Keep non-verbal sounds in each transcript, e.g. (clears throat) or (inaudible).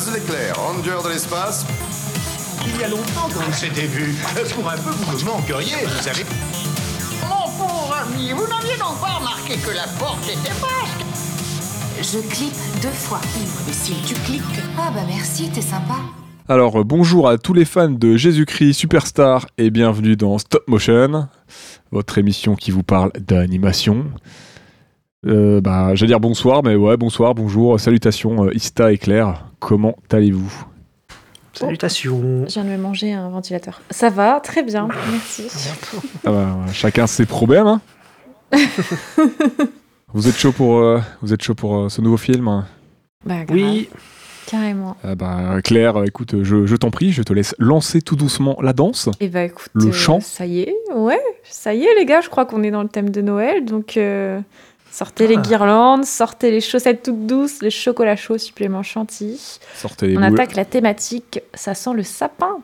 Buzz l'éclair, ranger de l'espace. Il y a longtemps qu'on s'était vu. Pour un peu, vous me manqueriez, vous savez. Mon pauvre ami, vous n'aviez donc pas remarqué que la porte était basque Je clique deux fois. Imbécile, tu cliques. Ah bah merci, t'es sympa. Alors euh, bonjour à tous les fans de Jésus-Christ Superstar et bienvenue dans Stop Motion, votre émission qui vous parle d'animation. Euh, bah, j'allais dire bonsoir, mais ouais, bonsoir, bonjour, salutations, euh, Ista et Claire, comment allez-vous? Salutations. Je viens de me manger un ventilateur. Ça va, très bien, merci. Ah bah, Chacun ses problèmes. hein (laughs) vous êtes chaud pour, euh, vous êtes chaud pour euh, ce nouveau film hein? Bah, Oui, carrément. Ah bah, Claire, écoute, je, je t'en prie, je te laisse lancer tout doucement la danse. Et bah écoute, Le euh, chant ça y est, ouais, ça y est les gars, je crois qu'on est dans le thème de Noël, donc sortez les Ah. guirlandes, sortez les chaussettes toutes douces, les chocolats chauds supplément chantilly. Sortez les On boules. attaque la thématique, ça sent le sapin.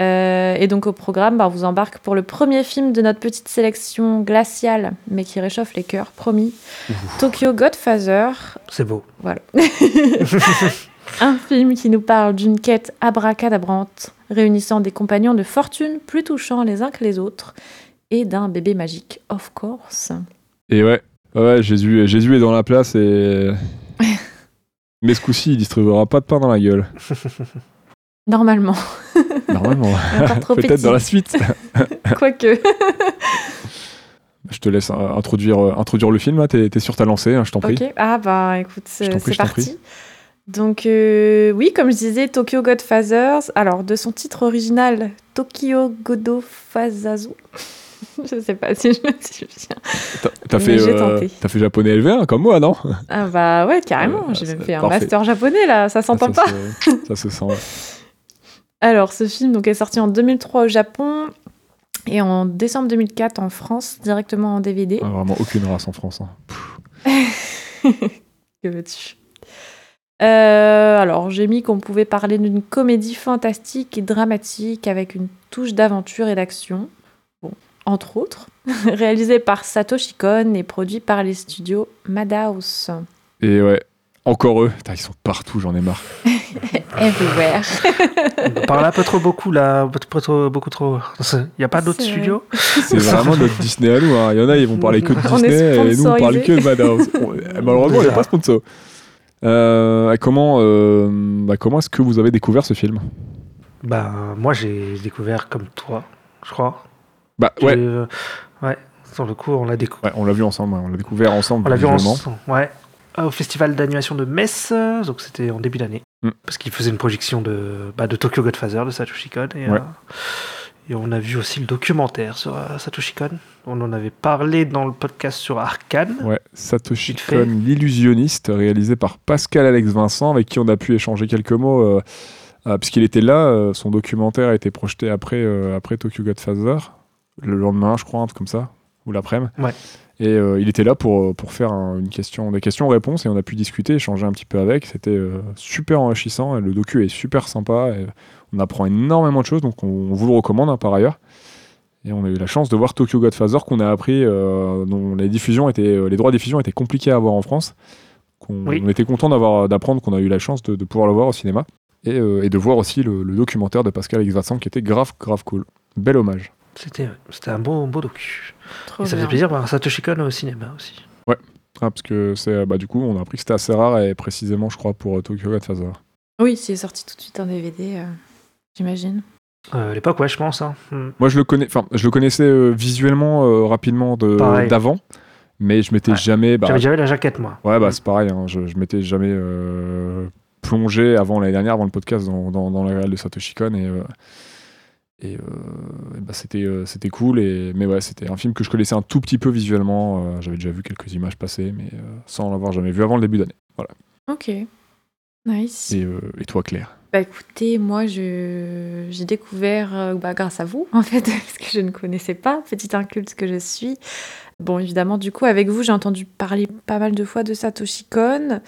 Euh, et donc au programme, bah, on vous embarque pour le premier film de notre petite sélection glaciale, mais qui réchauffe les cœurs, promis. Tokyo Godfather, c'est beau. Voilà. (laughs) Un film qui nous parle d'une quête abracadabrante, réunissant des compagnons de fortune plus touchants les uns que les autres, et d'un bébé magique, of course. Et ouais, ouais, Jésus, Jésus est dans la place et. (laughs) Mais ce coup-ci, il distribuera pas de pain dans la gueule. (laughs) Normalement, (laughs) Normalement. Peut-être dans la suite. Quoique. Je te laisse euh, introduire, euh, introduire le film. T'es t'es sûr, t'as lancé, hein, je t'en prie. Ok, ah bah écoute, t'en c'est parti. Donc euh, oui, comme je disais, Tokyo Godfathers, alors de son titre original, Tokyo Godofazazu. (laughs) je sais pas si je me souviens. T'as- fait, euh, fait japonais LV1 comme moi, non? Ah bah ouais, carrément, Euh, j'ai même fait un parfait. master japonais là, ça s'entend pas. se- Ça se sent. ouais. (laughs) Alors, ce film donc, est sorti en 2003 au Japon et en décembre 2004 en France, directement en DVD. Ah, vraiment aucune race en France. hein. (laughs) Que veux-tu? Euh, alors, j'ai mis qu'on pouvait parler d'une comédie fantastique et dramatique avec une touche d'aventure et d'action. Entre autres. (laughs) Réalisé par Satoshi Kon et produit par les studios Madhouse. Et ouais, encore eux. Putain, ils sont partout, j'en ai marre. (laughs) Everywhere. On parle un peu trop beaucoup là, peu trop, beaucoup trop. Il n'y a pas d'autres studios (laughs) C'est vraiment notre Disney à nous. hein. Il y en a, ils vont parler que de On Disney et nous, on parle que de Madhouse. On- Malheureusement, on n'est pas sponsor. Euh, comment euh, bah, comment est-ce que vous avez découvert ce film? Bah, moi j'ai découvert comme toi, je crois. Bah ouais, Euh, ouais, sur le coup, on l'a découvert. ouais, on l'a vu ensemble, on l'a découvert ensemble. On l'a vu ensemble, ouais. Au festival d'animation de Metz, donc c'était en début d'année. Mm. Parce qu'il faisait une projection de, bah, de Tokyo Godfather de Satoshi Kon. Et, Ouais. euh, et on a vu aussi le documentaire sur euh, Satoshi Kon. On en avait parlé dans le podcast sur Arkane. Ouais, Satoshi. Kon, l'illusionniste, réalisé par Pascal Alex Vincent, avec qui on a pu échanger quelques mots, euh, puisqu'il était là. son documentaire a été projeté après, après Tokyo Godfather, le lendemain, je crois, un truc comme ça, ou l'après-midi. Ouais. Et euh, il était là pour, pour faire un- une question, des questions-réponses, et on a pu discuter, échanger un petit peu avec. C'était euh, super enrichissant, et le docu est super sympa, et on apprend énormément de choses, donc on, on vous le recommande hein, par ailleurs. Et on a eu la chance de voir Tokyo Godfather qu'on a appris, euh, dont les diffusions étaient, euh, les droits de diffusion étaient compliqués à avoir en France. Oui. On était content d'apprendre qu'on a eu la chance de, de pouvoir le voir au cinéma et, euh, et de voir aussi le, le documentaire de Pascal Alex Vincent qui était grave, grave cool. Bel hommage. C'était c'était un beau, beau docu. Trop et ça bien. fait plaisir de voir Satoshi Kon au cinéma aussi. Ah, parce que c'est, bah, du coup, on a appris que c'était assez rare et précisément, je crois, pour euh, Tokyo Godfather. Oui, c'est sorti tout de suite en DVD, euh, j'imagine. Euh, à l'époque, ouais, je pense. hein. Mm. Moi, je le connais, enfin, je le connaissais euh, visuellement euh, rapidement d'avant, mais je m'étais Ouais. jamais. bah, J'avais j'avais la jaquette, moi. Ouais, bah c'est pareil, hein, je, je m'étais jamais euh, plongé avant l'année dernière, avant le podcast, dans, dans, dans la réelle de Satoshi Kon et, euh, et, euh, et bah, c'était, euh, c'était cool. Et, mais ouais, c'était un film que je connaissais un tout petit peu visuellement. euh, j'avais déjà vu quelques images passer, mais sans l'avoir jamais vu avant le début d'année. Voilà. Ok. Nice. Et, et toi, Claire? Bah écoutez, moi je j'ai découvert bah, grâce à vous en fait (laughs) parce que je ne connaissais pas, petite inculte que je suis. Bon évidemment du coup avec vous j'ai entendu parler pas mal de fois de Satoshi Kon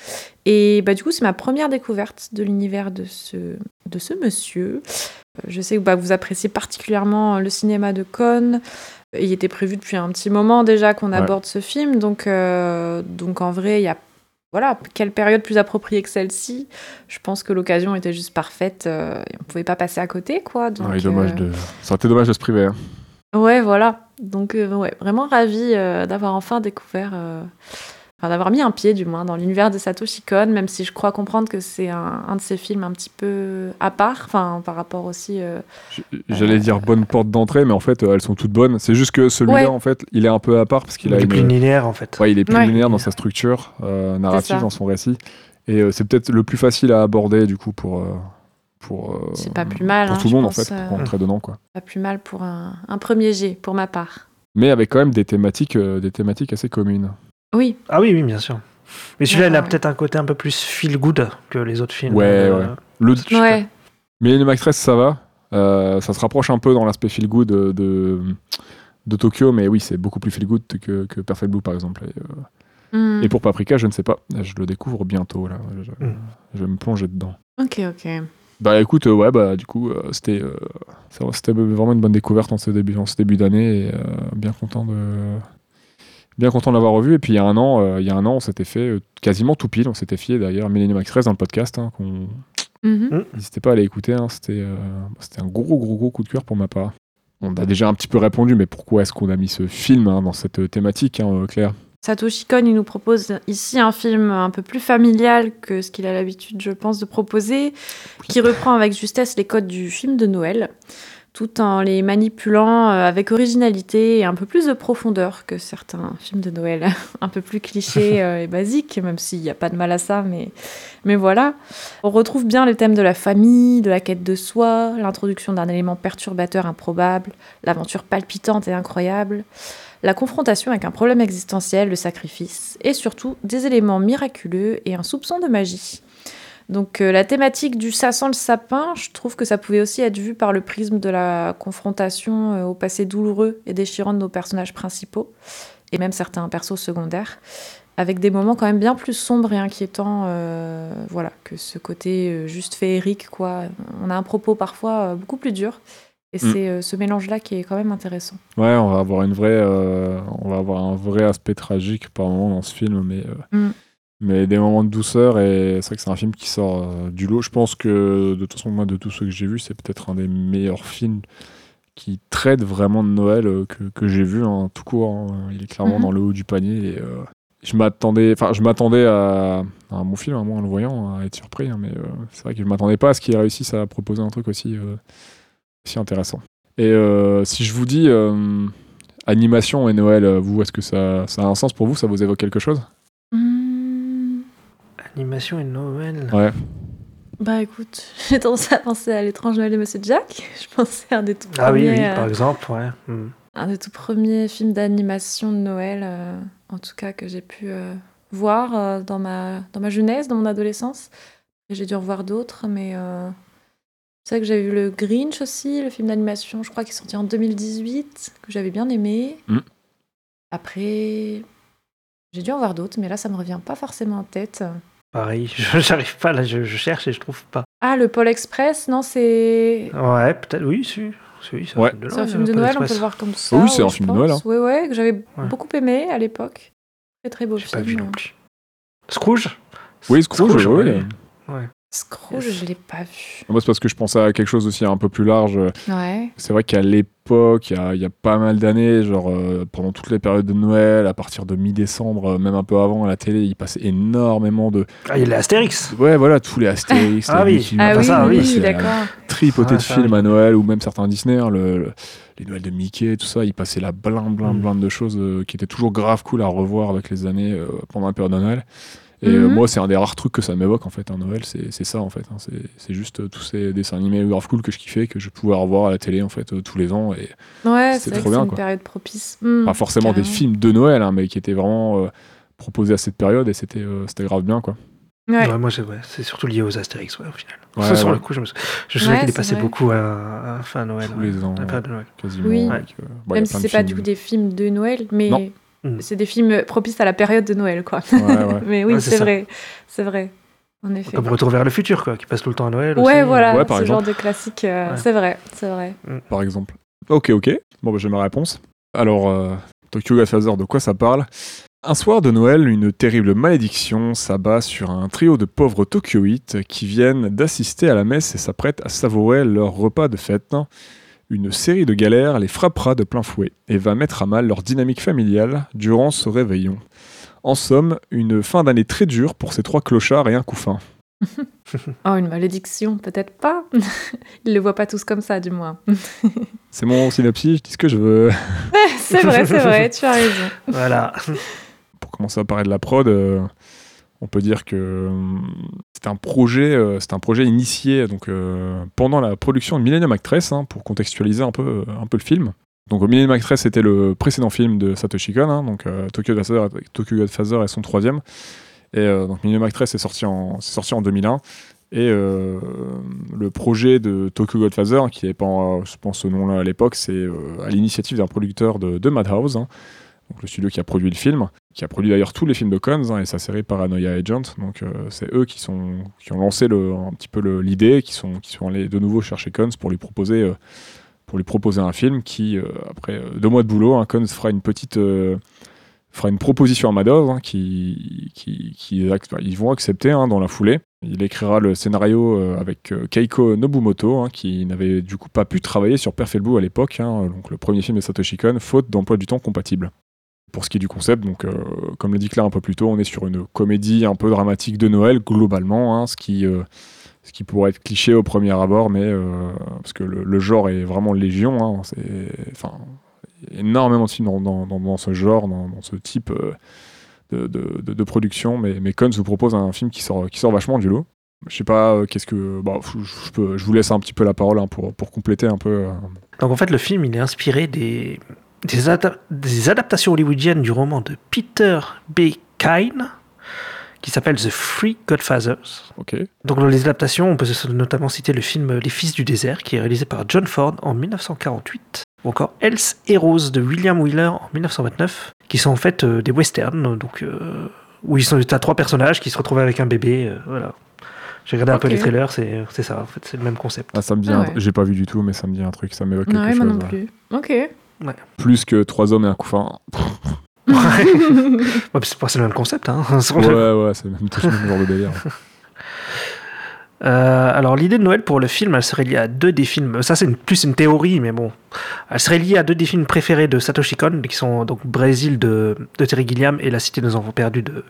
et bah du coup c'est ma première découverte de l'univers de ce de ce monsieur. Euh, Je sais que bah, vous appréciez particulièrement le cinéma de Kon. Il était prévu depuis un petit moment déjà qu'on Ouais. aborde ce film donc euh, donc en vrai il y a voilà, quelle période plus appropriée que celle-ci? Je pense que l'occasion était juste parfaite. euh, et on pouvait pas passer à côté, quoi. Donc, Ouais, dommage euh, de... Ça aurait été dommage de se priver. hein. Ouais, voilà. Donc, euh, ouais, vraiment ravie euh, d'avoir enfin découvert, euh, enfin, d'avoir mis un pied, du moins, dans l'univers de Satoshi Kon, même si je crois comprendre que c'est un, un de ces films un petit peu à part, enfin, par rapport aussi. euh, J'allais dire bonne porte d'entrée, mais en fait, euh, elles sont toutes bonnes. C'est juste que celui-là, Ouais. en fait, il est un peu à part parce qu'il Il a est une... plus linéaire en fait. Ouais, il est plus Ouais. linéaire dans sa structure euh, narrative, dans son récit. Et euh, c'est peut-être le plus facile à aborder, du coup, pour... euh, pour euh, C'est pas plus mal, Pour hein, tout le monde, en fait, euh. pour rentrer dedans, quoi. pas plus mal pour un, un premier jet, pour ma part. Mais avec quand même des thématiques, euh, des thématiques assez communes. Oui, Ah oui, oui, bien sûr. Mais celui-là, il a ouais. peut-être un côté un peu plus feel good que les autres films. Ouais, euh, ouais. Le... Ouais, Millennium Express, ça va. Euh, ça se rapproche un peu dans l'aspect feel good de, de, de Tokyo, mais oui, c'est beaucoup plus feel good que, que Perfect Blue, par exemple. Et, euh, Hmm. et pour Paprika, je ne sais pas. Je le découvre bientôt, là. Je, Mm. je vais me plonger dedans. Ok, ok. Bah écoute, euh, ouais, bah du coup, euh, c'était euh, c'était vraiment une bonne découverte en ce début, en ce début d'année. et, euh, bien content de bien content de l'avoir revu. Et puis il y a un an, euh, il y a un an, on s'était fait euh, quasiment tout pile. On s'était fié d'ailleurs Millennium Express dans le podcast. hein, qu'on- Mhm. N'hésitez pas à aller écouter. hein, c'était euh, c'était un gros, gros, gros coup de cœur pour ma part. On a déjà un petit peu répondu, mais pourquoi est-ce qu'on a mis ce film hein, dans cette thématique, Claire? Satoshi Kon, il nous propose ici un film un peu plus familial que ce qu'il a l'habitude, je pense, de proposer, qui reprend avec justesse les codes du film de Noël, tout en les manipulant euh, avec originalité et un peu plus de profondeur que certains films de Noël, (laughs) un peu plus clichés (laughs) euh, et basiques, même s'il n'y a pas de mal à ça, mais, mais voilà. On retrouve bien les thèmes de la famille, de la quête de soi, l'introduction d'un élément perturbateur improbable, l'aventure palpitante et incroyable, la confrontation avec un problème existentiel, le sacrifice, et surtout des éléments miraculeux et un soupçon de magie. Donc euh, la thématique du ça le sapin, je trouve que ça pouvait aussi être vu par le prisme de la confrontation euh, au passé douloureux et déchirant de nos personnages principaux, et même certains persos secondaires, avec des moments quand même bien plus sombres et inquiétants, euh, voilà, que ce côté juste féerique, quoi. On a un propos parfois beaucoup plus dur, et Mm. c'est euh, ce mélange-là qui est quand même intéressant. Ouais, on va avoir une vraie, euh, on va avoir un vrai aspect tragique par moment dans ce film, mais euh, Mm. mais des moments de douceur et c'est vrai que c'est un film qui sort du lot. Je pense que de toute façon moi de tous ceux que j'ai vus, c'est peut-être un des meilleurs films qui traite vraiment de Noël que, que j'ai vu en tout court. hein. Il est clairement Mhm. dans le haut du panier et je m'attendais, enfin je m'attendais à, à un bon film, à moi en le voyant, à être surpris, hein, mais c'est vrai que je m'attendais pas à ce qu'il réussisse à proposer un truc aussi. Aussi intéressant. Et euh, si je vous dis euh, animation et Noël, euh, vous, est-ce que ça, ça a un sens pour vous? Ça vous évoque quelque chose? Hmm. Animation et Noël. Ouais. Bah écoute, (laughs) j'ai tendance à penser à l'étrange Noël de Monsieur Jack. (laughs) Je pensais à un des tout premiers, Ah oui, oui, euh, par exemple, ouais. Hmm. un des tout premiers films d'animation de Noël, euh, en tout cas que j'ai pu euh, voir euh, dans ma dans ma jeunesse, dans mon adolescence. J'ai dû en voir d'autres, mais euh, c'est vrai que j'avais vu le Grinch aussi, le film d'animation, je crois, qui est sorti en 2018, que j'avais bien aimé. Mm. Après, j'ai dû en voir d'autres, mais là, ça me revient pas forcément en tête. Pareil, (laughs) je- j'arrive pas, là, je, je cherche et je trouve pas. Ah, le Pôle Express, non, c'est Ouais, peut-être, oui, si. si, c'est un Ouais. film de C'est un Noël, film de Pôle Noël, on peut le voir comme ça. Oui, c'est un film de. Noël, hein. Ouais, ouais, que j'avais Ouais. beaucoup aimé à l'époque. Très très beau J'ai pas film. vu non plus. Scrooge? Oui, Scrooge, Scrooge, oui. ouais. Scrooge, Yes. je l'ai pas vu. Moi, c'est parce que je pensais à quelque chose aussi un peu plus large. Ouais. C'est vrai qu'à l'époque, il y a, il y a pas mal d'années, genre euh, pendant toutes les périodes de Noël, à partir de mi-décembre, euh, même un peu avant, à la télé, il passait énormément de. Ah, il y a les Astérix. Ouais, voilà, tous les Astérix, (laughs) Ah les oui. Ah oui, ça, oui, la d'accord. tripotée Ouais, de films oui. à Noël, ou même certains Disney, hein, le, le- les Noëls de Mickey, tout ça, il passait là blinde, blinde, Mm. blinde de choses euh, qui étaient toujours grave cool à revoir avec les années euh, pendant la période de Noël. Et euh, Mhm. moi, c'est un des rares trucs que ça m'évoque en fait, un Noël, c'est c'est ça en fait. hein. C'est- C'est juste euh, tous ces dessins animés grave cool que je kiffais, que je pouvais revoir à la télé en fait euh, tous les ans. Et Ouais, C'était c'est trop que c'est bien, une quoi. période propice. Pas forcément des films de Noël, hein, mais qui étaient vraiment euh, proposés à cette période et c'était euh, c'était grave bien quoi. Ouais. Ouais, moi, c'est ouais, c'est surtout lié aux Astérix, ouais, au final. Ouais, Sur le coup, je me, souviens Ouais, qu'il est passé vrai. beaucoup à, à fin Noël. Tous ouais. les ans, À la période de Noël. quasiment. Oui. avec, euh, bon, a Même si c'est pas du coup des films de Noël, mais Non. Hmm. c'est des films propices à la période de Noël, quoi. Ouais, ouais. (laughs) mais oui, Ouais, c'est vrai. C'est vrai. En effet. Comme Retour vers le futur, quoi, qui passe tout le temps à Noël. Ouais, aussi. voilà, Ouais, par ce genre de classique. euh, Ouais. C'est vrai, c'est vrai. par exemple. Ok, ok. Bon, bah, j'ai ma réponse. Alors, euh, Tokyo Godfather, de quoi ça parle? Un soir de Noël, une terrible malédiction s'abat sur un trio de pauvres Tokyoïtes qui viennent d'assister à la messe et s'apprêtent à savourer leur repas de fête. Une série de galères les frappera de plein fouet et va mettre à mal leur dynamique familiale durant ce réveillon. En somme, une fin d'année très dure pour ces trois clochards et un couffin. (laughs) Oh, une malédiction, peut-être pas. (laughs) Ils le voient pas tous comme ça, du moins. (laughs) C'est mon synopsis, je dis ce que je veux. c'est vrai, c'est vrai, tu as raison. Voilà. Pour commencer à parler de la prod, euh, on peut dire que euh, c'est un projet, euh, c'est un projet initié donc euh, pendant la production de Millennium Actress, hein, pour contextualiser un peu, un peu le film. Donc Millennium Actress c'était le précédent film de Satoshi Kon, hein, donc Tokyo, Godfather, Tokyo est son troisième. Et donc Millennium Actress est sorti en, sorti en 2001. Et le projet de Tokyo Godfather, qui n'est pas, je pense, ce nom-là à l'époque, c'est à l'initiative d'un producteur de, Madhouse, hein, donc le studio qui a produit le film, qui a produit d'ailleurs tous les films de Cons hein, et sa série Paranoia Agent. Donc euh, c'est eux qui, sont, qui ont lancé un petit peu l'idée, qui sont, qui sont allés de nouveau chercher Cons pour lui proposer, euh, pour lui proposer un film qui, euh, après deux mois de boulot, hein, fera une petite fera une proposition à Madhouse hein, qui, qui, ils vont accepter hein, dans la foulée. Il écrira le scénario avec Keiko Nobumoto, hein, qui n'avait du coup pas pu travailler sur Perfect Blue à l'époque, donc le premier film de Satoshi Kon, faute d'emploi du temps compatible. Pour ce qui est du concept, donc, euh, comme le dit Claire un peu plus tôt, on est sur une comédie un peu dramatique de Noël, globalement, hein, ce, qui, euh, ce qui pourrait être cliché au premier abord, mais euh, parce que le, genre est vraiment légion. hein, c'est, enfin, énormément de films dans, ce genre, dans, ce type de, production, mais, mais vous propose un film qui sort, qui sort vachement du lot. Je sais pas, qu'est-ce que. Bah, je, peux- je vous laisse un petit peu la parole hein, pour, pour compléter un peu. Donc en fait, le film, il est inspiré des, des, ada- des adaptations hollywoodiennes du roman de Peter B. Kine, qui s'appelle The Three Godfathers. ok. Donc dans les adaptations, on peut notamment citer le film Les Fils du désert, qui est réalisé par John Ford en 1948, ou encore Else Heroes de William Wheeler en 1929, qui sont en fait euh, des westerns, donc euh, où ils sont t'as trois personnages qui se retrouvent avec un bébé, euh, voilà. J'ai regardé un peu Ok. les trailers, c'est c'est ça, en fait, c'est le même concept. Ah, ça me dit Ah ouais. J'ai pas vu du tout, mais ça me dit un truc, ça m'évoque quelque Ouais, chose. moi non ouais. plus. Ok. Plus que trois hommes et un couffin. (laughs) Ouais. Ouais, c'est le même concept, hein. Ouais, (laughs) ouais, c'est le même, genre de délire. Euh, alors l'idée de Noël pour le film, elle serait liée à deux des films. Ça c'est une- plus une théorie, mais bon, elle serait liée à deux des films préférés de Satoshi Kon, qui sont donc Brésil de, de Terry Gilliam et La Cité des Enfants Perdus de,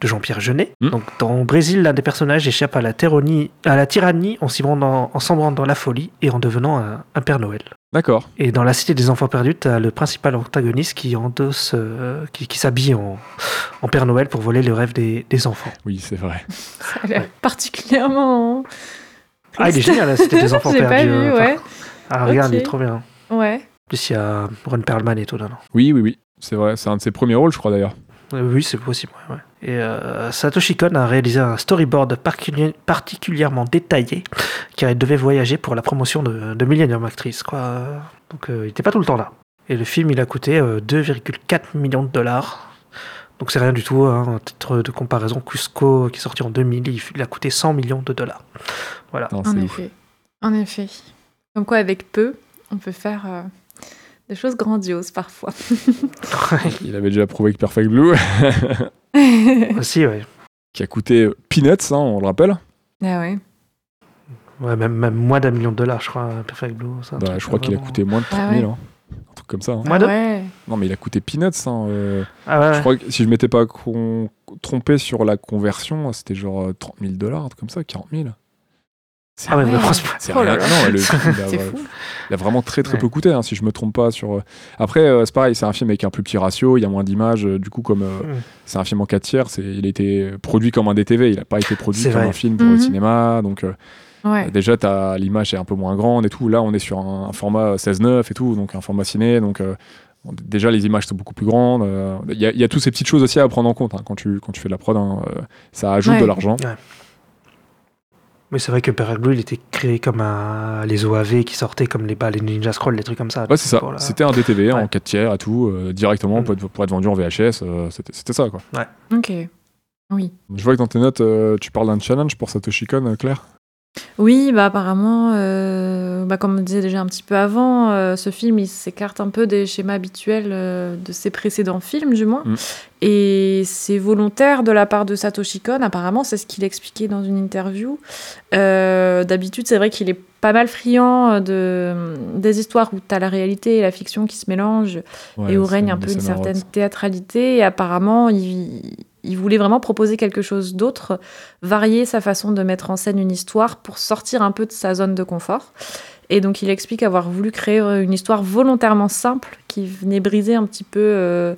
de Jean-Pierre Jeunet. Mm. Donc dans Brésil, l'un des personnages échappe à la, tyrannie, à la tyrannie en s'y rendant- en sombrant dans la folie et en devenant un, un Père Noël. D'accord. Et dans La Cité des Enfants Perdus, tu as le principal antagoniste qui endosse, euh, qui, qui s'habille en, en Père Noël pour voler le rêve des, des enfants. Oui, c'est vrai. (laughs) Ça a l'air particulièrement. Ah, il est génial, La Cité des (laughs) Enfants Perdus. pas vu, euh, ouais. Ah, regarde, il est trop bien. Ouais. En plus, il y a Ron Perlman et tout dedans. Oui, oui, oui. C'est vrai. C'est un de ses premiers rôles, je crois d'ailleurs. Euh, oui, c'est possible. ouais, ouais. Et euh, Satoshi Kon a réalisé un storyboard particulièrement détaillé car il devait voyager pour la promotion de, de Millennium Actress. Quoi. Donc euh, il n'était pas tout le temps là. Et le film, il a coûté euh, 2,4 millions de dollars. Donc c'est rien du tout. Hein. À titre de comparaison, Cusco, qui est sorti en 2000, il, il a coûté 100 millions de dollars. Voilà. Non, En effet. En effet. Comme quoi, avec peu, on peut faire euh, des choses grandioses parfois. (laughs) Il avait déjà prouvé que Perfect Blue, (laughs) Aussi, ouais. qui a coûté Peanuts, hein, on le rappelle. ah ouais. Ouais, même, même moins d'un million de dollars, je crois, Perfect Blue. un Bah, je crois qu'il a coûté moins de 30 Ah 000. hein. Un truc comme ça. hein. Moins Ah de- ouais. Non, mais il a coûté Peanuts. hein, euh, Ah ouais, Je crois que si je m'étais pas con- trompé sur la conversion, c'était genre euh, 30 000 dollars, un truc comme ça, 40 000. C'est Ah mais franchement, c'est Oh là rien. là. Non, le film, il a, il a vraiment très très Ouais. peu coûté, hein, si je me trompe pas. Sur... euh, Après, euh, c'est pareil, c'est un film avec un plus petit ratio, il y a moins d'images. euh, du coup, comme euh, Mm. c'est un film en 4 tiers, il a été produit comme un DTV, il n'a pas été produit comme vrai. un film pour le Mhm. cinéma. Donc, euh, Ouais. déjà, l'image est un peu moins grande et tout. Là, on est sur un, un format 16-9 et tout, donc un format ciné. Donc, euh, bon, déjà, les images sont beaucoup plus grandes. euh, Il y, a- a toutes ces petites choses aussi à prendre en compte hein, quand, tu, quand tu fais de la prod. hein, euh, ça ajoute Ouais. de l'argent. Mais c'est vrai que Perfect Blue, il était créé comme un... les OAV qui sortaient comme les, bah, les Ninja Scroll, les trucs comme ça. Ouais, c'est ça. La- C'était un DTV en Ouais. 4 tiers et tout, euh, directement Mm. pour, être, pour être vendu en VHS. euh, C'était ça, quoi. Ok. Oui. Je vois que dans tes notes, euh, tu parles d'un challenge pour Satoshi Kon, Claire Oui, bah apparemment, euh, bah comme on disait déjà un petit peu avant, euh, ce film il s'écarte un peu des schémas habituels euh, de ses précédents films, du moins. Mm. Et c'est volontaire de la part de Satoshi Kon, apparemment, c'est ce qu'il expliquait dans une interview. D'habitude, c'est vrai qu'il est pas mal friand de, des histoires où tu as la réalité et la fiction qui se mélangent Ouais, et où c'est règne un peu une certaine théâtralité. Et apparemment, il, il voulait vraiment proposer quelque chose d'autre, varier sa façon de mettre en scène une histoire pour sortir un peu de sa zone de confort. Et donc, il explique avoir voulu créer une histoire volontairement simple qui venait briser un petit peu euh,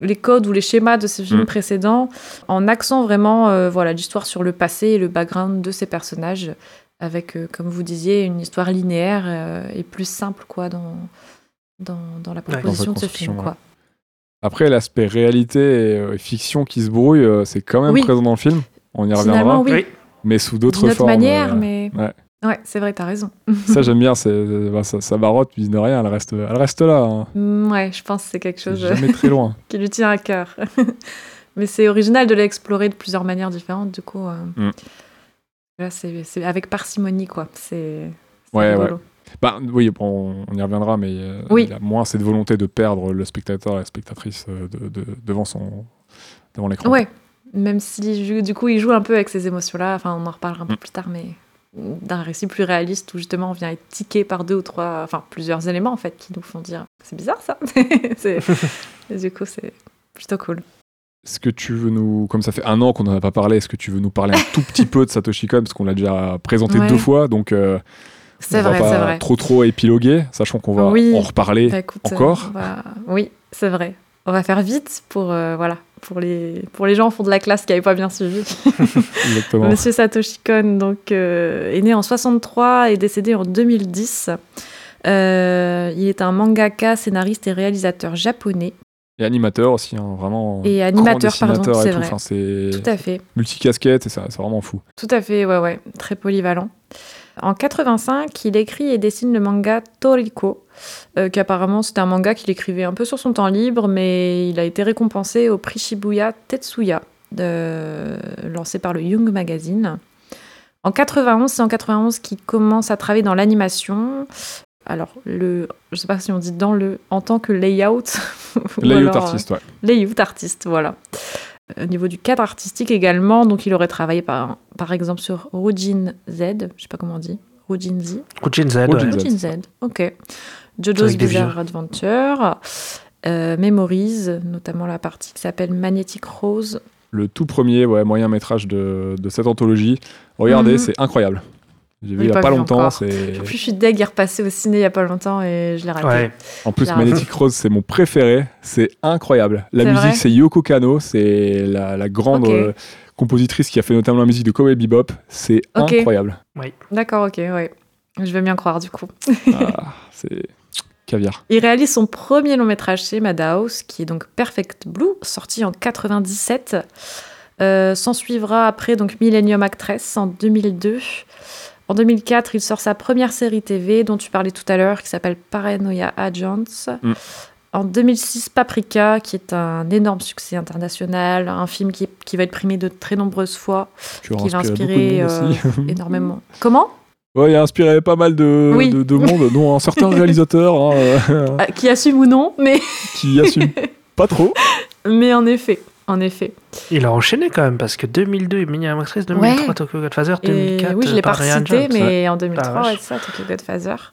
les codes ou les schémas de ses films Mm. précédents, en axant vraiment euh, voilà, l'histoire sur le passé et le background de ses personnages, avec, euh, comme vous disiez, une histoire linéaire euh, et plus simple quoi, dans, dans, dans la proposition de ce film. Quoi. Après, l'aspect réalité et euh, fiction qui se brouille, euh, c'est quand même Oui. présent dans le film. On y Finalement, reviendra, oui, mais sous d'autres formes. manière, euh, mais. ouais. Ouais, c'est vrai, t'as raison. Ça, j'aime bien. c'est- (laughs) bah, ça, ça barotte, puis de rien, elle reste, elle reste là. hein. Mm, Ouais, je pense que c'est quelque chose jamais très loin. (laughs) qui lui tient à cœur. (laughs) Mais c'est original de l'explorer de plusieurs manières différentes, du coup. euh, Mm. Là, c'est c'est avec parcimonie, quoi. C'est. c'est Ouais, rigolo. Bah, oui, bon, on y reviendra, mais euh, Oui. il a moins cette volonté de perdre le spectateur et la spectatrice euh, de, de- devant, son, devant l'écran. Ouais, même si du coup il joue un peu avec ces émotions-là, enfin on en reparlera un peu Mm. plus tard, mais d'un récit plus réaliste où justement on vient être tiqué par deux ou trois, enfin plusieurs éléments en fait qui nous font dire c'est bizarre ça. (laughs) Et (laughs) du coup c'est plutôt cool. Est-ce que tu veux nous, comme ça fait un an qu'on n'en a pas parlé, est-ce que tu veux nous parler un (laughs) tout petit peu de Satoshi Kon parce qu'on l'a déjà présenté Ouais. deux fois, donc euh, C'est vrai, c'est vrai. trop trop épiloguer, sachant qu'on va Oui. en reparler. Bah, écoute, euh, encore va- Oui, c'est vrai. On va faire vite pour euh, voilà pour les pour les gens au fond de la classe qui n'avaient pas bien suivi. (laughs) Exactement. Monsieur Satoshi Kon donc euh, est né en 63 et décédé en 2010. Euh, il est un mangaka, scénariste et réalisateur japonais Et animateur aussi, hein, vraiment. et animateur, pardon, c'est tout. vrai. Enfin, Tout à fait, multicasquette et ça, c'est vraiment fou. tout à fait, ouais, ouais, très polyvalent. En 85, il écrit et dessine le manga Toriko, euh, qui apparemment c'était un manga qu'il écrivait un peu sur son temps libre, mais il a été récompensé au prix Shibuya Tetsuya, de- lancé par le Young Magazine. En 91, c'est en 91 qu'il commence à travailler dans l'animation. Alors, le, je sais pas si on dit dans le, en tant que layout. (laughs) ou Layout alors, euh, artiste, ouais. Layout artiste, voilà. Au niveau du cadre artistique également, donc il aurait travaillé par, par exemple sur Rujin Z, je sais pas comment on dit, Rujin Z. Rujin Z, Rujin ouais. Z. Rujin Z, ok. JoJo's Bizarre. Adventure, euh, Memories, notamment la partie qui s'appelle Magnetic Rose. Le tout premier ouais, moyen métrage de, de cette anthologie. Regardez, Mhm. c'est incroyable. J'ai vu il y a pas longtemps. En plus, je suis deg, il est repassé au ciné il y a pas longtemps et je l'ai raté. Ouais. en plus. Magnetic Rose, c'est mon préféré. C'est incroyable. La musique, c'est Yoko Kano. C'est la, la grande Ok. euh, compositrice qui a fait notamment la musique de Cowboy Bebop. C'est incroyable. D'accord, ok, ouais. Je vais bien croire du coup. Ah, (laughs) c'est caviar. Il réalise son premier long métrage chez Madhouse, qui est donc Perfect Blue, sorti en 97. Euh, S'en suivra après donc Millennium Actress en 2002. En 2004, il sort sa première série TV dont tu parlais tout à l'heure, qui s'appelle Paranoia Agents. Mm. En 2006, Paprika, qui est un énorme succès international, un film qui, qui va être primé de très nombreuses fois, Tu qui va inspirer aussi. (laughs) énormément. Comment? Ouais, il a inspiré pas mal de, Oui. de, de monde, dont un certain (laughs) réalisateur hein, euh, Ah, Qui assume ou non, mais, qui assume (laughs) pas trop. mais en effet, en effet. Il a enchaîné quand même parce que 2002, Millennium Actress, 2003, Ouais. Tokyo Godfather, Et 2004. oui, je l'ai pas Paranoia cité, Agents. mais en 2003, Ah, vache. ouais, c'est ça, Tokyo Godfather.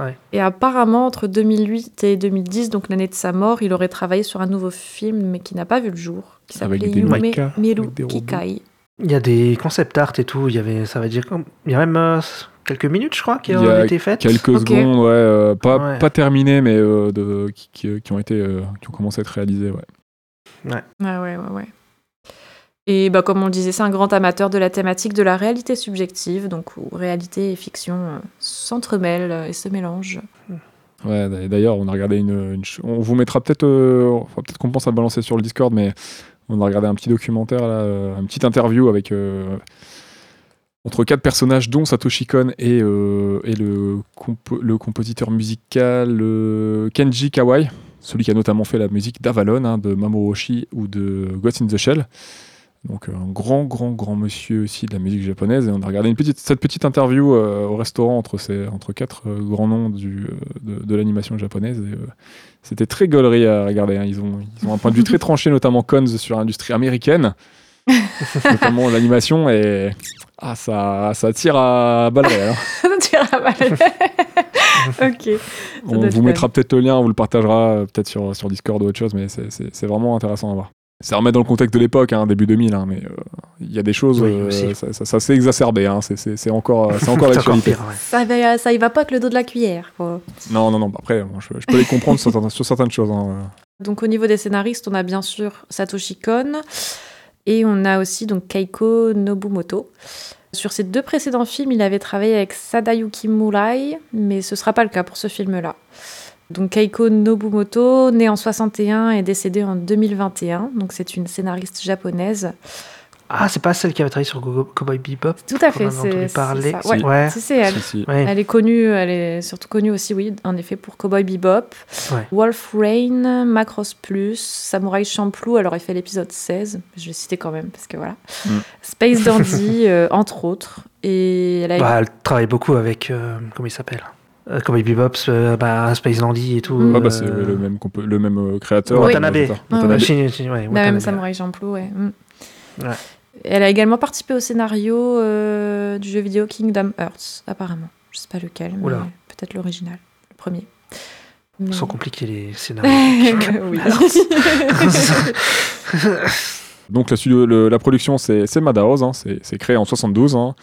Ouais. Et apparemment, entre 2008 et 2010, donc l'année de sa mort, il aurait travaillé sur un nouveau film, mais qui n'a pas vu le jour, qui s'appelait Yume Miru. Kikai. Il y a des concept art et tout. Il y avait, ça va dire, il y a même euh, quelques minutes, je crois, qui Il ont a été faites. Quelques Ok. secondes, ouais, euh, pas, Ouais. pas terminées, mais euh, de, qui, qui- qui ont été, euh, qui ont commencé à être réalisées. Ouais. Ouais, ouais, ouais, ouais. Et bah, comme on le disait, c'est un grand amateur de la thématique de la réalité subjective, donc où réalité et fiction euh, s'entremêlent euh, et se mélangent. Ouais, d'a- d'ailleurs, on a regardé une, on vous mettra peut-être, euh, peut-être qu'on pense à le balancer sur le Discord, mais on a regardé un petit documentaire là, euh, une petite interview avec euh, entre quatre personnages, dont Satoshi Kon et, et le, compo- le compositeur musical Kenji Kawai, celui qui a notamment fait la musique d'Avalon, hein, de Mamoru Oshii ou de Ghost in the Shell. Donc un grand, grand, grand monsieur aussi de la musique japonaise. Et on a regardé une petite, cette petite interview euh, au restaurant entre, ces, entre quatre euh, grands noms du, euh, de, l'animation japonaise. Euh, c'était très gaulerie à regarder. hein. Ils, ont, ils ont un point de vue très tranché, (laughs) notamment Cons sur l'industrie américaine. (laughs) notamment l'animation. Et ah, ça, ça tire à balles hein. (laughs) Iras (laughs) pas le- ok. On vous mettra peut-être le lien, on vous le partagera euh, peut-être sur, sur Discord ou autre chose, mais c'est- c'est c'est vraiment intéressant à voir. Ça remet dans le contexte de l'époque, hein, début 2000, hein, mais euh, il y a des choses, Oui, euh, ça, ça- ça s'est exacerbé, hein, c'est- c'est c'est encore, c'est encore C'est encore l'actualité. pire, ouais. Ça, va, ça y va pas avec le dos de la cuillère. quoi. Non, non, non, bah après, moi, je, je peux les comprendre sur, certaines- sur certaines choses. hein. Donc au niveau des scénaristes, on a bien sûr Satoshi Kon et on a aussi donc Keiko Nobumoto. Sur ses deux précédents films, il avait travaillé avec Sadayuki Murai, mais ce sera pas le cas pour ce film-là. Donc Keiko Nobumoto, née en 61 et décédée en 2021. Donc c'est une scénariste japonaise. Ah, c'est pas celle qui avait travaillé sur Go- Cowboy Bebop Tout à fait, c'est ça. Ouais, Ouais. si, c'est elle. Si, si. Ouais. Elle est connue, elle est surtout connue aussi, oui, en effet, pour Cowboy Bebop, Ouais. Wolf Rain, Macross Plus, Samurai Champloo, elle aurait fait l'épisode 16, je l'ai cité quand même, parce que voilà. Mm. Space (laughs) Dandy, euh, entre autres. Et elle a Bah, elle travaille beaucoup avec. euh, comment il s'appelle euh, Cowboy Bebop, euh, bah, Space Dandy et tout. Mm. Ah bah, c'est le même, le même euh, créateur. Oui. Watanabe. Ah, Watanabe. la Watanabe. même Samurai Champloo, ouais. mm. Ouais. Elle a également participé au scénario euh, du jeu vidéo Kingdom Hearts, apparemment. Je sais pas lequel, mais peut-être l'original, le premier. Mais- Sont compliqués les (laughs) scénarios. oui. (laughs) Donc la, studio, le- la production, c'est c'est Madhouse, hein, c'est c'est créé en 72. hein.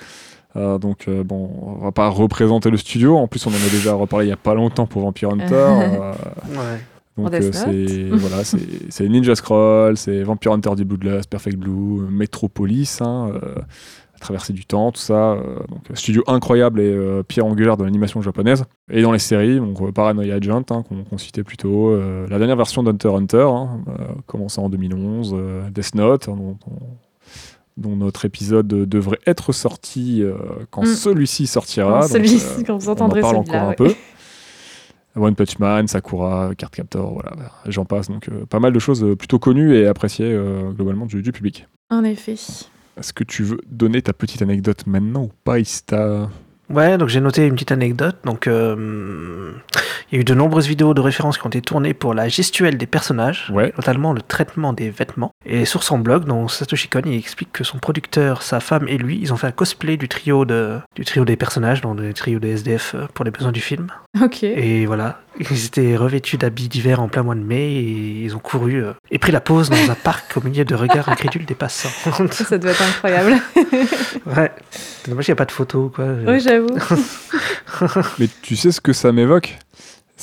Euh, donc euh, bon, on va pas représenter le studio. En plus, on en a déjà reparlé il y a pas longtemps pour Vampire Hunter. (laughs) euh, ouais. Donc euh, c'est (laughs) voilà, c'est Ninja Scroll, c'est Vampire Hunter du Bloodlust, Perfect Blue, Metropolis, hein, euh, La Traversée du temps, tout ça. euh, donc studio incroyable et pierre angulaire de l'animation japonaise. Et dans les séries, donc Paranoia Agent hein, qu'on citait plus tôt, la dernière version d'Hunter Hunter, hein, commencée en 2011, euh, Death Note, hein, dont, notre épisode devrait être sorti quand Mm. celui-ci sortira. Celui-ci, quand vous on en entendrez parle encore un ouais. peu. One Punch Man, Sakura, Cardcaptor, voilà, j'en passe. Donc euh, pas mal de choses euh, plutôt connues et appréciées euh, globalement du, du public. En effet. Est-ce que tu veux donner ta petite anecdote maintenant ou pas, Ista? Ouais, donc j'ai noté une petite anecdote. Donc, euh, il y a eu de nombreuses vidéos de références qui ont été tournées pour la gestuelle des personnages, Ouais. notamment le traitement des vêtements. Et sur son blog, donc Satoshi Kon, il explique que son producteur, sa femme et lui, ils ont fait un cosplay du trio de, du trio des personnages, donc du trio des SDF euh, pour les besoins du film. Ok. Et voilà, ils étaient revêtus d'habits d'hiver en plein mois de mai et ils ont couru euh, et pris la pause dans un parc au milieu de regards incrédules des passants. (laughs) Ça doit être incroyable. (laughs) ouais, c'est dommage qu'il n'y a pas de photos quoi. oui, j'avoue. Mais tu sais ce que ça m'évoque?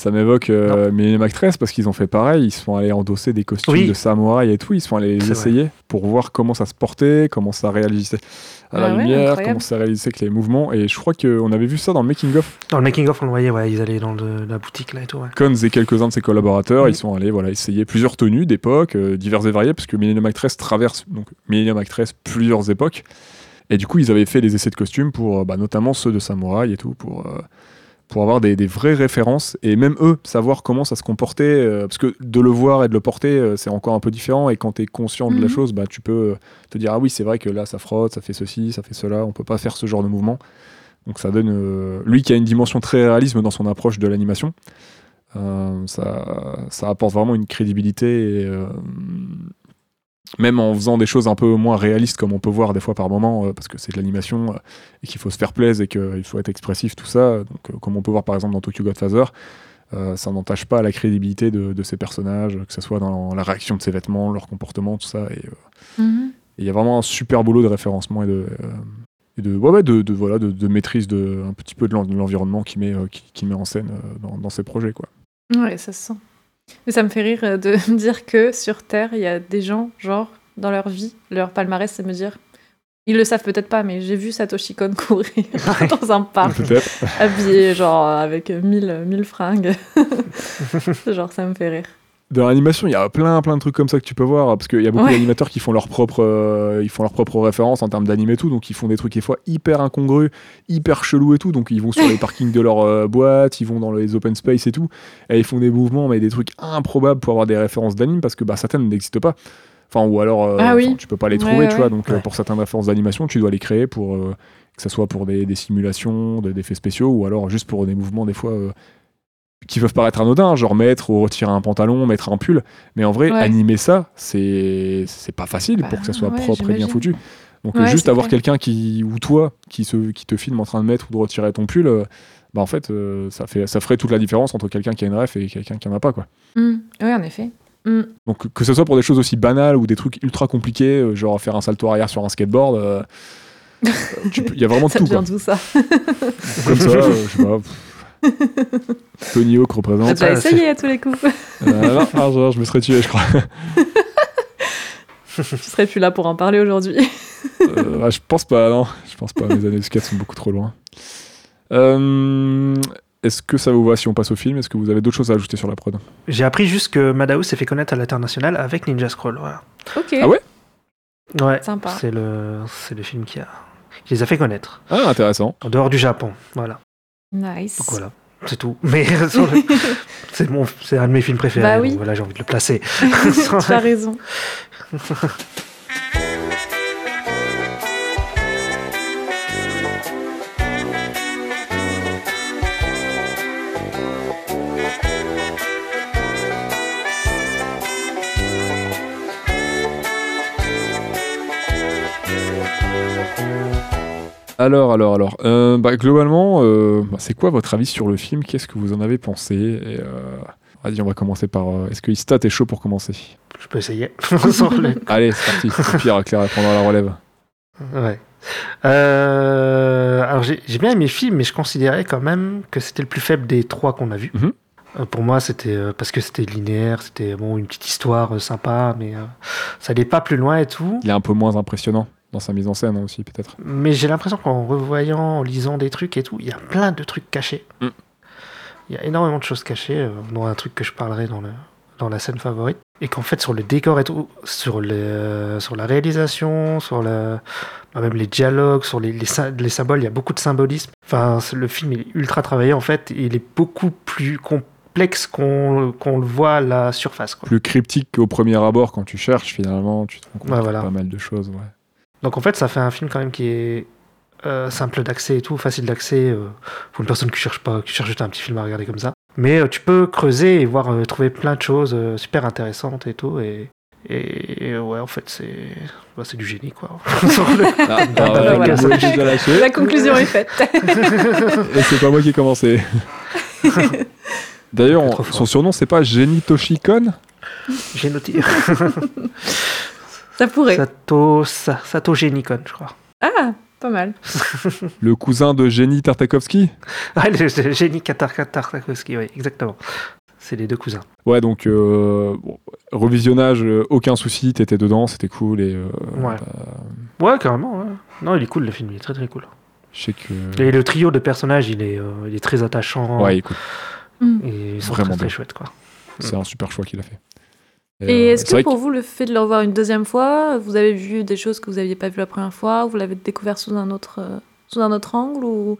Ça m'évoque euh, Millennium Actress parce qu'ils ont fait pareil. Ils sont allés endosser des costumes Oui. de samouraï et tout. Ils sont allés les essayer pour voir comment ça se portait, comment ça réagissait à la Ah ouais, lumière, incroyable. comment ça réagissait avec les mouvements. Et je crois qu'on avait vu ça dans le making-of. Dans le making of, on le voyait, ouais, ils allaient dans le- la boutique là et tout. Ouais. Et quelques-uns de ses collaborateurs, Oui. ils sont allés voilà, essayer plusieurs tenues d'époque, euh, diverses et variées, parce que Millennium Actress traverse donc Millennium Actress plusieurs époques. Et du coup, ils avaient fait des essais de costumes pour euh, bah, notamment ceux de samouraï et tout, pour, pour avoir des, des vraies références et même eux savoir comment ça se comportait. euh, parce que de le voir et de le porter, euh, c'est encore un peu différent. Et quand tu es conscient de la Mhm. chose, bah, tu peux euh, te dire Ah oui, c'est vrai que là, ça frotte, ça fait ceci, ça fait cela, on peut pas faire ce genre de mouvement. Donc ça donne. euh, lui qui a une dimension très réalisme dans son approche de l'animation. Ça, ça apporte vraiment une crédibilité, et, même en faisant des choses un peu moins réalistes comme on peut voir des fois par moment, euh, parce que c'est de l'animation euh, et qu'il faut se faire plaisir et qu'il faut être expressif, tout ça. Donc, euh, comme on peut voir par exemple dans Tokyo Godfather, ça n'entache pas la crédibilité de, de ces personnages, que ce soit dans la réaction de ses vêtements, leur comportement, tout ça. Et Mhm. et il y a vraiment un super boulot de référencement et de, et de, ouais, ouais, de, de- voilà, de, maîtrise de, un petit peu de l'en- de l'environnement qui met, qui, qui met en scène dans, dans ses projets. Quoi. Ouais, ça se sent. Mais ça me fait rire euh, de (laughs) me dire que sur Terre, il y a des gens, genre, dans leur vie, leur palmarès, c'est me dire. Ils le savent peut-être pas, mais j'ai vu Satoshi Kon (laughs) courir dans un parc, (laughs) habillé, genre, avec mille, mille fringues. genre, ça me fait rire. Dans l'animation, il y a plein plein de trucs comme ça que tu peux voir parce qu'il y a beaucoup Ouais. d'animateurs qui font leur propre euh, ils font leur propre référence en termes d'anime et tout donc ils font des trucs des fois hyper incongrus, hyper chelous et tout donc ils vont sur les (laughs) parkings de leur euh, boîte, ils vont dans les open space et tout et ils font des mouvements mais des trucs improbables pour avoir des références d'anime parce que bah certaines n'existent pas. Enfin, ou alors, euh, Ah oui. tu peux pas les Ouais, trouver, tu ouais. vois. Donc, euh, pour certaines références d'animation, tu dois les créer pour que ça soit pour des, des simulations, des effets spéciaux, ou alors juste pour des mouvements, des fois, qui peuvent paraître anodins, genre mettre ou retirer un pantalon, mettre un pull. Mais en vrai, Ouais. animer ça, c'est c'est pas facile Bah, pour que ça soit ouais, propre et bien foutu. Donc, Ouais, juste avoir quelqu'un qui, ou toi, qui, se, qui te filme en train de mettre ou de retirer ton pull, euh, bah en fait, euh, ça, fait, ça ferait toute la différence entre quelqu'un qui a une ref et quelqu'un qui en a pas, quoi. Mm. Oui, en effet. Mm. Donc que ce soit pour des choses aussi banales ou des trucs ultra compliqués, euh, genre faire un salto arrière sur un skateboard, (laughs) il y a vraiment Ça tout. Quoi. tout ça. Comme ça, (laughs) je sais pas. pff. (laughs) Tony Hawk T'as représente. déjà Ah, essayé à tous les coups. (laughs) Euh, non, un jour, je me serais tué, je crois. (laughs) Je serais plus là pour en parler aujourd'hui. Euh, ah, je pense pas, non. Je pense pas. Mes années de skate sont beaucoup trop loin. Euh, Est-ce que ça vous va si on passe au film? Est-ce que vous avez d'autres choses à ajouter sur la prod? J'ai appris juste que Madhouse s'est fait connaître à l'international avec Ninja Scroll. Voilà. Ok. Ah ouais? Ouais, Sympa. c'est le, c'est le film qui, a, qui les a fait connaître. Ah, intéressant. En dehors du Japon. Voilà. Nice. Donc voilà. C'est tout. Mais (laughs) le- (laughs) c'est mon, c'est un de mes films préférés. Bah oui. donc voilà, j'ai envie de le placer. (laughs) tu as raison. Alors, alors, alors. Euh, bah, globalement, euh, bah, c'est quoi votre avis sur le film? Qu'est-ce que vous en avez pensé? Et, euh, Vas-y, on va commencer par. Est-ce que Ista, t'es chaud pour commencer? Je peux essayer. (laughs) (laughs) Allez, c'est parti. Au pire, Claire prendra la relève. Ouais. Euh, alors j'ai bien aimé le film, mais je considérais quand même que c'était le plus faible des trois qu'on a vus. Mhm. Euh, pour moi, c'était euh, parce que c'était linéaire, c'était bon une petite histoire sympa, mais ça allait pas plus loin et tout. Il est un peu moins impressionnant dans sa mise en scène hein, aussi, peut-être. Mais j'ai l'impression qu'en revoyant, en lisant des trucs et tout, il y a plein de trucs cachés. Mm. Il y a énormément de choses cachées, euh, dont un truc que je parlerai dans, le, dans la scène favorite. Et qu'en fait, sur le décor et tout, sur, les, euh, sur la réalisation, sur le, bah, même les dialogues, sur les, les, sy- les symboles, il y a beaucoup de symbolisme. Enfin, le film il est ultra travaillé en fait, et il est beaucoup plus complexe qu'on qu'on le voit à la surface. Quoi. Plus cryptique qu'au premier abord, quand tu cherches, finalement, tu te rends compte a voilà. pas mal de choses. Ouais. Donc en fait, ça fait un film quand même qui est euh, simple d'accès et tout, facile d'accès euh, pour une personne qui cherche pas, qui cherche juste un petit film à regarder comme ça. Mais euh, tu peux creuser et voir euh, trouver plein de choses euh, super intéressantes et tout. Et, et, ouais, en fait, c'est bah, c'est du génie quoi. (laughs) Le- Ah, bah, ouais, voilà. lâché. La conclusion est faite. (laughs) Et c'est pas moi qui ai commencé. D'ailleurs, son surnom, c'est pas Jenny Toshikon noté. (laughs) Ça pourrait. Sato, Sa- Sato je crois. Ah, pas mal. (laughs) Le cousin de Jenny Tartakovsky? Ah, le, le génie Katar Tartakovsky, oui, exactement. C'est les deux cousins. Ouais, donc euh, bon, revisionnage, euh, aucun souci, t'étais dedans, c'était cool. Et, euh, Ouais. bah, Ouais, carrément. ouais. Non, il est cool le film, il est très très cool. je sais que. Et le trio de personnages, il est, euh, il est très attachant. Ouais, écoute, Et ils sont Vraiment très, très chouettes, quoi. c'est un super choix qu'il a fait. Et euh, est-ce c'est que pour vous, le fait de le revoir une deuxième fois, vous avez vu des choses que vous n'aviez pas vues la première fois, ou vous l'avez découvert sous un autre, euh, sous un autre angle, ou,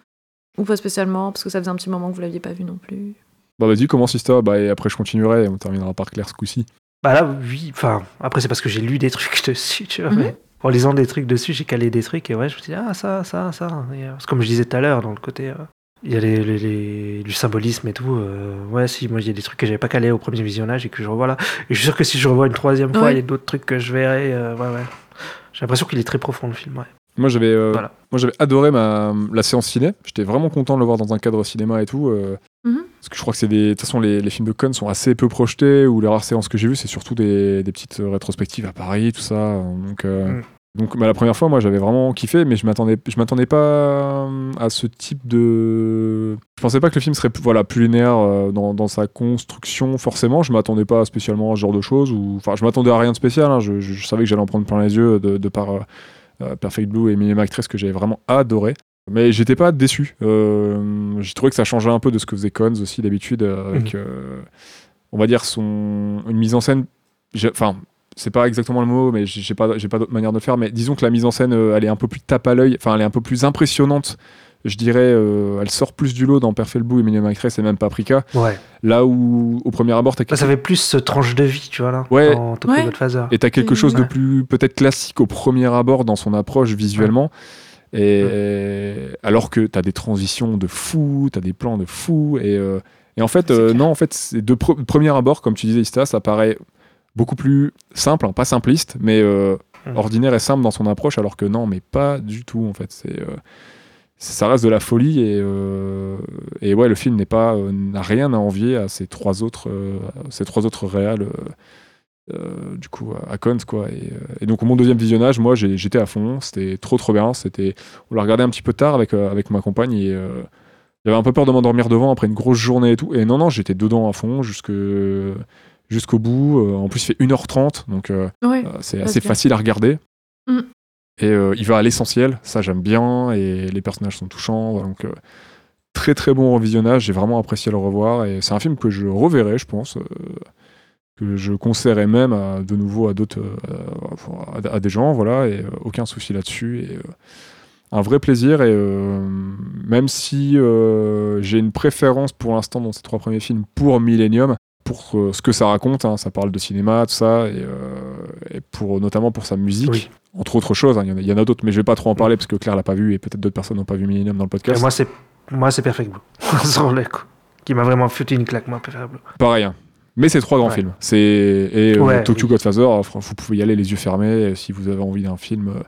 ou pas spécialement, parce que ça faisait un petit moment que vous l'aviez pas vu non plus? Bah vas-y, commence Ista, bah, et après je continuerai et on terminera par Claire ce coup-ci. Bah là, oui. Enfin, après, c'est parce que j'ai lu des (laughs) trucs dessus, tu vois. Mhm. mais en lisant des trucs dessus, j'ai calé des trucs et ouais, je me suis dit, ah, ça, ça, ça. Et, euh, c'est comme je disais tout à l'heure, dans le côté. euh, il y a les, les- les- du symbolisme et tout. euh, ouais, si, moi, il y a des trucs que j'avais pas calé au premier visionnage et que je revois là. Et je suis sûr que si je revois une troisième fois, Ouais. il y a d'autres trucs que je verrai. euh, ouais, ouais. J'ai l'impression qu'il est très profond, le film, ouais. Moi j'avais euh, Voilà. moi j'avais adoré ma, la séance ciné. J'étais vraiment content de le voir dans un cadre cinéma et tout. euh, Mhm. Parce que je crois que c'est des. De toute façon, les, les films de Cannes sont assez peu projetés, ou les rares séances que j'ai vues, c'est surtout des, des petites rétrospectives à Paris, tout ça. Donc, euh, Mm. Donc bah, la première fois, moi j'avais vraiment kiffé, mais je m'attendais, je m'attendais pas euh, à ce type de. Je pensais pas que le film serait voilà, plus linéaire euh, dans, dans sa construction, forcément. Je m'attendais pas spécialement à ce genre de choses, ou. Enfin, je m'attendais à rien de spécial, hein. je, je- je savais que j'allais en prendre plein les yeux de, de par. euh, Perfect Blue et Minimum Actress que j'avais vraiment adoré. Mais j'étais pas déçu. Euh, j'ai trouvé que ça changeait un peu de ce que faisait Cons aussi d'habitude, euh, avec, on va dire, son, une mise en scène. Enfin, c'est pas exactement le mot, mais j'ai pas, j'ai pas d'autre manière de le faire. Mais disons que la mise en scène, euh, elle est un peu plus tape à l'œil, enfin, elle est un peu plus impressionnante je dirais, euh, elle sort plus du lot dans Perfect Blue et Million Actress et même Paprika. Ouais. Là où, au premier abord, t'as Là, ça fait plus ce tranche de vie, tu vois, là. Ouais. Dans Ouais. Et t'as quelque chose de plus peut-être classique au premier abord dans son approche visuellement. Et alors que t'as des transitions de fou, t'as des plans de fou. Et, euh, et en fait, C'est euh, non, en fait, c'est de pre- premier abord, comme tu disais, Ista, ça paraît beaucoup plus simple, hein, pas simpliste, mais euh, Mhm. ordinaire et simple dans son approche, alors que non, mais pas du tout, en fait. C'est. euh, ça reste de la folie et, euh, et ouais le film n'est pas n'a rien à envier à ces trois autres ces trois autres réals du coup à, Cannes quoi et, et donc au mon deuxième visionnage moi j'étais à fond c'était trop trop bien c'était on l'a regardé un petit peu tard avec avec ma compagne et j'avais un peu peur de m'endormir devant après une grosse journée et tout et non non j'étais dedans à fond jusque jusqu'au bout Euh, en plus il fait 1h30 donc euh, Ouais. euh, c'est assez bien. facile à regarder. Mm. Et il va à l'essentiel, ça j'aime bien, et les personnages sont touchants. voilà, donc, très très bon revisionnage, j'ai vraiment apprécié le revoir. Et c'est un film que je reverrai, je pense, que je conseillerais même à- de nouveau à d'autres, euh, à, à des gens, voilà, et euh, aucun souci là-dessus. Et, euh, un vrai plaisir, et même si j'ai une préférence pour l'instant dans ces trois premiers films pour Millennium, pour euh, ce que ça raconte, hein, ça parle de cinéma, tout ça, et, euh, et pour, notamment pour sa musique, Oui. entre autres choses, hein, il y en a- il y en a, d'autres, mais je vais pas trop en parler parce que Claire l'a pas vu et peut-être d'autres personnes n'ont pas vu Millennium dans le Et podcast. moi, c'est moi, c'est Perfect Blue. (laughs) Qui m'a vraiment foutu une claque, moi, Perfect Blue. Pareil, hein. mais c'est trois grands Ouais. films. C'est et euh, Ouais, Tokyo oui. Godfather, vous pouvez y aller les yeux fermés si vous avez envie d'un film euh,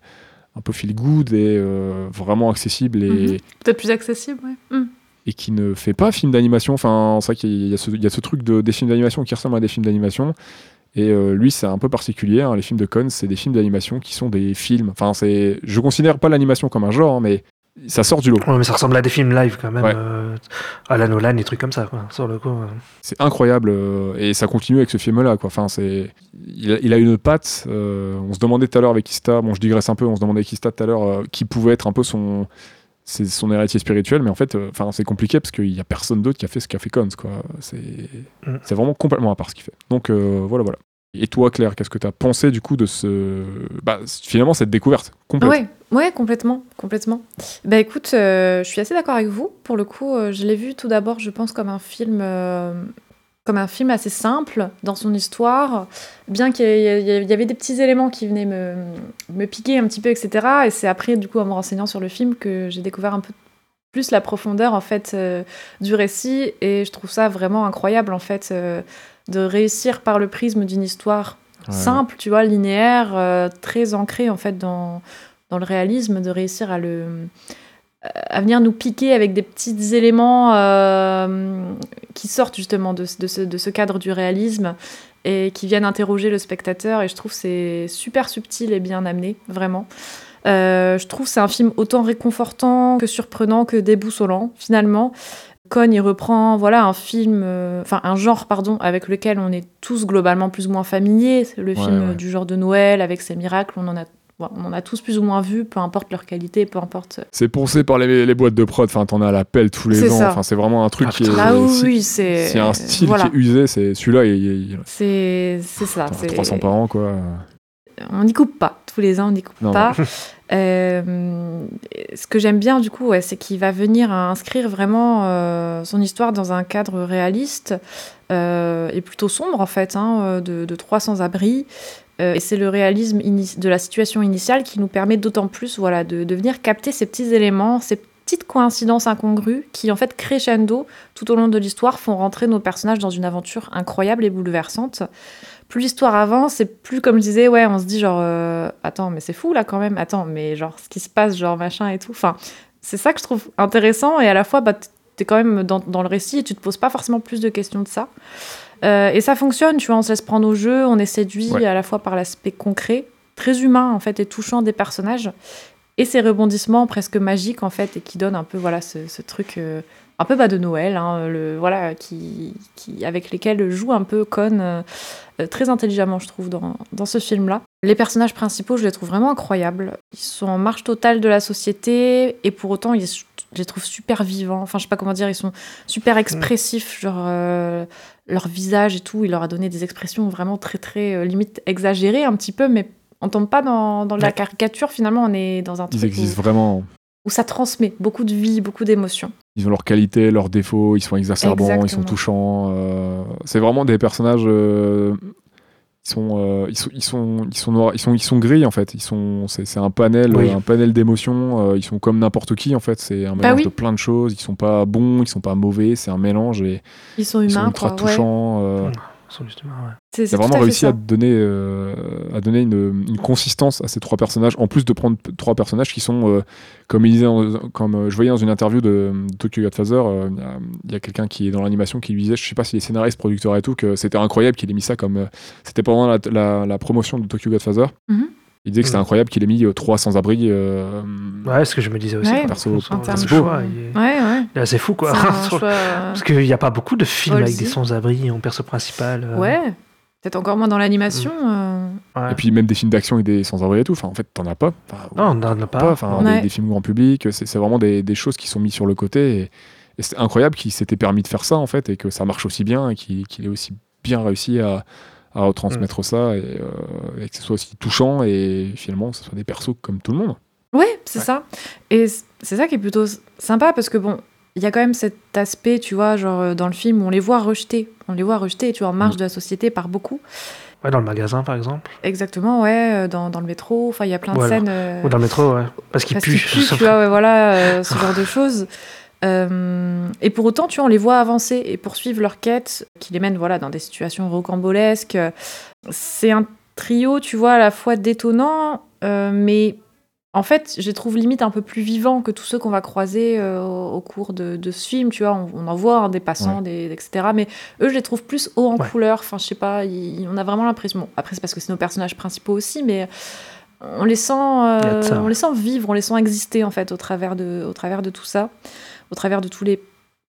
un peu feel good et euh, vraiment accessible et, Mhm. Peut-être plus accessible, ouais. Mm. Et qui ne fait pas film d'animation. Enfin, c'est vrai qu'il y, a ce- il y a ce truc de, des films d'animation qui ressemblent à des films d'animation. Et euh, lui, c'est un peu particulier. hein. Les films de Cohn, c'est des films d'animation qui sont des films. Enfin, c'est. Je considère pas l'animation comme un genre, hein, mais ça sort du lot. Ouais, mais ça ressemble à des films live quand même. Ouais. euh, à la Nolan, des trucs comme ça, quoi. Sur le coup. euh. C'est incroyable euh, et ça continue avec ce film-là. Quoi. Enfin, c'est. Il, a- il a une patte. euh, on se demandait tout à l'heure avec Ista. Bon, je digresse un peu. On se demandait avec Ista tout à l'heure qui pouvait être un peu son. C'est son héritier spirituel, mais en fait, euh, enfin, c'est compliqué parce qu'il y a personne d'autre qui a fait ce qu'a fait Cohn, quoi. C'est, Mm. c'est vraiment complètement à part ce qu'il fait. Donc euh, voilà, voilà. Et toi, Claire, qu'est-ce que tu as pensé du coup de ce, bah, finalement cette découverte complète? Ouais, ouais, complètement, complètement. Bah écoute, euh, je suis assez d'accord avec vous. Pour le coup, euh, je l'ai vu tout d'abord, je pense, comme un film, euh, comme un film assez simple dans son histoire, bien qu'il y, avait des petits éléments qui venaient me, me piquer un petit peu, etc. Et c'est après, du coup, en me renseignant sur le film, que j'ai découvert un peu plus la profondeur en fait euh, du récit. Et je trouve ça vraiment incroyable en fait euh, de réussir par le prisme d'une histoire Ouais. simple, tu vois, linéaire, euh, très ancrée en fait dans, dans le réalisme, de réussir à le à venir nous piquer avec des petits éléments euh, qui sortent justement de, de ce, de ce cadre du réalisme et qui viennent interroger le spectateur. Et je trouve que c'est super subtil et bien amené, vraiment. Euh, je trouve que c'est un film autant réconfortant que surprenant que déboussolant, finalement. Cohn, il reprend voilà, un film, euh, enfin un genre, pardon, avec lequel on est tous globalement plus ou moins familiers. C'est le Ouais, film ouais. du genre de Noël avec ses miracles, on en a bon, on en a tous plus ou moins vu, peu importe leur qualité, peu importe. C'est poncé par les, les boîtes de prod. Enfin, t'en as à la pelle tous les ans. ça. Enfin, c'est vraiment un truc Ah, qui est. Ah oui, si- c'est. A un style voilà. qui est usé, c'est celui-là. Il, il- C'est c'est ça. c'est- 300 par an, quoi. On n'y coupe pas. Tous les ans, on n'y coupe Non, pas. (laughs) Euh, ce que j'aime bien, du coup, ouais, c'est qu'il va venir inscrire vraiment euh, son histoire dans un cadre réaliste euh, et plutôt sombre, en fait, hein, de, de trois sans-abri. Euh, et c'est le réalisme de la situation initiale qui nous permet d'autant plus voilà, de, de venir capter ces petits éléments, ces petites coïncidences incongrues qui, en fait, crescendo tout au long de l'histoire, font rentrer nos personnages dans une aventure incroyable et bouleversante plus l'histoire avance, et plus, comme je disais, ouais, on se dit genre, euh, attends, mais c'est fou là quand même, attends, mais genre, ce qui se passe, genre machin et tout. Enfin, c'est ça que je trouve intéressant, et à la fois, bah, t'es quand même dans, dans le récit et tu te poses pas forcément plus de questions de ça. Euh, et ça fonctionne, tu vois, on se laisse prendre au jeu, on est séduit Ouais. à la fois par l'aspect concret, très humain en fait, et touchant des personnages, et ces rebondissements presque magiques en fait, et qui donnent un peu, voilà, ce, ce truc. euh, un peu bas de Noël, hein, le, voilà, qui, qui, avec lesquels joue un peu Con euh, très intelligemment, je trouve, dans, dans ce film-là. Les personnages principaux, je les trouve vraiment incroyables. Ils sont en marche totale de la société, et pour autant, ils, je les trouve super vivants. Enfin, je sais pas comment dire, ils sont super expressifs, genre euh, leur visage et tout, il leur a donné des expressions vraiment très, très, euh, limite exagérées un petit peu, mais on tombe pas dans, dans la caricature, finalement, on est dans un truc Ils où- existent vraiment. où ça transmet beaucoup de vie, beaucoup d'émotions. Ils ont leurs qualités, leurs défauts, ils sont exacerbants, ils sont touchants. euh, c'est vraiment des personnages. Ils sont, euh, ils sont, ils sont, ils sont noirs, ils sont, ils sont gris en fait. Ils sont, c'est, c'est un panel, Oui. euh, un panel d'émotions. euh, ils sont comme n'importe qui en fait. C'est un Bah mélange oui. de plein de choses. Ils sont pas bons, ils sont pas mauvais. C'est un mélange et Ils sont ils sont humains, ultra quoi. ouais. touchants. euh, Sans justement, ouais. C'est, vraiment réussi à donner, euh, à donner une, une consistance à ces trois personnages, en plus de prendre trois personnages qui sont, euh, comme, il disait comme euh, je voyais dans une interview de, de Tokyo Godfather, euh, il y a- quelqu'un qui est dans l'animation qui lui disait, je sais pas si les scénaristes, producteurs et tout, que c'était incroyable qu'il ait mis ça comme. euh, c'était pendant la, la- la promotion de Tokyo Godfather. Mhm. Il disait que c'était Mhm. incroyable qu'il ait mis euh, trois sans-abri. euh, Ouais, ce que je me disais aussi. Ouais. Perso, Son- en termes son de choix, choix. il est- Ouais, ouais. il est assez fou, quoi. C'est (laughs) choix, euh, Parce qu'il n'y a pas beaucoup de films avec des sans-abri en perso principal. euh, Ouais. Peut-être encore moins dans l'animation. euh, ouais. Et puis même des films d'action avec des sans-abri et tout. Enfin, en fait, t'en as pas. Enfin, Non, on n'en a pas. pas, enfin, Ouais. des, des films grand public, c'est c'est vraiment des, des choses qui sont mises sur le côté. Et, et c'est incroyable qu'il s'était permis de faire ça, en fait, et que ça marche aussi bien, et qu'il qu'il ait aussi bien réussi à, à retransmettre Mm. ça, et, euh, et que ce soit aussi touchant, et finalement, que ce soit des persos comme tout le monde. Ouais, c'est Ouais. ça. Et c'est ça qui est plutôt sympa parce que bon, il y a quand même cet aspect, tu vois, genre euh, dans le film où on les voit rejetés. On les voit rejetés, tu vois, en marge Mm. de la société par beaucoup. Ouais, dans le magasin, par exemple. Exactement, ouais, euh, dans, dans le métro. Enfin, il y a plein de Voilà. scènes. euh, Ou dans le métro, ouais. Parce qu'il parce pue. qu'ils (laughs) puent, tu vois, ouais, voilà, (laughs) euh, ce genre de choses. Euh, et pour autant, tu vois, on les voit avancer et poursuivre leur quête, qui les mène, voilà, dans des situations rocambolesques. C'est un trio, tu vois, à la fois détonnant, euh, mais en fait, je les trouve limite un peu plus vivants que tous ceux qu'on va croiser euh, au, cours de, de ce film, tu vois. On, on en voit hein, des passants, des, etc. Mais eux, je les trouve plus haut en Ouais. couleur. Enfin, je sais pas, on a vraiment l'impression. Bon, après, c'est parce que c'est nos personnages principaux aussi, mais on les sent, euh, on les sent vivre, on les sent exister en fait au travers de, au travers de tout ça, au travers de tous les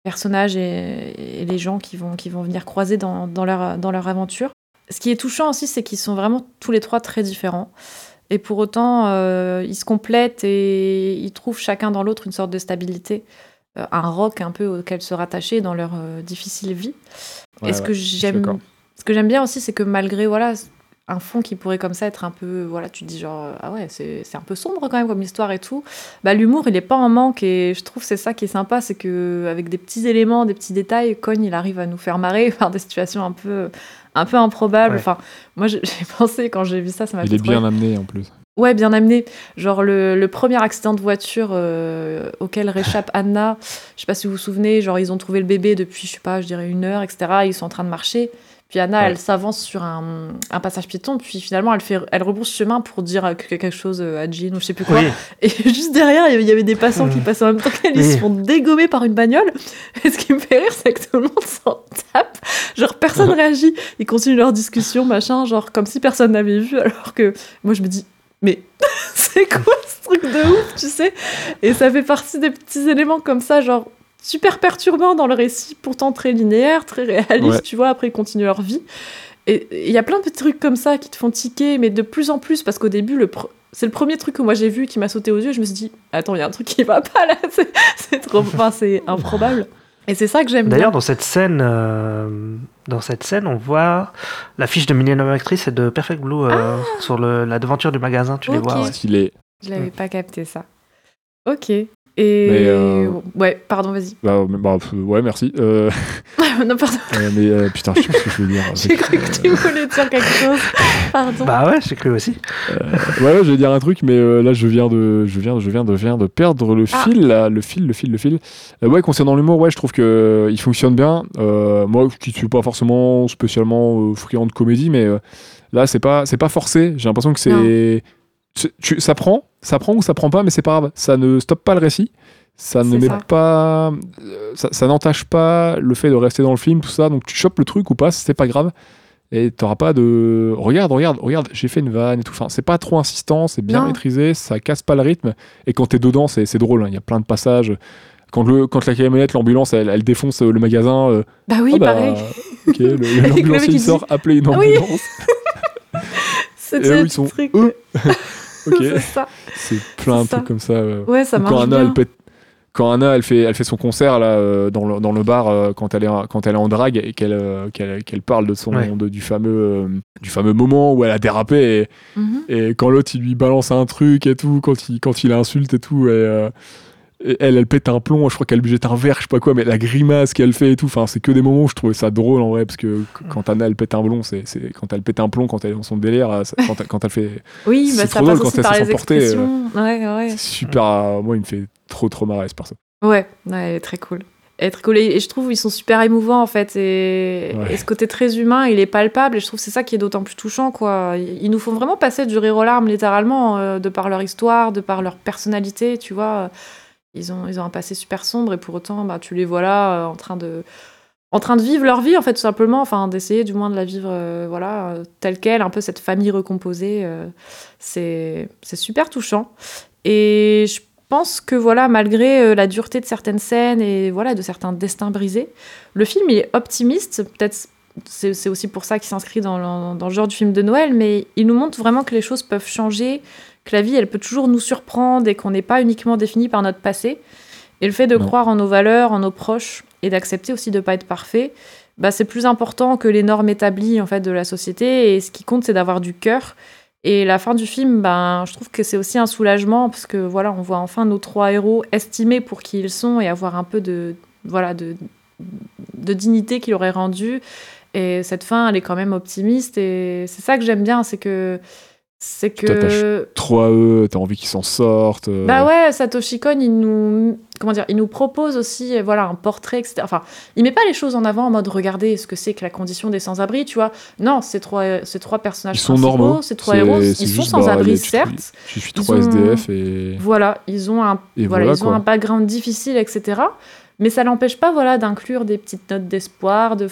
personnages et, et les gens qui vont, qui vont venir croiser dans, dans leur, dans leur aventure. Ce qui est touchant aussi, c'est qu'ils sont vraiment tous les trois très différents. Et pour autant, euh, ils se complètent et ils trouvent chacun dans l'autre une sorte de stabilité, euh, un roc un peu auquel se rattacher dans leur euh, difficile vie. Ouais, et ce ouais, que j'aime, ce que j'aime bien aussi, c'est que malgré voilà un fond qui pourrait comme ça être un peu, voilà, tu te dis genre ah ouais, c'est c'est un peu sombre quand même comme histoire et tout. Bah l'humour, il est pas en manque et je trouve que c'est ça qui est sympa, c'est que avec des petits éléments, des petits détails, Cogne il arrive à nous faire marrer (laughs) par des situations un peu un peu improbables. Ouais. Enfin, moi j'ai (laughs) pensé quand j'ai vu ça, ça m'a Il est bien amené, en plus. Ouais, bien amené. Genre le, le premier accident de voiture euh, auquel réchappe (laughs) Anna, je sais pas si vous vous souvenez, genre ils ont trouvé le bébé depuis, je sais pas, je dirais une heure, etc. Ils sont en train de marcher. Puis Anna, Ouais. elle s'avance sur un, un passage piéton, puis finalement elle, fait, elle rebrousse chemin pour dire que- quelque chose à Jean ou je sais plus quoi. Oui, (laughs) Et juste derrière, il y avait- des passants qui Mhm. passaient en même temps qu'elle, ils se font dégommer par une bagnole. (laughs) Et ce qui me fait rire, c'est que tout le monde (laughs) s'en tape. Genre, personne réagit. Ils continuent leur discussion, machin, genre comme si personne n'avait vu, alors que moi je me dis, mais c'est quoi ce truc de ouf, tu sais? Et ça fait partie des petits éléments comme ça, genre super perturbants dans le récit, pourtant très linéaire, très réaliste, Ouais. tu vois, après ils continuent leur vie. Et il y a plein de petits trucs comme ça qui te font tiquer, mais de plus en plus, parce qu'au début, le c'est le premier truc que moi j'ai vu qui m'a sauté aux yeux. Je me suis dit, attends, il y a un truc qui va pas là, (laughs) c'est trop, enfin, c'est improbable. Et c'est ça que j'aime bien. D'ailleurs, dans cette scène, euh, dans cette scène, on voit l'affiche de Millennium Actress et de Perfect Blue euh, sur le- la devanture du magasin. Tu les Ok. vois. ouais. Stylé. Je l'avais pas capté ça. Ok. Et Mais, euh, ouais, pardon, vas-y. Bah, bah, pff, ouais, merci. Euh, (laughs) non, pardon. euh, mais euh, putain, je sais pas ce que je veux dire. (laughs) J'ai cru que tu voulais dire quelque chose. (laughs) Pardon. Bah ouais, j'ai cru aussi. Ouais, ouais, je vais dire un truc, mais euh, là, je viens de, je viens, de- je viens de, je viens de perdre le Ah. fil, là, le fil, le fil, le fil. Euh, ouais, concernant l'humour, ouais, je trouve que euh, il fonctionne bien. Euh, moi, qui suis pas forcément spécialement euh, friand de comédie, mais euh, là, c'est pas, c'est pas forcé. J'ai l'impression que c'est, tu- ça prend, ça prend ou ça prend pas, mais c'est pas grave. Ça ne stoppe pas le récit. Ça ne met ça. pas, euh, ça, ça n'entache pas le fait de rester dans le film, tout ça. Donc tu chopes le truc ou pas, c'est pas grave. Et t'auras pas de. Regarde, regarde, regarde, j'ai fait une vanne et tout. Enfin, c'est pas trop insistant, c'est bien Non. maîtrisé, ça casse pas le rythme. Et quand t'es dedans, c'est drôle. hein. Il y a plein de passages. Quand, le, quand la camionnette, l'ambulance, elle, elle défonce euh, le magasin. euh, Bah oui, ah bah, pareil. Ok, le- le (laughs) mec l'ambulancier sort, appeler une Ah oui. ambulance. (laughs) C'est eux, le ils sont truc. eux. (laughs) ok, (laughs) C'est ça. c'est plein de C'est ça. trucs comme ça. euh. Ouais, ça Ou marche quand Anna, bien. elle pète, quand Anna elle fait, elle fait son concert là euh, dans, le, dans le bar euh, quand elle est en- quand elle est en drague et qu'elle euh, qu'elle qu'elle parle de son Ouais. de- du fameux euh, du fameux moment où elle a dérapé et, Mhm. et quand l'autre il lui balance un truc et tout quand il quand il l'insulte et tout et, euh, et elle elle pète un plomb je crois qu'elle lui jette un verre je sais pas quoi mais la grimace qu'elle fait et tout enfin c'est que des moments où je trouvais ça drôle en vrai parce que qu- quand Anna elle pète un plomb c'est quand elle pète un plomb quand elle est dans son délire euh, ça- quand, elle- quand elle fait (laughs) Oui, C'est bah, trop ça drôle passe quand aussi elle par se les euh. expressions. Ouais, ouais. c'est super euh, moi il me fait trop trop marrer ce perso Ouais, ouais, elle est très cool. Elle est très cool. Et je trouve qu'ils sont super émouvants en fait. Et, Ouais. et ce côté très humain, il est palpable. Et je trouve que c'est ça qui est d'autant plus touchant. quoi. Ils ils nous font vraiment passer du rire aux larmes, littéralement, euh, de par leur histoire, de par leur personnalité. Tu vois, ils ont, ils ont un passé super sombre et pour autant, bah, tu les vois là euh, en train de. En train de vivre leur vie, en fait, tout simplement, enfin, d'essayer du moins de la vivre, euh, voilà, telle qu'elle, un peu cette famille recomposée, euh, c'est super touchant. Et je pense que voilà, malgré la dureté de certaines scènes et voilà de certains destins brisés, le film il est optimiste. Peut-être c'est aussi pour ça qu'il s'inscrit dans, dans le genre du film de Noël, mais il nous montre vraiment que les choses peuvent changer, que la vie elle peut toujours nous surprendre et qu'on n'est pas uniquement défini par notre passé. Et le fait de Non. croire en nos valeurs, en nos proches et d'accepter aussi de ne pas être parfait, bah, c'est plus important que les normes établies en fait de la société. Et ce qui compte, c'est d'avoir du cœur. Et la fin du film, ben, je trouve que c'est aussi un soulagement parce que voilà, on voit enfin nos trois héros estimés pour qui ils sont et avoir un peu de voilà de, de dignité qu'il aurait rendu. Et cette fin, elle est quand même optimiste et c'est ça que j'aime bien, c'est que c'est Tu t'attaches que trop à eux t'as envie qu'ils s'en sortent euh, bah ouais, Satoshi Kon, il nous, comment dire, il nous propose aussi, euh, voilà, un portrait, etc. Enfin, il met pas les choses en avant en mode regardez ce que c'est que la condition des sans-abri, tu vois. Non, ces trois, euh, ces trois personnages Ils sont normaux. ces trois héros, ils sont bah, sans-abri, certes. je suis trois SDF et Voilà, ils ont un, Et voilà, voilà, ils ont un background difficile, etc. Mais ça n'empêche pas, voilà, d'inclure des petites notes d'espoir, de,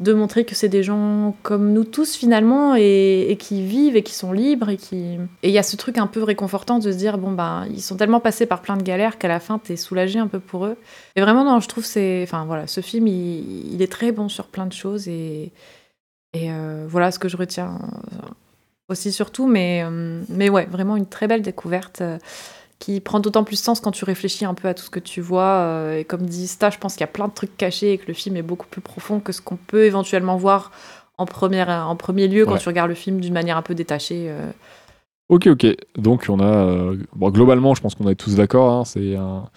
de montrer que c'est des gens comme nous tous finalement et, qui vivent et qui sont libres et qui. Et il y a ce truc un peu réconfortant de se dire bon ben ils sont tellement passés par plein de galères qu'à la fin t'es soulagé un peu pour eux. Et vraiment je trouve c'est, enfin voilà, ce film il, il est très bon sur plein de choses et et euh, voilà ce que je retiens euh, aussi surtout, mais euh, mais ouais vraiment une très belle découverte. Euh, qui prend d'autant plus sens quand tu réfléchis un peu à tout ce que tu vois. euh, et comme dit Sta, je pense qu'il y a plein de trucs cachés et que le film est beaucoup plus profond que ce qu'on peut éventuellement voir en, première, en premier lieu quand Ouais. tu regardes le film d'une manière un peu détachée. euh. Ok, ok. Donc on a, euh, bon, globalement, je pense qu'on est tous d'accord. hein, c'est un-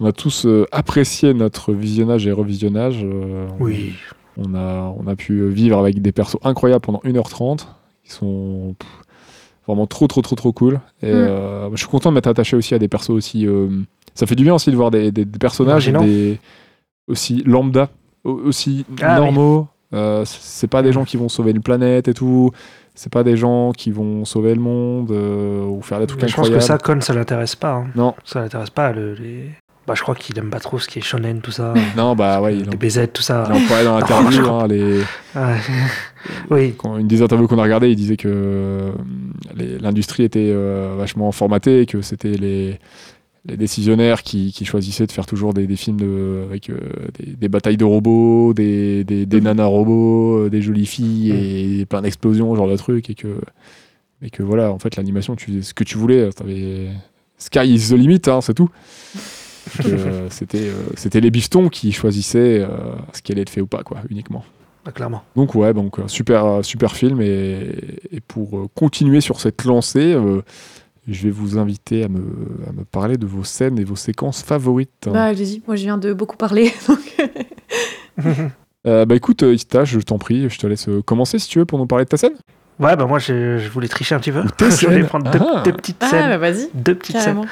on a tous euh, apprécié notre visionnage et revisionnage. euh, Oui. On a, on a pu vivre avec des persos incroyables pendant 1h30. Ils sont pff, vraiment trop, trop, trop, trop cool. Et Mm. euh, je suis content de m'être attaché aussi à des persos aussi. euh, ça fait du bien aussi de voir des, des- des personnages des, aussi lambda, au- aussi Ah, oui. normaux. Euh, c'est pas des gens qui vont sauver une planète et tout. C'est pas des gens qui vont sauver le monde euh, ou faire des trucs Mais je pense incroyables. que ça, Con, ça l'intéresse pas. hein. Non. Ça l'intéresse pas. Le, les... bah, je crois qu'il aime pas trop ce qui est shonen, tout ça. (laughs) Non, bah ouais, les BZ, tout ça. il en parlait dans l'interview. (laughs) hein, les, oui. quand- une des interviews qu'on a regardées, il disait que euh, l'industrie était euh, vachement formatée, et que c'était les, les décisionnaires qui, qui choisissaient de faire toujours des, des films de- avec euh, des, des batailles de robots, des, des, des nanas robots, des jolies filles et plein d'explosions, genre de trucs, et que, et que voilà, en fait, l'animation, tu faisais ce que tu voulais, Sky is the limit, hein, c'est tout. Euh, c'était euh, c'était les bifetons qui choisissaient euh, ce qui allait être fait ou pas, quoi, uniquement. Bah, clairement. Donc ouais, donc super super film et, et pour euh, continuer sur cette lancée, euh, je vais vous inviter à me, à me parler de vos scènes et vos séquences favorites. Bah, allez-y, moi je viens de beaucoup parler. (laughs) donc- (laughs) Euh, bah écoute, Ista, je t'en prie, je te laisse commencer si tu veux pour nous parler de ta scène. Ouais, bah moi, je, je voulais tricher un petit peu. (laughs) je voulais prendre deux, Ah. deux petites ah, scènes. bah vas-y, Deux petites scènes.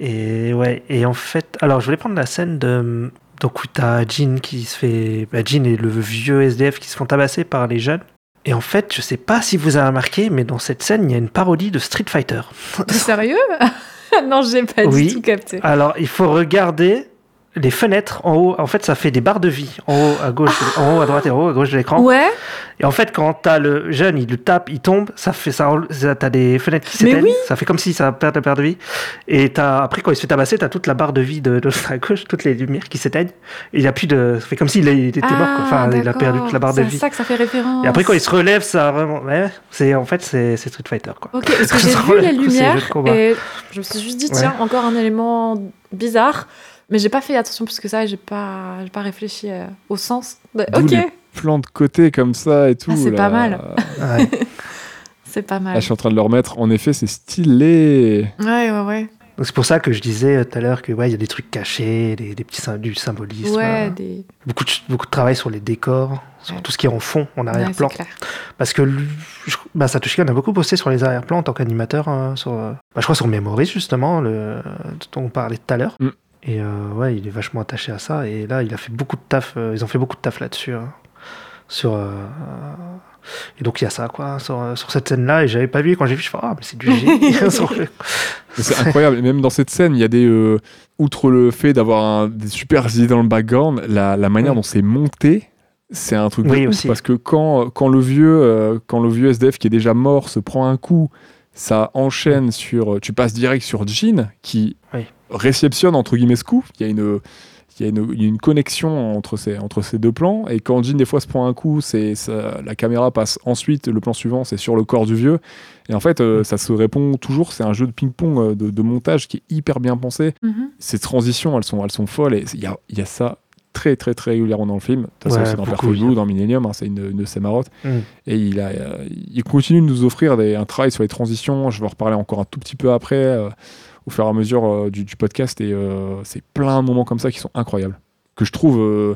Et ouais, et en fait, alors je voulais prendre la scène de. Donc où t'as Jean qui se fait. Bah, Jean et le vieux SDF qui se font tabasser par les jeunes. Et en fait, je sais pas si vous avez remarqué, mais dans cette scène, il y a une parodie de Street Fighter. Sérieux? (laughs) Non, j'ai pas Oui. du tout capté. Alors, il faut regarder les fenêtres en haut. En fait, ça fait des barres de vie. En haut, à gauche, en haut, à droite et en haut, à gauche de l'écran. Ouais, Et en fait, quand t'as le jeune, il le tape, il tombe, ça fait ça, t'as des fenêtres qui s'éteignent, oui. ça fait comme si ça perd la paire de vie. Et t'as, après, quand il se fait tabasser, t'as toute la barre de vie de, de (laughs) à gauche, toutes les lumières qui s'éteignent. Et il a plus de, ça fait comme s'il il était mort, quoi. Enfin, il a perdu toute la barre de Ah, C'est vie. ça que ça fait référence. Et après, quand il se relève, ça vraiment, ouais, c'est, en fait, c'est, Street Fighter, quoi. Ok, parce (laughs) que j'ai vu lumières combat. et je me suis juste dit, tiens, encore un élément bizarre. Mais j'ai pas fait attention plus que ça, j'ai pas, j'ai pas réfléchi euh, au sens. de- Ok, les plans de côté comme ça et tout. Ah, c'est là. pas mal. (laughs) Ouais. (laughs) c'est pas Là, mal. je suis en train de le remettre. En effet, c'est stylé. Ouais, ouais, ouais. Donc c'est pour ça que je disais euh, tout à l'heure que ouais, il y a des trucs cachés, des, des petits du symbolisme. Ouais, euh, des... beaucoup, de, beaucoup de travail sur les décors, sur Ouais. tout ce qui est en fond, en ouais, arrière-plan. c'est clair. Parce que je- bah, Satoshi Kon a beaucoup bossé sur les arrière-plans en tant qu'animateur. euh, sur, bah, je crois sur Memories, justement, le, dont on parlait tout à l'heure. Mm. Et euh, ouais, il est vachement attaché à ça. Et là, il a fait beaucoup de taf. euh, ils ont fait beaucoup de taf là-dessus. hein. sur. euh, et donc il y a ça, quoi, sur, euh, sur cette scène-là. Et j'avais pas vu quand j'ai vu, je fais ah, mais c'est du génie. (laughs) C'est incroyable. Et même dans cette scène, il y a des. euh, outre le fait d'avoir des super idées dans le background, la, la manière Mm. dont c'est monté, c'est un truc de Oui, aussi. Parce que quand, quand, le vieux, euh, quand le vieux SDF qui est déjà mort se prend un coup, ça enchaîne sur. Tu passes direct sur Jean qui Oui. Réceptionne entre guillemets ce coup. Il y a une. Il y, a une, connexion entre ces, entre ces deux plans. Et quand Jean, des fois, se prend un coup, c'est ça- la caméra passe ensuite, le plan suivant, c'est sur le corps du vieux. Et en fait, euh, ça se répond toujours. C'est un jeu de ping-pong euh, de, de montage qui est hyper bien pensé. Mhm. Ces transitions, elles sont, elles sont folles. Et il y a, y a ça très, très, très régulièrement dans le film. De toute façon, Ouais, c'est dans Perfect Blue, dans Millennium, hein, c'est une, une de ses marottes. Mm. Et il, a, euh, il continue de nous offrir des- un travail sur les transitions. Je vais en reparler encore un tout petit peu après, euh, au fur et à mesure euh, du, du podcast. Et euh, c'est plein de moments comme ça qui sont incroyables. Que je trouve. euh,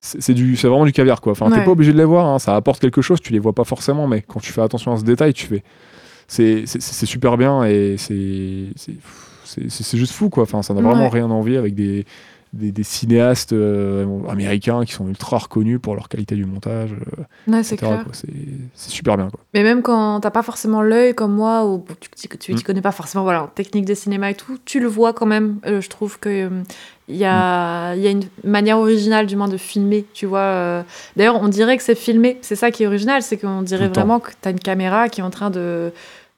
c'est c'est du- c'est vraiment du caviar, quoi. Enfin, t'es pas obligé de les voir, hein, ça apporte quelque chose, tu les vois pas forcément, mais quand tu fais attention à ce détail, tu fais. C'est super bien et c'est. c'est- juste fou, quoi. Enfin, ça n'a vraiment rien envie avec des, des, des cinéastes euh, américains qui sont ultra reconnus pour leur qualité du montage, euh, Ouais, c'est super bien, quoi. Mais même quand t'as pas forcément l'œil comme moi, ou tu tu- tu Mm. t'y connais pas forcément voilà, en technique de cinéma et tout, tu le vois quand même. Euh, je trouve que il y, a, Mm. il y a une manière originale du moins de filmer, tu vois. D'ailleurs, on dirait que c'est filmé. C'est ça qui est original, c'est qu'on dirait vraiment que t'as une caméra qui est en train de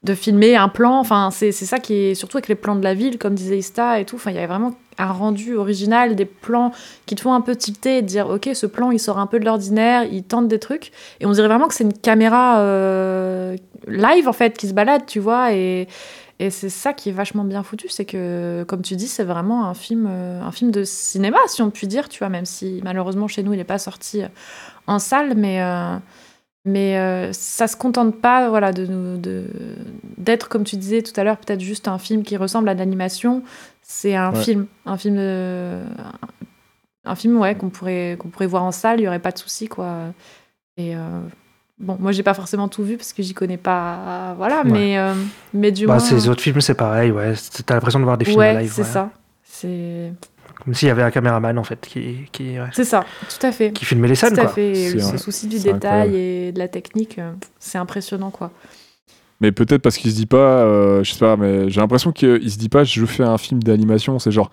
de filmer un plan. Enfin, c'est ça qui est surtout avec les plans de la ville, comme disait Ista et tout. Enfin, il y a vraiment un rendu original, des plans qui te font un peu tilter et dire ok, ce plan il sort un peu de l'ordinaire, il tente des trucs. Et on dirait vraiment que c'est une caméra euh, live en fait qui se balade, tu vois. Et, et c'est ça qui est vachement bien foutu, c'est que comme tu dis, c'est vraiment un film, euh, un film de cinéma, si on peut dire, tu vois, même si malheureusement chez nous il n'est pas sorti euh, en salle, mais mais euh, ça se contente pas, voilà, de d'être comme tu disais tout à l'heure, peut-être juste un film qui ressemble à de l'animation. C'est un Ouais. film, un film de un film ouais qu'on pourrait qu'on pourrait voir en salle, il y aurait pas de souci quoi. Et euh, bon, moi j'ai pas forcément tout vu parce que j'y connais pas, voilà, Ouais. mais euh, mais du Bah, moins. ces autres films, c'est pareil, ouais. T'as l'impression de voir des films ouais, live. c'est ouais. ça. C'est Comme s'il y avait un caméraman, en fait, qui, qui, ouais, c'est ça, tout à fait. qui filmait les scènes, Tout à quoi. fait. C'est ce souci du détail incroyable. et de la technique, euh, c'est impressionnant quoi. Mais peut-être parce qu'il se dit pas, euh, je sais pas, mais j'ai l'impression qu'il se dit pas, je fais un film d'animation, c'est genre,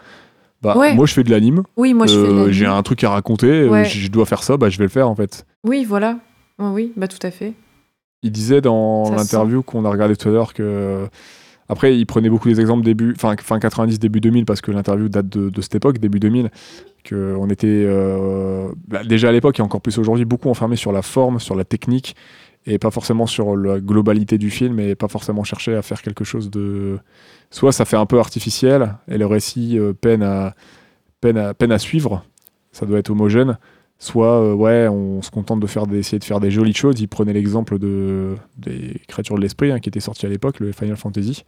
bah, Ouais. moi je fais de l'anime, Oui, moi je euh, j'ai un truc à raconter, euh, Ouais. je je dois faire ça, bah je vais le faire en fait. Oui, voilà. Oui, bah tout à fait. Il disait dans l'interview qu'on a regardé tout à l'heure que. Après, il prenait beaucoup des exemples début, fin, fin 90, début 2000, parce que l'interview date de, cette époque, début 2000, qu'on était euh, bah, déjà à l'époque et encore plus aujourd'hui beaucoup enfermé sur la forme, sur la technique, et pas forcément sur la globalité du film, et pas forcément chercher à faire quelque chose de. Soit ça fait un peu artificiel, et le récit euh, peine, à, peine à suivre, ça doit être homogène, soit euh, ouais, on se contente de faire des, essayer de faire des jolies choses. Il prenait l'exemple de des créatures de l'esprit hein, qui était sorti à l'époque, le Final Fantasy.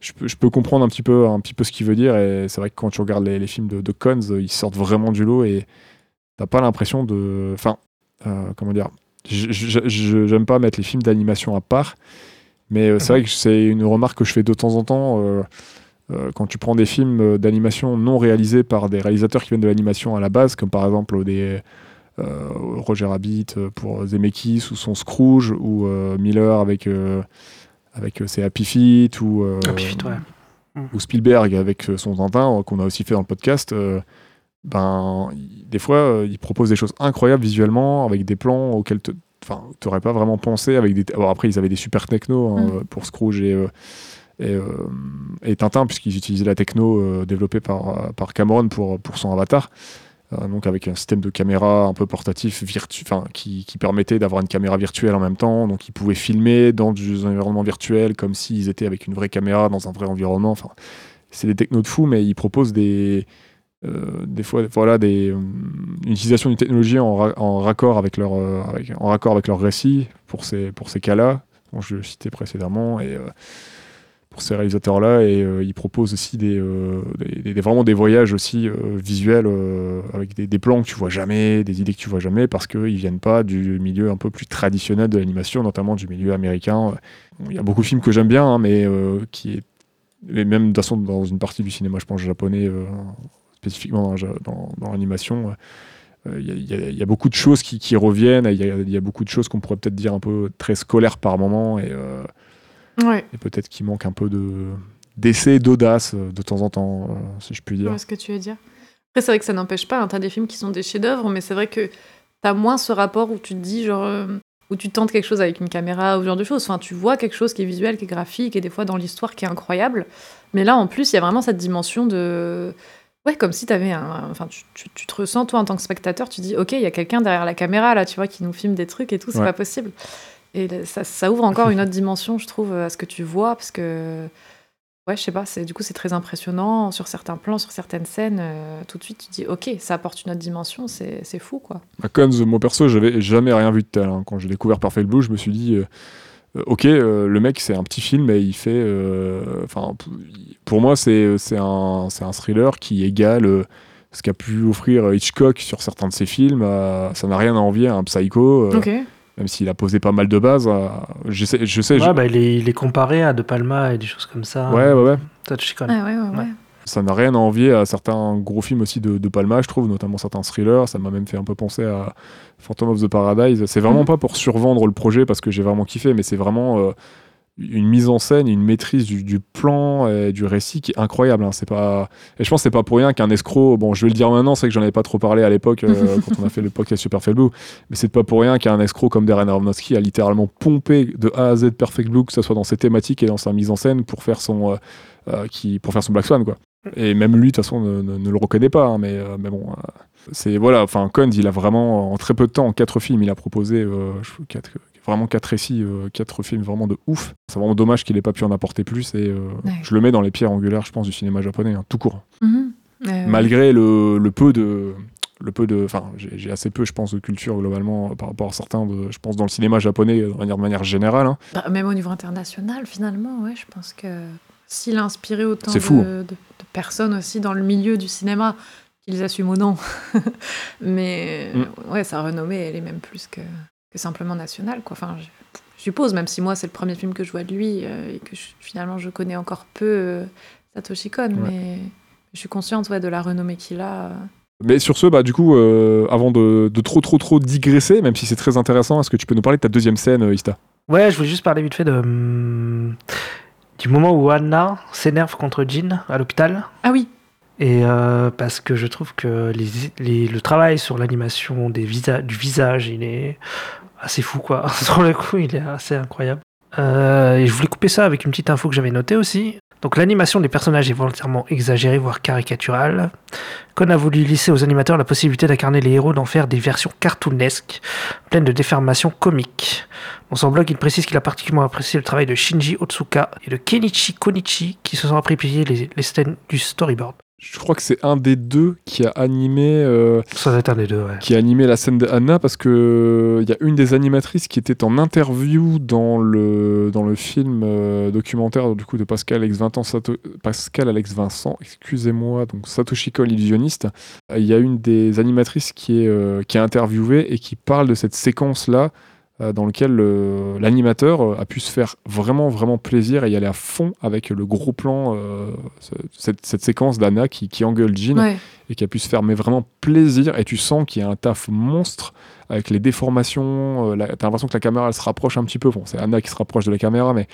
Je peux, je peux comprendre un petit peu, un petit peu ce qu'il veut dire, et c'est vrai que quand tu regardes les, les films de, de Cons, euh, ils sortent vraiment du lot et t'as pas l'impression de, enfin, euh, comment dire, j'aime pas mettre les films d'animation à part, mais c'est vrai que c'est une remarque que je fais de temps en temps. euh, euh, quand tu prends des films euh, d'animation non réalisés par des réalisateurs qui viennent de l'animation à la base, comme par exemple des euh, Roger Rabbit pour Zemeckis ou son Scrooge ou euh, Miller avec euh, avec ses Happy Feet ou euh, Happy Feet, ouais. ou Spielberg avec son Tintin qu'on a aussi fait dans le podcast. euh, ben des fois euh, il propose des choses incroyables visuellement avec des plans auxquels tu n'aurais pas vraiment pensé avec des alors après ils avaient des super techno hein, Mm. pour Scrooge et euh, et, euh, et Tintin, puisqu'ils utilisaient la techno euh, développée par, euh, par Cameron pour, pour son avatar. Donc avec un système de caméra un peu portatif virtu qui, qui permettait d'avoir une caméra virtuelle en même temps. Donc ils pouvaient filmer dans des environnements virtuels comme s'ils étaient avec une vraie caméra dans un vrai environnement. Enfin, c'est des technos de fou, mais ils proposent des, des fois, voilà, des, une utilisation d'une technologie en, en raccord avec leur, avec- en raccord avec leur récit pour ces, pour ces cas-là, dont je citais précédemment, et ces réalisateurs-là, et euh, ils proposent aussi des, euh, des- vraiment des voyages aussi euh, visuels avec des, plans que tu vois jamais, des idées que tu vois jamais, parce qu'ils viennent pas du milieu un peu plus traditionnel de l'animation, notamment du milieu américain. Il y a beaucoup de films que j'aime bien, hein, mais qui est même de toute façon dans une partie du cinéma, je pense japonais, spécifiquement dans, l'animation, il y, a- beaucoup de choses qui, reviennent, il y, a- beaucoup de choses qu'on pourrait peut-être dire un peu très scolaires par moment, et, Ouais, et peut-être qu'il manque un peu de d'essai, d'audace euh, de temps en temps, euh, si je puis dire. vois ce que tu veux dire. Après, c'est vrai que ça n'empêche pas, hein, t'as des films qui sont des chefs-d'œuvre, mais c'est vrai que t'as moins ce rapport où tu te dis, genre, euh, où tu tentes quelque chose avec une caméra ou ce genre de choses. Enfin, tu vois quelque chose qui est visuel, qui est graphique, et des fois dans l'histoire qui est incroyable. Mais là, en plus, il y a vraiment cette dimension de. Ouais, comme si t'avais un. Enfin, tu, tu- tu te ressens, toi, en tant que spectateur, tu dis, ok, il y a quelqu'un derrière la caméra, là, tu vois, qui nous filme des trucs et tout, c'est Ouais. pas possible. Et ça, ça ouvre encore une autre dimension, je trouve, à ce que tu vois, parce que. Ouais, je sais pas, c'est, du coup, c'est très impressionnant. Sur certains plans, sur certaines scènes, euh, tout de suite, tu dis, ok, ça apporte une autre dimension, c'est, c'est fou, quoi. À Cons, moi perso, j'avais jamais rien vu de tel. hein. Quand j'ai découvert Perfect Blue, je me suis dit, euh, euh, ok, euh, le mec, c'est un petit film, et il fait. Enfin, pour moi, c'est c'est un, c'est un thriller qui égale ce qu'a pu offrir Hitchcock sur certains de ses films. ça n'a rien à envier à un Psycho, euh, Ok. Même s'il a posé pas mal de bases. à- je sais, je sais. Ouais, je- bah, il, est, il est comparé à De Palma et des choses comme ça. ouais, ouais, ouais. Satoshi Kon. Ah ouais, ouais, ouais. Ouais. Ça n'a rien à envier à certains gros films aussi de, de Palma, je trouve, notamment certains thrillers. Ça m'a même fait un peu penser à Phantom of the Paradise. C'est vraiment Mhm. pas pour survendre le projet parce que j'ai vraiment kiffé, mais c'est vraiment euh, une mise en scène, une maîtrise du, du plan et du récit qui est incroyable. hein. C'est pas... Et je pense que c'est pas pour rien qu'un escroc, bon, je vais le dire maintenant, c'est que j'en avais pas trop parlé à l'époque euh, (laughs) quand on a fait le podcast sur Perfect Blue, mais c'est pas pour rien qu'un escroc comme Darren Aronofsky a littéralement pompé de A à Z Perfect Blue, que ce soit dans ses thématiques et dans sa mise en scène, pour faire son, euh, euh, qui, pour faire son Black Swan, quoi. Et même lui, de toute façon, ne, ne- ne le reconnaît pas. hein, mais, euh, mais bon, euh, c'est voilà. Enfin, Cohn, il a vraiment en très peu de temps, en quatre films, il a proposé euh, quatre- vraiment quatre récits, euh, quatre films vraiment de ouf. C'est vraiment dommage qu'il ait pas pu en apporter plus. Et euh, Ouais. je le mets dans les pierres angulaires, je pense, du cinéma japonais, hein, tout court. Mhm. Euh, Malgré le, le peu de le peu de enfin j'ai assez peu je pense de culture globalement par rapport à certains de, je pense dans le cinéma japonais de manière, de manière générale hein. bah, même au niveau international, finalement, ouais, je pense que s'il a inspiré autant de, hein. de- de personnes aussi dans le milieu du cinéma, qu'ils assument ou non, (laughs) mais Mm. ouais, sa renommée, elle est même plus que, que simplement nationale, quoi. Enfin, je, je suppose, même si moi, c'est le premier film que je vois de lui euh, et que je- finalement, je connais encore peu euh, Satoshi Kon, Ouais. mais je suis consciente ouais, de la renommée qu'il a. euh. mais sur ce bah du coup euh, avant de, de trop trop trop digresser même si c'est très intéressant est-ce que tu peux nous parler de ta deuxième scène euh, Ista? Ouais, je voulais juste parler vite fait de, hum, du moment où Anna s'énerve contre Jean à l'hôpital. Ah oui, Et euh, parce que je trouve que les, les- le travail sur l'animation des visa- du visage, il est assez fou, quoi. (laughs) sur le coup, il est assez incroyable. Euh, et je voulais couper ça avec une petite info que j'avais notée aussi. Donc l'animation des personnages est volontairement exagérée, voire caricaturale. Kon a voulu laisser aux animateurs la possibilité d'incarner les héros, d'en faire des versions cartoonesques, pleines de déformations comiques. Dans son blog, il précise qu'il a particulièrement apprécié le travail de Shinji Otsuka et de Kenichi Konichi, qui se sont appropriés les scènes du storyboard. Je crois que c'est un des deux qui a animé euh, Ça doit être un des deux, ouais. qui a animé la scène de Anna parce que il y a une des animatrices qui était en interview dans le dans le film euh, documentaire du coup de Pascal Alex Vincent Sato- Pascal Alex Vincent excusez-moi donc Satoshi Kon l'illusionniste Euh, il y a une des animatrices qui est euh, qui est interviewée et qui parle de cette séquence là dans lequel euh, l'animateur euh, a pu se faire vraiment vraiment plaisir et y aller à fond avec le gros plan euh, ce- cette, cette séquence d'Anna qui, qui engueule Jean ouais. et qui a pu se faire mais vraiment plaisir et tu sens qu'il y a un taf monstre avec les déformations euh, t'as l'impression que la caméra elle se rapproche un petit peu bon c'est Anna qui se rapproche de la caméra mais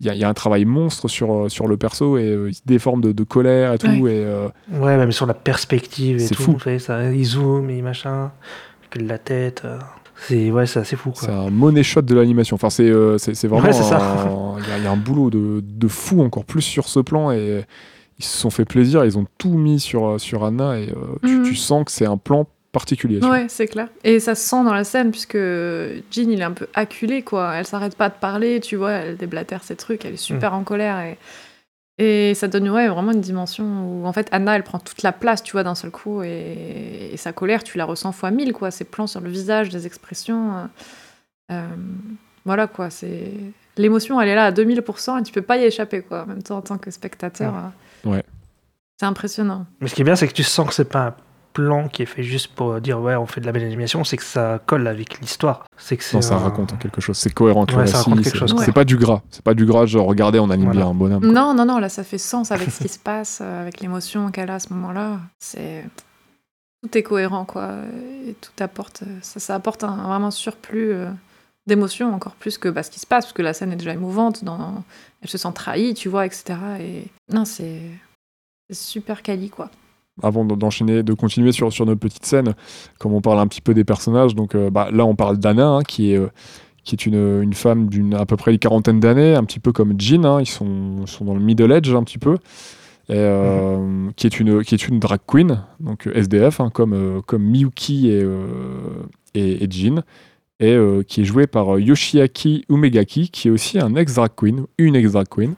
il y, a- il y a un travail monstre sur, euh, sur le perso et euh, il se déforme de, de colère et tout Ouais. et euh, Ouais, même sur la perspective et C'est tout. fou. savez, ça, il zoome et machin, avec la tête. C'est ouais, c'est assez fou, c'est un money shot de l'animation enfin c'est euh, c'est c'est vraiment Ouais, il y, a- il y a un boulot de, de fou encore plus sur ce plan et ils se sont fait plaisir ils ont tout mis sur, euh, sur Anna et euh, tu, Mhm. tu sens que c'est un plan particulier. Ouais, c'est clair. Et ça se sent dans la scène, puisque Jean, il est un peu acculé, quoi. Elle s'arrête pas de parler, tu vois, elle déblatère ses trucs, elle est super en colère. Et Et ça donne ouais, vraiment une dimension où en fait Anna elle prend toute la place, tu vois, d'un seul coup, et, et sa colère tu la ressens fois mille, quoi. Ses plans sur le visage, des expressions. euh, euh, voilà quoi, c'est. L'émotion elle est là à 2000% et tu peux pas y échapper, quoi. En même temps, en tant que spectateur. euh, Ouais. C'est impressionnant. Mais ce qui est bien, c'est que tu sens que c'est pas un plan qui est fait juste pour dire ouais, on fait de la belle animation, c'est que ça colle avec l'histoire. C'est que c'est Non, ça un- raconte quelque chose. C'est cohérent avec Ouais, c'est- pas du gras. C'est pas du gras, genre regardez, on anime Voilà. bien un bonhomme. Non, non, non, là ça fait sens avec ce qui se passe, euh, avec l'émotion qu'elle a à ce moment-là. C'est tout est cohérent quoi, et tout apporte, ça, ça apporte un vraiment surplus euh, d'émotion encore plus que bah, ce qui se passe parce que la scène est déjà émouvante, dans... elle se sent trahie, tu vois, etc. Et non, c'est c'est super quali quoi. Avant d'en- d'enchaîner, de continuer sur, sur notre petite scène, comme on parle un petit peu des personnages, donc euh, bah, là on parle d'Anna, hein, qui est, euh, qui est une, une femme d'une à peu près une quarantaine d'années, un petit peu comme Jean, hein, ils sont, sont dans le middle age un petit peu, et, euh, qui, est une, qui est une drag queen, donc SDF, hein, comme, comme Miyuki et, et, et Jean, et qui est jouée par Yoshiaki Umegaki, qui est aussi un ex-drag queen, une ex-drag queen.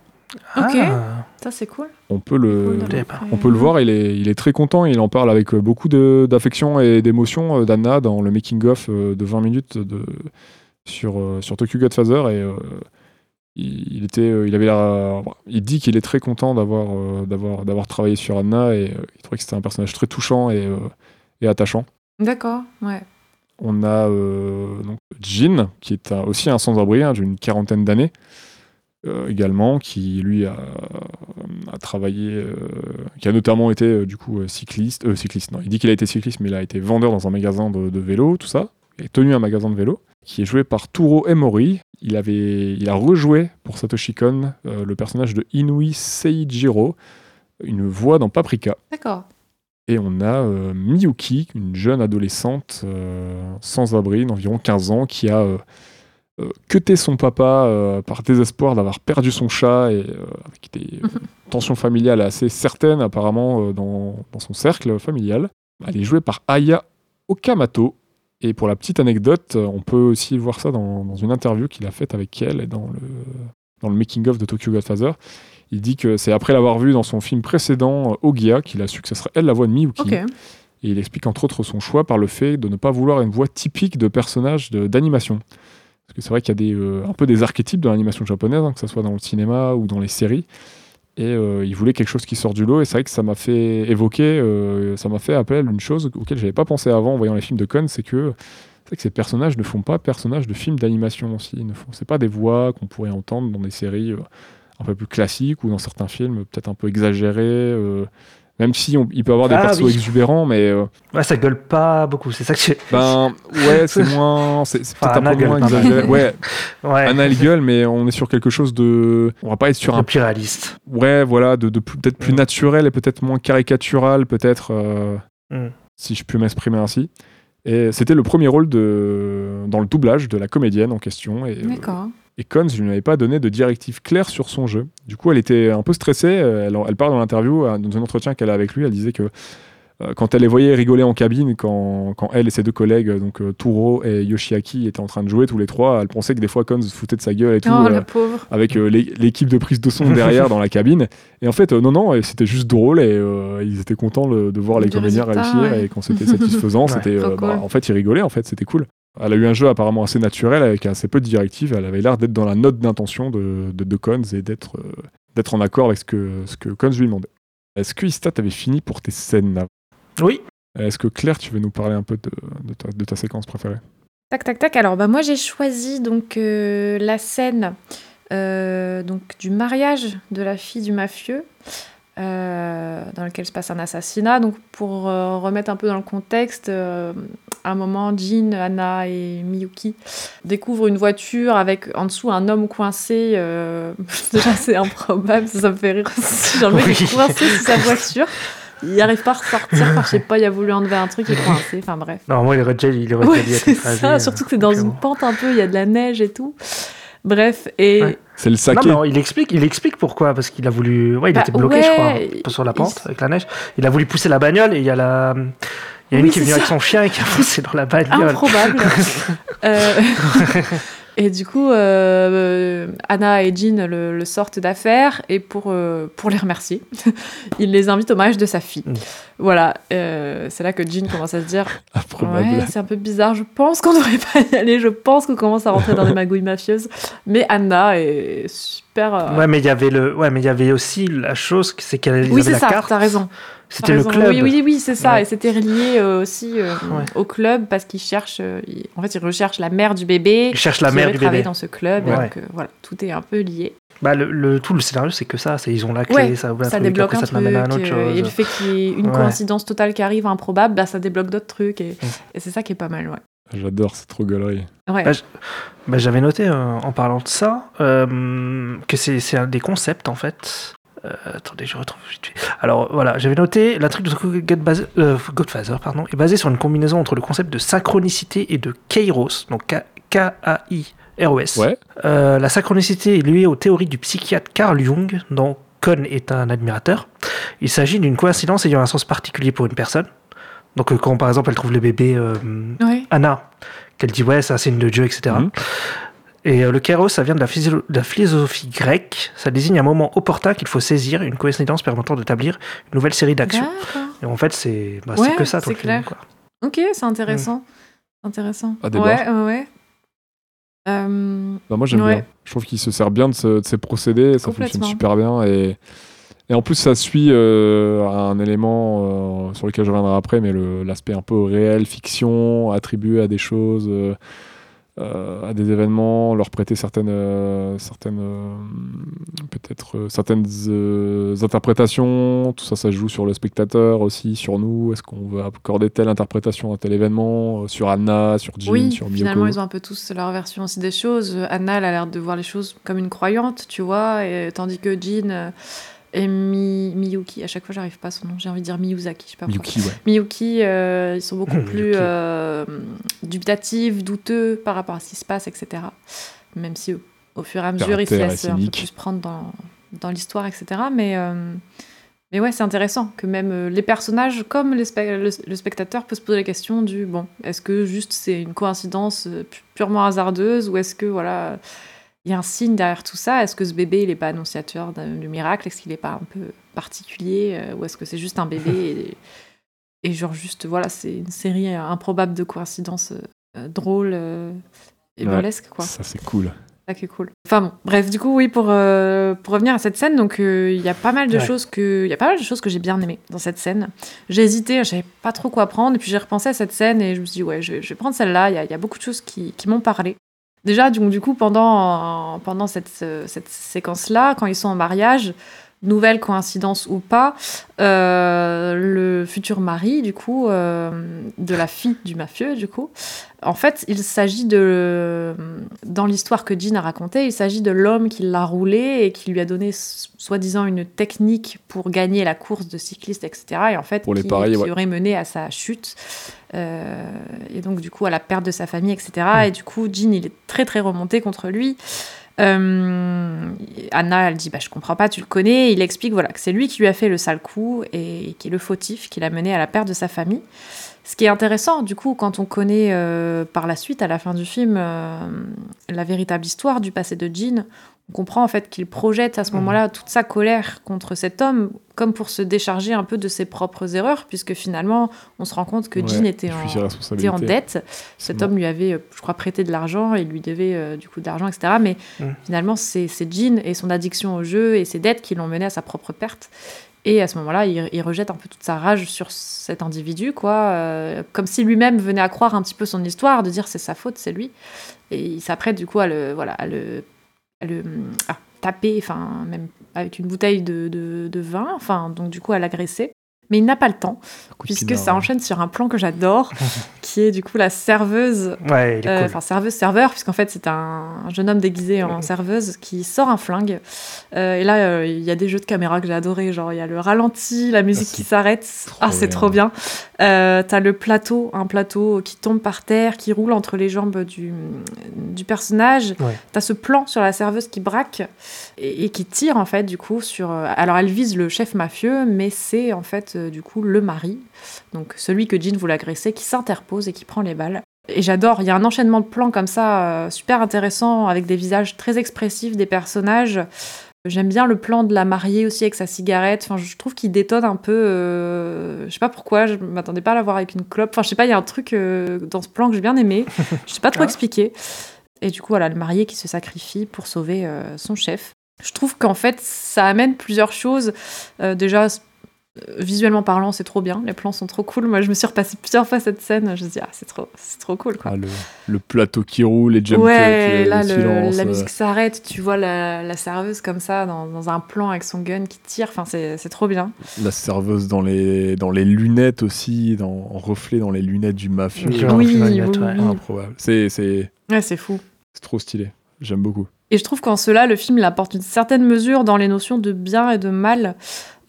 Ok. Ah, Ça c'est cool. On peut le, Cool on peut le voir, il est, il est très content, il en parle avec euh, beaucoup d'affection et d'émotion euh, d'Anna dans le making-of euh, de 20 minutes de, sur, euh, sur Tokyo Godfather. Et euh, il, était, euh, il, avait la- il dit qu'il est très content d'avoir euh, d'avoir d'avoir travaillé sur Anna et euh, il trouvait que c'était un personnage très touchant et, euh, et attachant. D'accord, ouais. On a euh, donc Jin, qui est un- aussi un sans-abri hein, d'une quarantaine d'années, euh, également, qui lui a, a travaillé, euh, qui a notamment été euh, du coup euh, cycliste, euh, cycliste, non, il dit qu'il a été cycliste, mais il a été vendeur dans un magasin de, de vélo, tout ça, il a tenu un magasin de vélo, qui est joué par Turo Emori. Il, avait, il a rejoué pour Satoshi Kon euh, le personnage de Inui Seijiro, une voix dans Paprika. D'accord. Et on a euh, Miyuki, une jeune adolescente euh, sans abri d'environ 15 ans qui a euh, cuté son papa euh, par désespoir d'avoir perdu son chat et euh, avec des (laughs) tensions familiales assez certaines apparemment dans, dans son cercle familial. Elle est jouée par Aya Okamoto. Et pour la petite anecdote, on peut aussi voir ça dans, dans une interview qu'il a faite avec elle et dans le, dans le making-of de Tokyo Godfather. Il dit que c'est après l'avoir vu dans son film précédent, Ogia, qu'il a su que ce serait elle la voix de Miyuki. Et il explique entre autres son choix par le fait de ne pas vouloir une voix typique de personnage de- d'animation. Parce que c'est vrai qu'il y a euh, un peu des archétypes de l'animation japonaise, hein, que ce soit dans le cinéma ou dans les séries. Et euh, il voulait quelque chose qui sort du lot. Et c'est vrai que ça m'a fait évoquer, euh, ça m'a fait appel à une chose auquel j'avais pas pensé avant en voyant les films de Kon, c'est que ces personnages ne font pas personnages de films d'animation aussi. Ne font, c'est pas des voix qu'on pourrait entendre dans des séries euh, un peu plus classiques ou dans certains films peut-être un peu exagérés. Même si on- il peut avoir des Ah persos oui. exubérants, mais euh, Ouais, ça gueule pas beaucoup, c'est ça que tu. (laughs) ben ouais, c'est (laughs) moins, c'est Enfin, peut-être un peu moins exagéré. Ouais, (laughs) Ouais, Anna elle gueule, mais on est sur quelque chose de, on va pas être sur un un, plus réaliste. ouais, voilà, de, peut-être plus Mm. naturel et peut-être moins caricatural, peut-être, euh, Mm. si je peux m'exprimer ainsi. Et c'était le premier rôle de, dans le doublage de la comédienne en question. Euh, D'accord. Et ne lui avais pas donné de directive claire sur son jeu. Du coup, elle était un peu stressée. Elle, elle parle dans l'interview, euh, dans un entretien qu'elle a avec lui, elle disait que euh, quand elle les voyait rigoler en cabine, quand, quand elle et ses deux collègues, donc euh, Turo et Yoshiaki, étaient en train de jouer tous les trois, elle pensait que des fois Cons se foutait de sa gueule et tout. Oh, euh, la pauvre. avec euh, l'é- l'équipe de prise de son derrière dans la cabine. Et en fait, euh, non, non, c'était juste drôle et euh, ils étaient contents le- de voir les comédiens réussir ouais. et quand c'était satisfaisant, (laughs) Ouais, c'était, euh, bah, cool. en fait, ils rigolaient, en fait, c'était cool. Elle a eu un jeu apparemment assez naturel avec assez peu de directives. Elle avait l'air d'être dans la note d'intention de, de, de Cons et d'être euh, d'être en accord avec ce que, ce que Cons lui demandait. Est-ce que Ista t'avais fini pour tes scènes là? Oui, Est-ce que Claire, tu veux nous parler un peu de, de ta, de ta séquence préférée? Tac, tac, tac. Alors, bah, moi, j'ai choisi donc euh, la scène euh, donc, du mariage de la fille du mafieux, euh, dans lequel se passe un assassinat. Donc, pour euh, remettre un peu dans le contexte, euh, à un moment, Jean, Anna et Miyuki découvrent une voiture avec en dessous un homme coincé. euh, (laughs) Déjà, c'est improbable, ça, me fait rire. Genre, le mec est Oui. coincé sous sa voiture. Il n'arrive pas à ressortir, enfin, je sais pas, il a voulu enlever un truc, il est coincé, enfin bref. normalement il déjà, il aurait Ouais, c'est ça, surtout que c'est dans une euh, pente un peu, il y a de la neige et tout. Bref, et Ouais. C'est le Non, saké. mais il explique, il explique pourquoi, parce qu'il a voulu. Ouais, il Bah, était bloqué, je crois, sur la il- pente, avec la neige. Il a voulu pousser la bagnole et il y a la. Il y a Oui, une qui est venue avec son chien et qui a poussé dans la bagnole. improbable. (laughs) Euh, Et du coup, euh, Anna et Jean le, le sortent d'affaires et pour, euh, pour les remercier, (laughs) il les invite au mariage de sa fille. Mm. Voilà, euh, c'est là que Jean commence à se dire. Ouais, c'est un peu bizarre, je pense qu'on (laughs) devrait pas y aller, je pense qu'on commence à rentrer dans des magouilles mafieuses. Mais Anna est super. Ouais, mais il y avait le, ouais, mais il y avait aussi la chose, c'est qu'elle avait oui, c'est la ça, carte. t'as raison. C'était le club. Oui, oui, oui, c'est ça. Ouais. Et c'était relié euh, aussi euh, Ouais. au club parce qu'ils cherchent. euh, ils- En fait, ils recherchent la mère du bébé. Il cherche la mère du bébé. dans ce club. Ouais. donc, euh, voilà, tout est un peu lié. Bah, le, le- tout le scénario, c'est que ça. C'est ils ont la clé, Ouais, ça ouvre un ça truc, débloque après un ça truc. à un autre euh, et le chose. fait qu'il y ait une Ouais. coïncidence totale qui arrive, improbable, bah, ça débloque d'autres trucs. Et, et c'est ça qui est pas mal, ouais. J'adore, c'est trop galerie. Ouais. Bah, bah, J'avais noté euh, en parlant de ça euh, que c'est c'est un des concepts en fait. Euh, attendez, je retrouve. Alors voilà, j'avais noté l'intrigue de Godfather, euh, Godfather pardon, est basée sur une combinaison entre le concept de synchronicité et de kairos, donc K- K-A-I-R-O-S. Ouais. Euh, la synchronicité est liée aux théories du psychiatre Carl Jung, dont Kohn est un admirateur. Il s'agit d'une coïncidence ayant un sens particulier pour une personne. Donc euh, quand par exemple elle trouve le bébé euh, Ouais. Anna, qu'elle dit ouais c'est un signe de Dieu, etc. Et euh, le kairos, ça vient de la, physio- de la philosophie grecque. Ça désigne un moment opportun qu'il faut saisir, une coïncidence permettant d'établir une nouvelle série d'actions. Et en fait, c'est bah, Ouais, que ça, tout c'est le film, clair. quoi. Ok, c'est intéressant. Intéressant. À des ouais, ouais, ouais. Euh, Bah, moi j'aime Ouais. bien. Je trouve qu'il se sert bien de, ce- de ces procédés, ça fonctionne super bien et, et en plus ça suit euh, un élément euh, sur lequel je reviendrai après, mais l'aspect un peu réel, fiction, attribué à des choses, euh, euh, à des événements, leur prêter certaines, euh, certaines euh, peut-être euh, certaines euh, interprétations. Tout ça, ça joue sur le spectateur aussi, sur nous. Est-ce qu'on veut accorder telle interprétation à tel événement, euh, sur Anna, sur Jean, oui, sur Miyoko? finalement, ils ont un peu tous leur version aussi des choses. Euh, Anna, elle a l'air de voir les choses comme une croyante, tu vois, et, tandis que Jean euh, et Mi- Miyuki, à chaque fois, j'arrive pas à son nom, j'ai envie de dire Miyuzaki, je sais pas pourquoi. Miyuki, ouais. Miyuki, euh, ils sont beaucoup (laughs) plus euh, dubitatifs, douteux par rapport à ce qui se passe, etc. Même si au, au fur et à mesure, ils se laissent un peu plus prendre dans, dans l'histoire, etc. Mais, euh, mais ouais, c'est intéressant que même euh, les personnages, comme les spe- le, le spectateur, peut se poser la question du bon, est-ce que juste c'est une coïncidence euh, pu- purement hasardeuse ou est-ce que voilà. Il y a un signe derrière tout ça. Est-ce que ce bébé, il n'est pas annonciateur du miracle? Est-ce qu'il n'est pas un peu particulier euh, Ou est-ce que c'est juste un bébé et, et genre juste, voilà, c'est une série euh, improbable de coïncidences euh, drôles euh, et Ouais. burlesques, quoi. Ça, c'est cool. Ça qui est cool. Enfin bon, bref, du coup, oui, pour, euh, pour revenir à cette scène, donc il y a pas mal de Ouais. choses que, il y a pas mal de choses que j'ai bien aimées dans cette scène. J'ai hésité, je savais pas trop quoi prendre, et puis j'ai repensé à cette scène et je me suis dit ouais, je, vais- je vais prendre celle-là. Il y a, il y a beaucoup de choses qui, qui m'ont parlé. Déjà, donc, du coup, pendant, pendant cette, cette séquence-là, quand ils sont en mariage, nouvelle coïncidence ou pas, euh, le futur mari, du coup, euh, de la fille du mafieux, du coup, en fait, il s'agit de. Dans l'histoire que Jean a racontée, il s'agit de l'homme qui l'a roulé et qui lui a donné soi-disant une technique pour gagner la course de cycliste, etc. Et en fait, Pour les qui, paris, qui ouais. aurait mené à sa chute. Euh, et donc, du coup, à la perte de sa famille, etc. Mm. Et du coup, Jean, il est très, très remonté contre lui. Euh, Anna, elle dit bah, Je comprends pas, tu le connais. Il explique voilà, que c'est lui qui lui a fait le sale coup et qui est le fautif, qui l'a mené à la perte de sa famille. Ce qui est intéressant, du coup, quand on connaît euh, par la suite, à la fin du film, euh, la véritable histoire du passé de Jean, on comprend en fait qu'il projette à ce Mhm. moment-là toute sa colère contre cet homme, comme pour se décharger un peu de ses propres erreurs, puisque finalement, on se rend compte que Ouais, Jean était en, était en dette. Cet bon. homme lui avait, euh, je crois, prêté de l'argent et lui devait euh, du coup de l'argent, etc. Mais Mhm. finalement, c'est c'est Jean et son addiction au jeu et ses dettes qui l'ont mené à sa propre perte. Et à ce moment-là, il, il rejette un peu toute sa rage sur cet individu, quoi, euh, comme si lui-même venait à croire un petit peu son histoire, de dire c'est sa faute, c'est lui. Et il s'apprête du coup à le, voilà, à le, le à taper, enfin même avec une bouteille de, de, de vin, enfin donc du coup à l'agresser. Mais il n'a pas le temps, puisque ça enchaîne sur un plan que j'adore, (laughs) qui est du coup la serveuse Ouais, euh. Enfin, serveuse, serveur, puisqu'en fait, c'est un, un jeune homme déguisé en serveuse qui sort un flingue. Euh, et là, euh, il y a des jeux de caméra que j'ai adoré. Genre, il y a le ralenti, la musique c'est qui s'arrête. Ah, c'est trop bien. T'as le plateau, un plateau qui tombe par terre, qui roule entre les jambes du, du personnage. Ouais. T'as ce plan sur la serveuse qui braque et, et qui tire, en fait, du coup, sur. Alors, elle vise le chef mafieux, mais c'est, en fait, du coup, le mari. Donc, celui que Jean voulait agresser, qui s'interpose et qui prend les balles. Et j'adore, il y a un enchaînement de plans comme ça, euh, super intéressant, avec des visages très expressifs des personnages. J'aime bien le plan de la mariée aussi avec sa cigarette. Enfin, je trouve qu'il détonne un peu. euh, je sais pas pourquoi, je m'attendais pas à la voir avec une clope. Enfin, je sais pas, il y a un truc euh, dans ce plan que j'ai bien aimé. (laughs) Je sais pas trop expliquer. Et du coup, voilà, le marié qui se sacrifie pour sauver euh, son chef. Je trouve qu'en fait, ça amène plusieurs choses. Euh, déjà, euh, visuellement parlant, c'est trop bien. Les plans sont trop cool. Moi, je me suis repassée plusieurs fois cette scène. Je me dis, ah, c'est trop, c'est trop cool, quoi. Ah, le, le plateau qui roule, les jump ouais, cuts, là, le le- silence. la euh, musique s'arrête. Tu vois la, la serveuse comme ça, dans, dans un plan avec son gun qui tire. Enfin, c'est c'est trop bien. La serveuse dans les, dans les lunettes aussi, dans, en reflet dans les lunettes du mafieux. Oui, oui, ouais. oui. Improbable. C'est c'est- Ouais, c'est fou. c'est trop stylé. J'aime beaucoup. Et je trouve qu'en cela, le film il apporte une certaine mesure dans les notions de bien et de mal.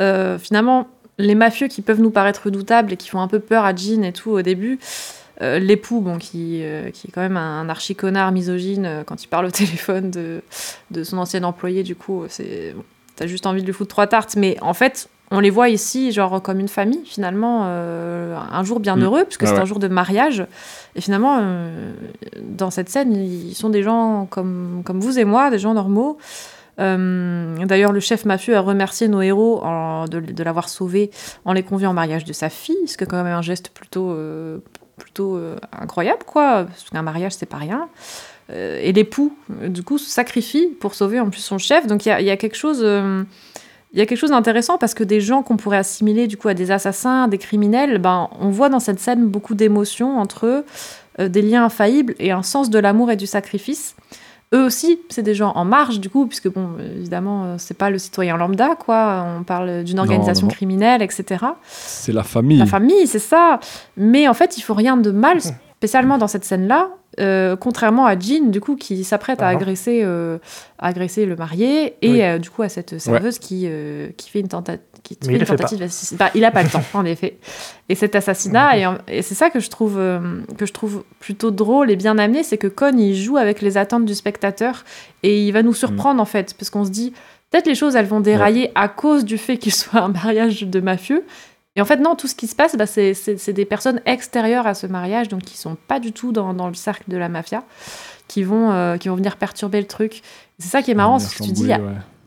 Euh, finalement, les mafieux qui peuvent nous paraître redoutables et qui font un peu peur à Jean et tout au début, euh, l'époux, bon, qui, euh, qui est quand même un, archi-connard misogyne euh, quand il parle au (laughs) téléphone de, de son ancien employé, du coup, c'est bon, t'as juste envie de lui foutre trois tartes. Mais en fait, on les voit ici, genre, comme une famille, finalement, un jour bien Mm. heureux, puisque Ah c'est ouais. un jour de mariage. Et finalement, dans cette scène, ils sont des gens comme, comme vous et moi, des gens normaux. Euh, D'ailleurs, le chef mafieux a remercié nos héros de, l'avoir sauvé en les conviant au mariage de sa fille, ce qui est quand même un geste plutôt, euh, euh, incroyable, quoi, parce qu'un mariage, c'est pas rien. Et l'époux, du coup, se sacrifie pour sauver en plus son chef. Donc il y a, quelque chose. il y a quelque chose d'intéressant parce que des gens qu'on pourrait assimiler du coup à des assassins, des criminels, ben, on voit dans cette scène beaucoup d'émotions entre eux, des liens infaillibles et un sens de l'amour et du sacrifice. Eux aussi, c'est des gens en marge du coup, puisque bon, évidemment, euh, c'est pas le citoyen lambda, quoi. On parle d'une organisation non, non. criminelle, etc. C'est la famille. La famille, c'est ça. Mais en fait, il faut rien de mal, spécialement dans cette scène-là. euh, contrairement à Jean, du coup, qui s'apprête à Ah. agresser, euh, à agresser le marié, et Oui. euh, du coup à cette serveuse qui, qui fait une, tenta- qui fait une tentative d'assassinat. Bah, il a pas le temps, en effet. Et cet assassinat, (laughs) et, et c'est ça que je trouve que je trouve plutôt drôle et bien amené, c'est que Con il joue avec les attentes du spectateur et il va nous surprendre en fait, parce qu'on se dit peut-être les choses elles vont dérailler à cause du fait qu'il (laughs) soit un mariage de mafieux. Et en fait, non, tout ce qui se passe, bah, c'est- des personnes extérieures à ce mariage, donc qui sont pas du tout dans, dans le cercle de la mafia, qui vont, euh, qui vont venir perturber le truc. C'est ça qui est marrant, c'est que tu dis, ouais.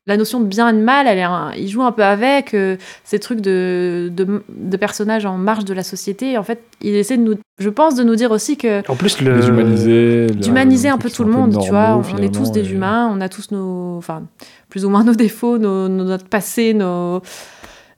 la notion de bien et de mal, elle est un- il joue un peu avec euh, ces trucs de, de, de personnages en marge de la société. Et en fait, il essaie de nous, je pense, de nous dire aussi que En plus, le. Les humaniser. le- d'humaniser un peu tout le monde, tu vois. On est tous des et- humains, on a tous nos, enfin, plus ou moins nos défauts, nos, nos- notre passé, nos,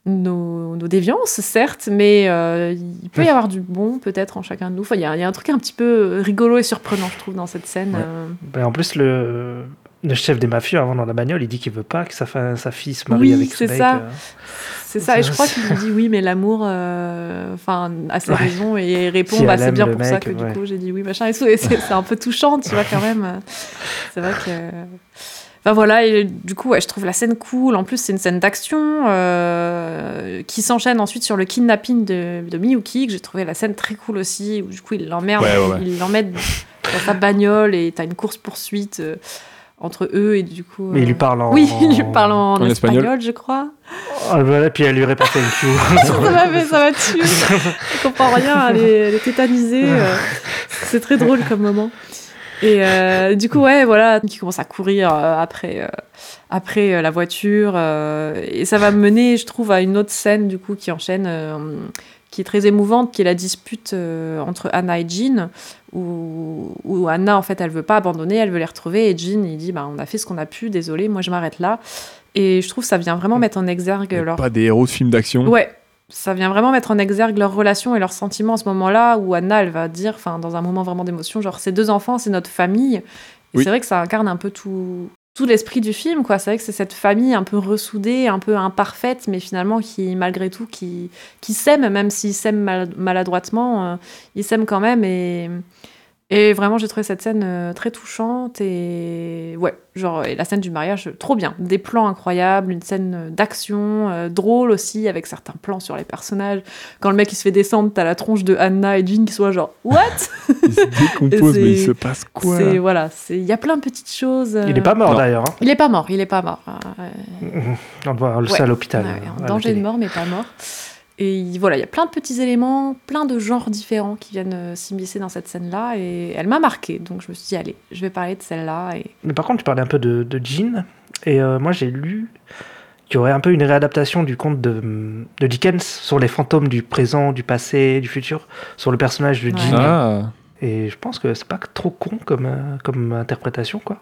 nos, nos déviances, certes, mais euh, il peut y avoir du bon peut-être en chacun de nous. Enfin, il y, a il y a un truc un petit peu rigolo et surprenant, je trouve, dans cette scène. Ouais. euh. Ben, en plus, le. Le chef des mafieux, avant dans la bagnole, il dit qu'il veut pas que sa, fille se marie Oui, avec ce mec. ça. euh. C'est ça, et je crois qu'il lui dit oui, mais l'amour, euh, enfin, a ses Ouais. raisons, et il répond, Si bah, c'est bien pour ça que du coup j'ai dit oui, machin, et et c'est c'est un peu touchant, tu vois, quand même. C'est vrai que. Enfin voilà, et du coup, ouais, je trouve la scène cool. En plus, c'est une scène d'action euh, qui s'enchaîne ensuite sur le kidnapping de, de Miyuki, que j'ai trouvé la scène très cool aussi, où du coup, il l'emmerde, Ouais, ouais, ouais. il l'emmène dans sa bagnole, et t'as une course-poursuite euh, entre eux, et du coup. Mais il lui euh, parle en. Oui, (laughs) il lui parle en, En espagnol. espagnol, je crois. Ah, voilà, puis elle lui répète un cue. (laughs) ça m'a fait, ça m'a tué. (laughs) Elle comprend rien, elle est, elle est tétanisée. euh, c'est très drôle comme moment. Et euh, du coup, ouais, voilà, qui commence à courir euh, après, euh, après euh, la voiture. et ça va mener, je trouve, à une autre scène, du coup, qui enchaîne, qui est très émouvante, qui est la dispute entre Anna et Jean, où, où Anna, en fait, elle veut pas abandonner, elle veut les retrouver. Et Jean, il dit, bah, on a fait ce qu'on a pu, désolé, moi, je m'arrête là. Et je trouve que ça vient vraiment mettre en exergue leur Pas des héros de films d'action. Ouais, ça vient vraiment mettre en exergue leurs relations et leurs sentiments à ce moment-là, où Anna, elle va dire, enfin, dans un moment vraiment d'émotion, genre, ces deux enfants, c'est notre famille. Et Oui. c'est vrai que ça incarne un peu tout, tout l'esprit du film, quoi. C'est vrai que c'est cette famille un peu ressoudée, un peu imparfaite, mais finalement qui, malgré tout, qui, qui s'aime, même s'ils s'aiment mal- maladroitement, euh, ils s'aiment quand même. Et, et vraiment, j'ai trouvé cette scène euh, très touchante. Et ouais, genre, et la scène du mariage, trop bien. Des plans incroyables, une scène d'action, euh, drôle aussi, avec certains plans sur les personnages. Quand le mec il se fait descendre, t'as la tronche de Anna et Jean qui soit genre, what? (laughs) Il se décompose, mais il c'est- se passe quoi C'est voilà, c'est il y a plein de petites choses. euh, Il est pas mort d'ailleurs. hein. Il est pas mort, il est pas mort. Euh, (laughs) On voit le Ouais. ça à l'hôpital. ouais, euh, en danger de mort, mais pas mort. Et il- voilà, il y a plein de petits éléments, plein de genres différents qui viennent euh, s'immiscer dans cette scène-là. Et elle m'a marqué. Donc je me suis dit, allez, je vais parler de celle-là. Et... Mais par contre, tu parlais un peu de, de Jean, et euh, moi j'ai lu qu'il y aurait un peu une réadaptation du conte de, de Dickens sur les fantômes du présent, du passé, du futur, sur le personnage de Ouais. Jean. Ah, Et je pense que c'est pas trop con comme, euh, comme interprétation, quoi.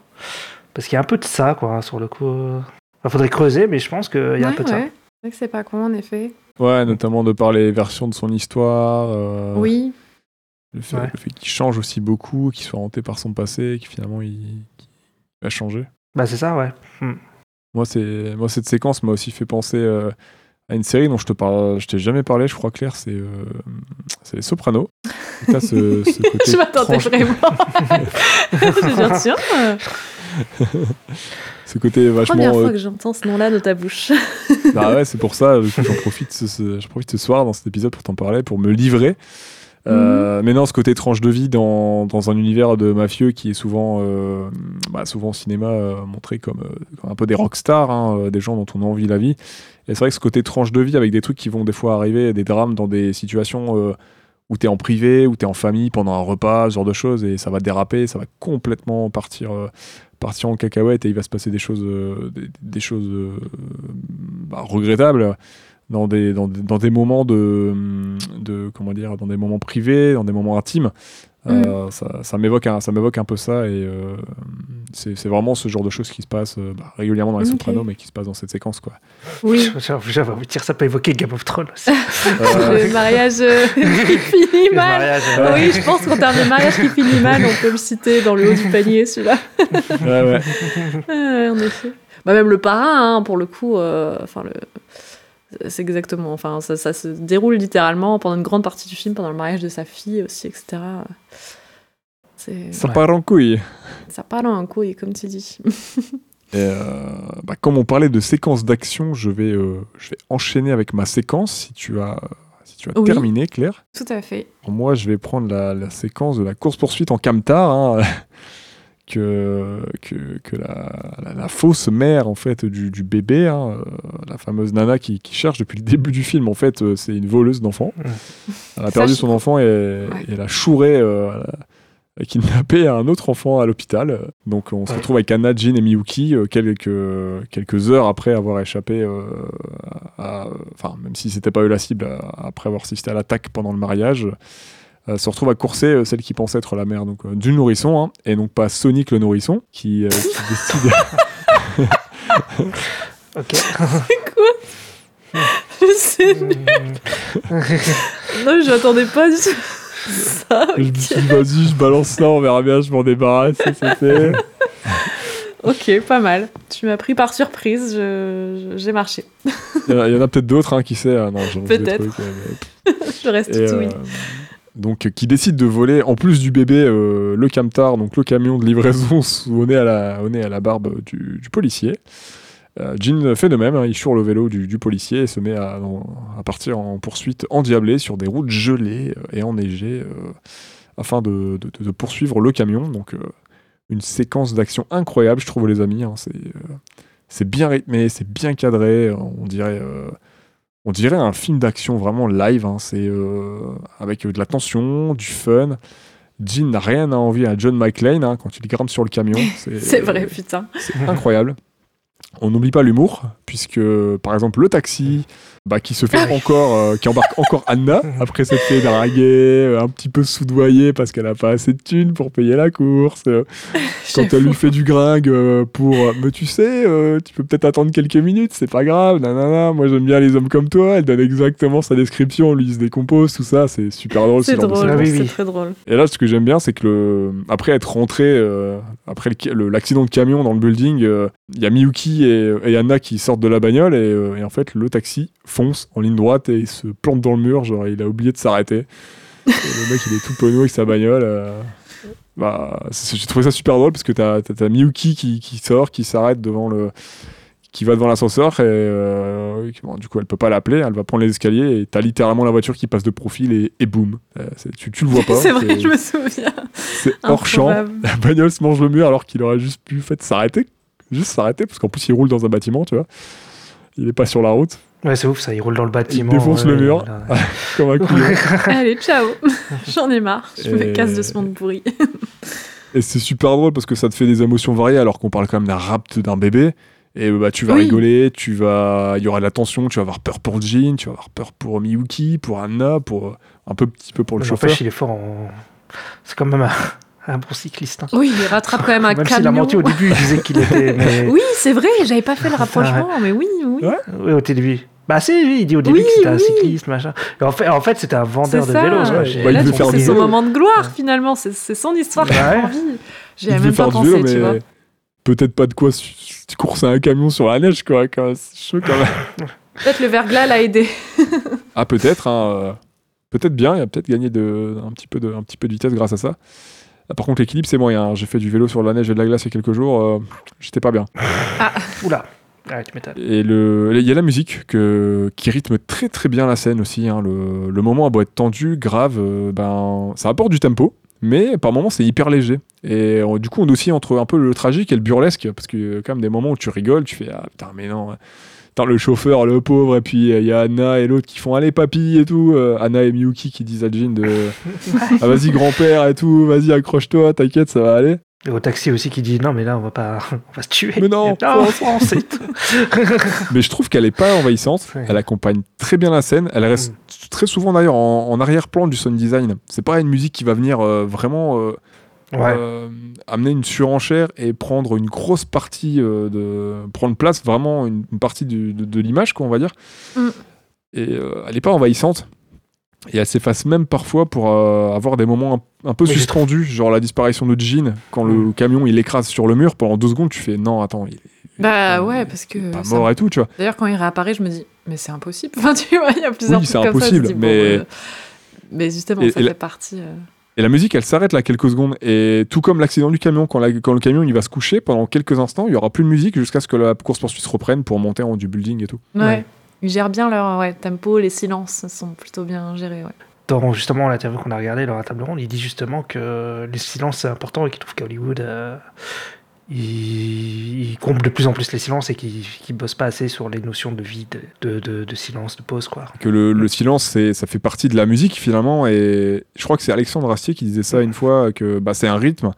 Parce qu'il y a un peu de ça, quoi, hein, sur le coup. Enfin, faudrait creuser, mais je pense qu'il y a un Ouais, peu de ça. ouais. C'est vrai que c'est pas con, en effet. Ouais, notamment de par les versions de son histoire. euh, Oui, Le fait, Ouais. le fait qu'il change aussi beaucoup, qu'il soit hanté par son passé, qu'il finalement il, va changer. Bah, c'est ça, ouais. Moi, c'est moi cette séquence m'a aussi fait penser euh, à une série dont je te parle, je t'ai jamais parlé, je crois Claire, c'est euh, c'est les Sopranos. Et ce, ce (laughs) côté je m'attendais vraiment. je veux dire, tiens, euh, (laughs) ce côté vachement. première euh, fois que j'entends ce nom-là de ta bouche. (laughs) Bah ouais, c'est pour ça, j'en (laughs) profite ce, ce- j'en profite ce soir dans cet épisode pour t'en parler, pour me livrer. Euh, Mais non, ce côté tranche de vie dans, dans un univers de mafieux qui est souvent, euh, bah, souvent au cinéma euh, montré comme, euh, comme un peu des rockstars, hein, euh, des gens dont on envie la vie. Et c'est vrai que ce côté tranche de vie avec des trucs qui vont des fois arriver, des drames dans des situations euh, où t'es en privé, où t'es en famille pendant un repas, ce genre de choses, et ça va déraper, ça va complètement partir, euh, partir en cacahuète et il va se passer des choses, euh, euh, bah, regrettables dans des, moments de comment dire dans des moments privés dans des moments intimes Euh, ça, ça m'évoque un, ça m'évoque un peu ça et euh, c'est vraiment ce genre de choses qui se passent euh, bah, régulièrement dans les Ok. Sopranos mais qui se passe dans cette séquence quoi Oui, (laughs) J'avoue, j'avais envie de dire, ça peut évoquer Game of Thrones aussi. Euh, (laughs) le mariage (laughs) qui finit Le mal. mariage, Oui, je pense qu'en termes de mariage qui finit mal, on peut le citer dans le haut du panier, celui-là. ouais, ouais. En effet. Bah, même le parrain, hein, pour le coup, euh, enfin, le... c'est exactement. Enfin, ça, ça se déroule littéralement pendant une grande partie du film, pendant le mariage de sa fille aussi, etc. Ça part en couille Ça part en couille, comme tu dis. Et euh, bah, comme on parlait de séquence d'action je vais euh, je vais enchaîner avec ma séquence si tu as si tu as Oui. terminé Claire Tout à fait. Moi, je vais prendre la, la séquence de la course-poursuite en camtar, hein, que, que, que la, la- la fausse mère en fait, du, du bébé, hein, euh, la fameuse nana qui, qui cherche depuis le début du film, en fait, euh, c'est une voleuse d'enfants. Elle a perdu son enfant et, et elle a chouré, euh, elle a- kidnappé un autre enfant à l'hôpital. Donc on se Ouais. retrouve avec Anna, Jean et Miyuki euh, quelques, quelques heures après avoir échappé, euh, à- enfin même si c'était pas eux la cible, après avoir assisté à l'attaque pendant le mariage, euh, se retrouve à courser euh, celle qui pensait être la mère donc, euh, du nourrisson, hein, et donc pas Sonic le nourrisson, qui, euh, qui (laughs) décide... (laughs) Ok. Je sais. non, je m'attendais pas du tout. Ça, Je dis, vas-y, je balance ça, on verra bien, je m'en débarrasse, c'est- c'est fait. (laughs) ok, pas mal. Tu m'as pris par surprise, je- je- j'ai marché. Il y, en a- il y en a peut-être d'autres, hein, qui sait. ah Peut-être. trucs, mais- Je reste tout euh, donc, euh, qui décide de voler, en plus du bébé, euh, le camtar, donc le camion de livraison (laughs) au nez à la, barbe du, policier. Euh, Jean fait de même, hein, il choure le vélo du, policier et se met à, partir en poursuite endiablée sur des routes gelées euh, et enneigées afin de, poursuivre le camion. Donc, une séquence d'action incroyable, je trouve, les amis. hein, c'est bien rythmé, c'est bien cadré, on dirait. On dirait un film d'action vraiment live, hein, c'est euh, avec euh, de la tension, du fun. Jean n'a rien à envier à John McClane hein, quand il grimpe sur le camion. (laughs) C'est C'est vrai, putain. c'est incroyable. On n'oublie pas l'humour, puisque par exemple le taxi, bah, qui se fait Ah encore, euh, qui embarque encore Anna (laughs) après s'être fait draguer, euh, un petit peu soudoyer parce qu'elle a pas assez de thunes pour payer la course. euh, (laughs) quand elle lui fait du gringue euh, pour, mais tu sais, euh, tu peux peut-être attendre quelques minutes, c'est pas grave, nanana. Moi j'aime bien les hommes comme toi. Elle donne exactement sa description, lui il se décompose, tout ça, c'est super drôle. ce C'est drôle, Ah oui, c'est oui. très drôle. et là, ce que j'aime bien, c'est que le... après être rentré, euh, après le- le- l'accident de camion dans le building, euh, il y a Miyuki et, et Anna qui sortent de la bagnole et, euh, et en fait, le taxi fonce en ligne droite et il se plante dans le mur. Genre, il a oublié de s'arrêter. Le mec, il est tout penaud avec sa bagnole. euh, bah, j'ai trouvé ça super drôle parce que t'as as, t'as Miyuki qui, qui sort, qui s'arrête devant le. qui va devant l'ascenseur et euh, bon, du coup elle peut pas l'appeler, elle va prendre les escaliers et t'as littéralement la voiture qui passe de profil et, et boum. Euh, tu, tu le vois (laughs) pas. C'est vrai, je me souviens. C'est hors champ. La bagnole se mange le mur alors qu'il aurait juste pu fait, s'arrêter. Juste s'arrêter, parce qu'en plus il roule dans un bâtiment, tu vois. Il est pas sur la route. Ouais, c'est ouf ça, il roule dans le bâtiment. défonce le mur. là. (laughs) Comme un couillon. (laughs) Allez, ciao (laughs) J'en ai marre, je me Et- casse de ce monde pourri. Et c'est super drôle parce que ça te fait des émotions variées alors qu'on parle quand même d'un rapt d'un bébé. Et bah, tu vas Oui. rigoler, tu vas, il y aura de la tension, tu vas avoir peur pour Jean, tu vas avoir peur pour Miyuki, pour Anna, pour euh, un peu petit peu pour le Mais chauffeur. N'empêche, il est fort en. C'est quand même un, un bon cycliste. hein. Oui, il rattrape quand même un Même s'il a camion. menti au début, il disait qu'il était. mais- Oui, c'est vrai, j'avais pas fait le rapprochement, mais oui, oui. Ouais. Oui, au début. Bah si, oui, il dit au début Oui, que c'était un oui. cycliste, machin. Et en fait, en fait c'était un vendeur de vélos. Ouais. Bah, Là, c'est son vélo. moment de gloire finalement, c'est c'est son histoire qui Ouais. a envie. J'y Il avais même pas faire du pensé, vélo, tu vois. mais peut-être pas de quoi courses à un camion sur la neige, quoi. C'est chaud quand même. (laughs) Peut-être le verglas l'a aidé. (laughs) Ah, peut-être, hein, euh, peut-être bien, il a peut-être gagné de, un, petit peu de, un petit peu de vitesse grâce à ça. Ah, par contre, l'équilibre, c'est moyen. J'ai fait du vélo sur la neige et de la glace il y a quelques jours, euh, j'étais pas bien. Oula. Et il y a la musique que, qui rythme très très bien la scène aussi. hein. Le, le moment a beau être tendu, grave, euh, ben, ça apporte du tempo, mais par moments c'est hyper léger. Et euh, du coup, on oscille entre un peu le tragique et le burlesque, parce y a quand même des moments où tu rigoles, tu fais Ah putain, mais non. Attends, le chauffeur, le pauvre, et puis euh, il y a Anna et l'autre qui font Allez, papy et tout. euh, Anna et Miyuki qui disent à Jin de (laughs) Ah, vas-y, grand-père et tout, vas-y, accroche-toi, t'inquiète, ça va aller. Et au taxi aussi qui dit non, mais là, on va pas. (laughs) On va se tuer. Mais non, Et, non, France et tout. (laughs) Mais je trouve qu'elle est pas envahissante. Ouais. Elle accompagne très bien la scène. Elle reste très souvent d'ailleurs en, en arrière-plan du sound design. C'est pas une musique qui va venir euh, vraiment euh, Ouais. euh, amener une surenchère et prendre une grosse partie euh, de prendre place vraiment une, une partie du- de, de l'image quoi on va dire. Mm. Et euh, elle est pas envahissante. Et elle s'efface même parfois pour euh, avoir des moments un, un peu suspendus, genre la disparition de Jean quand le Mm. camion il écrase sur le mur pendant deux secondes. Tu fais non attends il est Bah ouais, parce que. pas ça- mort et tout tu vois. D'ailleurs, quand il réapparaît, je me dis, mais c'est impossible. (laughs) Enfin, tu vois, il y a plusieurs Oui, trucs c'est comme ça, je impossible, dis, bon, mais- euh, mais justement, Et- ça et la- fait partie. Et la musique, elle s'arrête là quelques secondes. Et tout comme l'accident du camion, quand, la- quand le camion il va se coucher, pendant quelques instants, il y aura plus de musique jusqu'à ce que la course-poursuite se reprenne pour monter en haut du building et tout. Ouais. Ouais. Ils gèrent bien leur ouais, tempo, les silences sont plutôt bien gérés. Ouais. Dans justement l'interview qu'on a regardé dans la table ronde, il dit justement que le silence c'est important et qu'il trouve qu'à Hollywood, euh, il, il comble de plus en plus les silences et qu'il qu'il bosse pas assez sur les notions de vide, de, de, de silence, de pause, quoi. Que le, le silence, c'est, ça fait partie de la musique finalement. Et je crois que c'est Alexandre Astier qui disait ça une fois, que bah, c'est un rythme.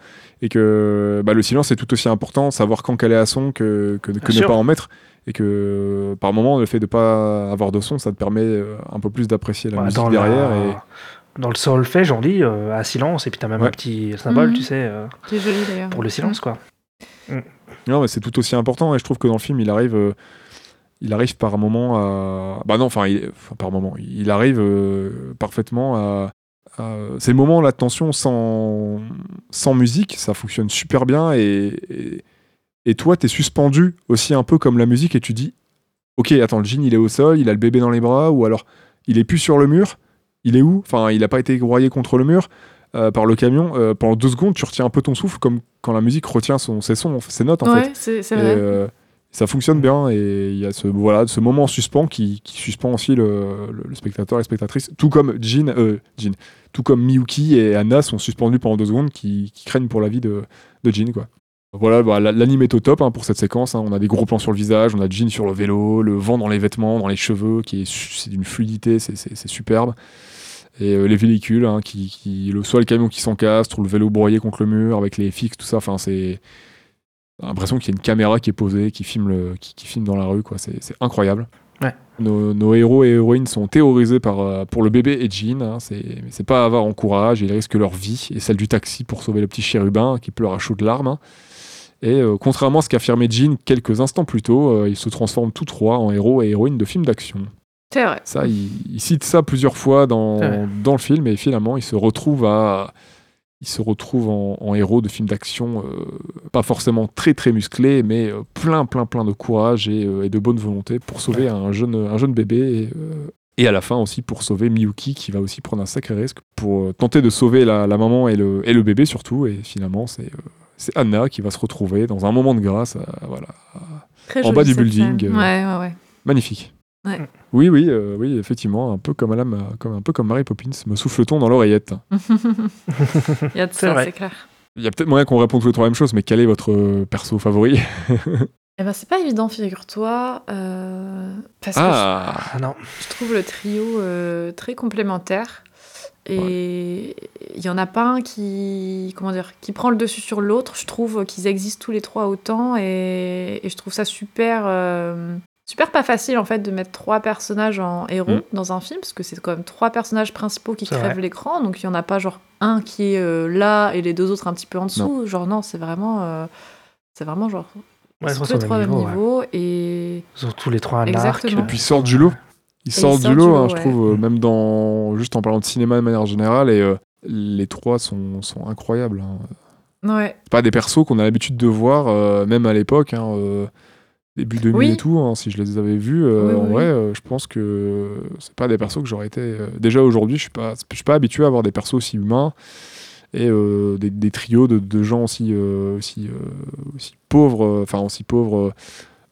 Et que bah, le silence est tout aussi important, savoir quand caler à son que, que, que ne sûr. pas en mettre. Et que par moment, le fait de pas avoir de son, ça te permet euh, un peu plus d'apprécier la musique dans derrière. la- Et... Dans le solfège, on dit euh, à silence, et puis t'as même Ouais. un petit symbole, Mhm. tu sais, euh, C'est joli d'ailleurs. pour le silence, quoi. Non, mais c'est tout aussi important et je trouve que dans le film, il arrive, euh, il arrive par moment à. Bah non, enfin, par moment, il arrive euh, parfaitement à. à- Ces moments là de tension sans sans musique, ça fonctionne super bien et et, toi, t'es suspendu aussi un peu comme la musique et tu dis, ok, attends, le jean il est au sol, il a le bébé dans les bras ou alors il est plus sur le mur, il est où? Enfin, il a pas été broyé contre le mur. Euh, par le camion, euh, pendant deux secondes, tu retiens un peu ton souffle, comme quand la musique retient son, ses sons, ses notes en fait. C'est Et, euh, ça fonctionne bien et il y a ce, voilà, ce moment en suspens qui, qui suspend aussi le, le- le spectateur et la spectatrice. Tout comme Jin, Jin, tout comme Miyuki et Anna sont suspendus pendant deux secondes qui, qui craignent pour la vie de, de Jin. Quoi. Voilà, bah, la- l'anime est au top hein, pour cette séquence. hein. On a des gros plans sur le visage, on a Jin sur le vélo, le vent dans les vêtements, dans les cheveux, qui est, c'est d'une fluidité, c'est- c'est c'est superbe. Et euh, les véhicules, hein, qui, qui, le, soit le camion qui s'encastre, ou le vélo broyé contre le mur, avec les fixes, tout ça, enfin c'est l'impression qu'il y a une caméra qui est posée, qui filme, le, qui, qui filme dans la rue, quoi. C'est, incroyable. Ouais. Nos, nos héros et héroïnes sont terrorisés par, euh, pour le bébé et Jean. hein. c'est, mais c'est pas avoir en courage. Ils risquent leur vie et celle du taxi pour sauver le petit chérubin qui pleure à chaudes larmes. hein. Et euh, contrairement à ce qu'affirmait Jean quelques instants plus tôt, euh, ils se transforment tous trois en héros et héroïnes de films d'action. C'est vrai. Ça, il, il cite ça plusieurs fois dans, dans le film et finalement, il se retrouve à, il se retrouve en, en héros de films d'action, euh, pas forcément très très musclés, mais euh, plein plein plein de courage et, euh, et de bonne volonté pour sauver un jeune un jeune bébé. Et, euh, et à la fin aussi pour sauver Miyuki qui va aussi prendre un sacré risque pour euh, tenter de sauver la, la maman et le, et le bébé surtout. Et finalement, c'est euh, c'est Anna qui va se retrouver dans un moment de grâce. euh, voilà, Très En bas du building, scène. Ouais, ouais, ouais. magnifique. Ouais. Oui, oui, euh, oui, effectivement, un peu comme Madame, euh, comme un peu comme Mary Poppins, me souffle-t-on dans l'oreillette. (laughs) (laughs) Il y a de ça, c'est clair. Il y a peut-être moyen qu'on réponde tous les trois la même chose, mais quel est votre euh, perso favori? (laughs) Eh ben, c'est pas évident, figure-toi. euh, parce que Ah Ah non. je, je trouve le trio euh, très complémentaire. Et il y en a pas un qui, comment dire, qui prend le dessus sur l'autre. Je trouve qu'ils existent tous les trois autant. Et, et je trouve ça super. euh, Super pas facile en fait de mettre trois personnages en héros Mm. dans un film parce que c'est quand même trois personnages principaux qui crèvent l'écran donc il y en a pas genre un qui est euh, là et les deux autres un petit peu en dessous genre non c'est vraiment euh, c'est vraiment genre Ouais, je tous les trois au même niveau. ouais. et Ils ont tous les trois un arc. Exactement. Et puis ils sortent du lot. Ils Et sortent ils du sortent lot, du hein, lot, je trouve, euh, même dans. Juste en parlant de cinéma de manière générale, et euh, les trois sont, sont incroyables. hein. ouais C'est pas des persos qu'on a l'habitude de voir, euh, même à l'époque, hein, euh, début 2000 Oui. et tout, hein, si je les avais vus. euh, Oui, oui, en oui. vrai, euh, je pense que c'est pas des persos que j'aurais été. euh, Déjà aujourd'hui, je suis pas, je suis pas habitué à avoir des persos aussi humains et euh, des, des trios de, de gens aussi, aussi, aussi pauvres, enfin aussi pauvres.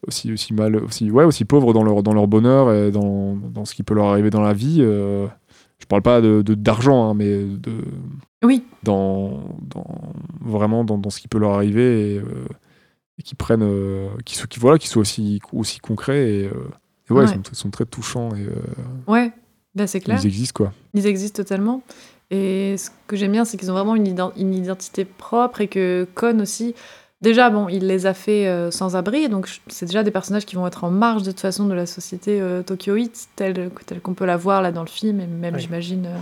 aussi, aussi mal aussi ouais aussi pauvres dans leur dans leur bonheur et dans, dans ce qui peut leur arriver dans la vie je parle pas de d'argent hein, mais de oui dans, dans vraiment dans, dans ce qui peut leur arriver et, et qui prennent euh, qui voilà qui soient aussi aussi concrets et, euh, et ouais, Ouais. Ils, sont, ils sont très touchants et euh, ouais ben c'est clair ils existent quoi Ils existent totalement. Et ce que j'aime bien, c'est qu'ils ont vraiment une, ident- une identité propre et que Kon aussi. Déjà, bon, il les a fait euh, sans abri, donc c'est déjà des personnages qui vont être en marge de toute façon de la société euh, tokyoïte, telle, telle qu'on peut la voir là dans le film, et même, j'imagine, euh,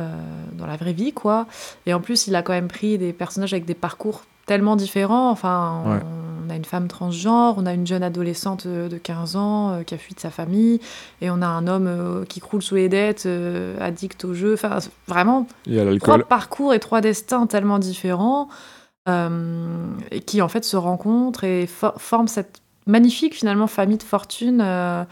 euh, dans la vraie vie, quoi. Et en plus, il a quand même pris des personnages avec des parcours tellement différents. Enfin, on, Ouais. on a une femme transgenre, on a une jeune adolescente euh, de 15 ans euh, qui a fui de sa famille, et on a un homme euh, qui croule sous les dettes, euh, addict au jeu. Enfin, vraiment trois parcours et trois destins tellement différents et qui en fait se rencontrent et fo- forment cette magnifique finalement famille de fortune. euh,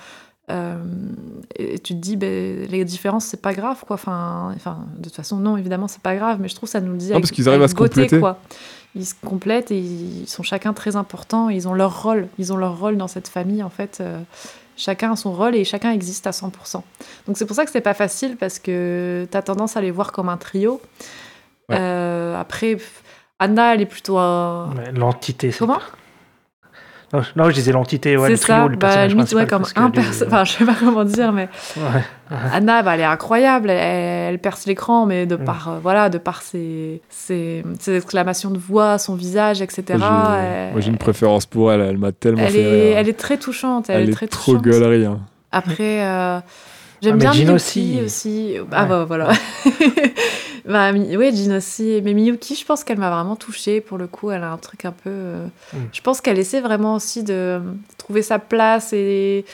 et tu te dis, ben, les différences, c'est pas grave, quoi. Enfin, enfin, de toute façon, non, évidemment, c'est pas grave, mais je trouve que ça nous le dit avec, parce qu'ils arrivent à se compléter. quoi. Ils se complètent et ils sont chacun très importants. et Ils ont leur rôle. Ils ont leur rôle dans cette famille, en fait. euh, chacun a son rôle et chacun existe à 100%. Donc c'est pour ça que c'est pas facile parce que tu as tendance à les voir comme un trio. Ouais. Euh, après, Anna, elle est plutôt un... Ouais, L'entité. c'est- Comment? Non, je- non, je disais l'entité, ouais, C'est le trio, ça, le bah, personnage limite, ouais, comme un lui, personnage. Enfin, (laughs) je sais pas comment dire, mais ouais. Anna, bah, elle est incroyable. Elle, elle perce l'écran, mais de Mm. par, euh, voilà, de par ses, ses, ses exclamations de voix, son visage, etc. Moi, j'ai- elle- une préférence pour elle elle m'a tellement elle fait est, rire. elle est très touchante. Elle, Elle est est très trop touchante. galerie hein. Après, euh, j'aime Ah, mais bien Miyuki aussi. aussi. Ah bah voilà. (laughs) bah, ouais, Jin aussi. Mais Miyuki, je pense qu'elle m'a vraiment touchée. Pour le coup, elle a un truc un peu. euh, Mm. Je pense qu'elle essaie vraiment aussi de trouver sa place et,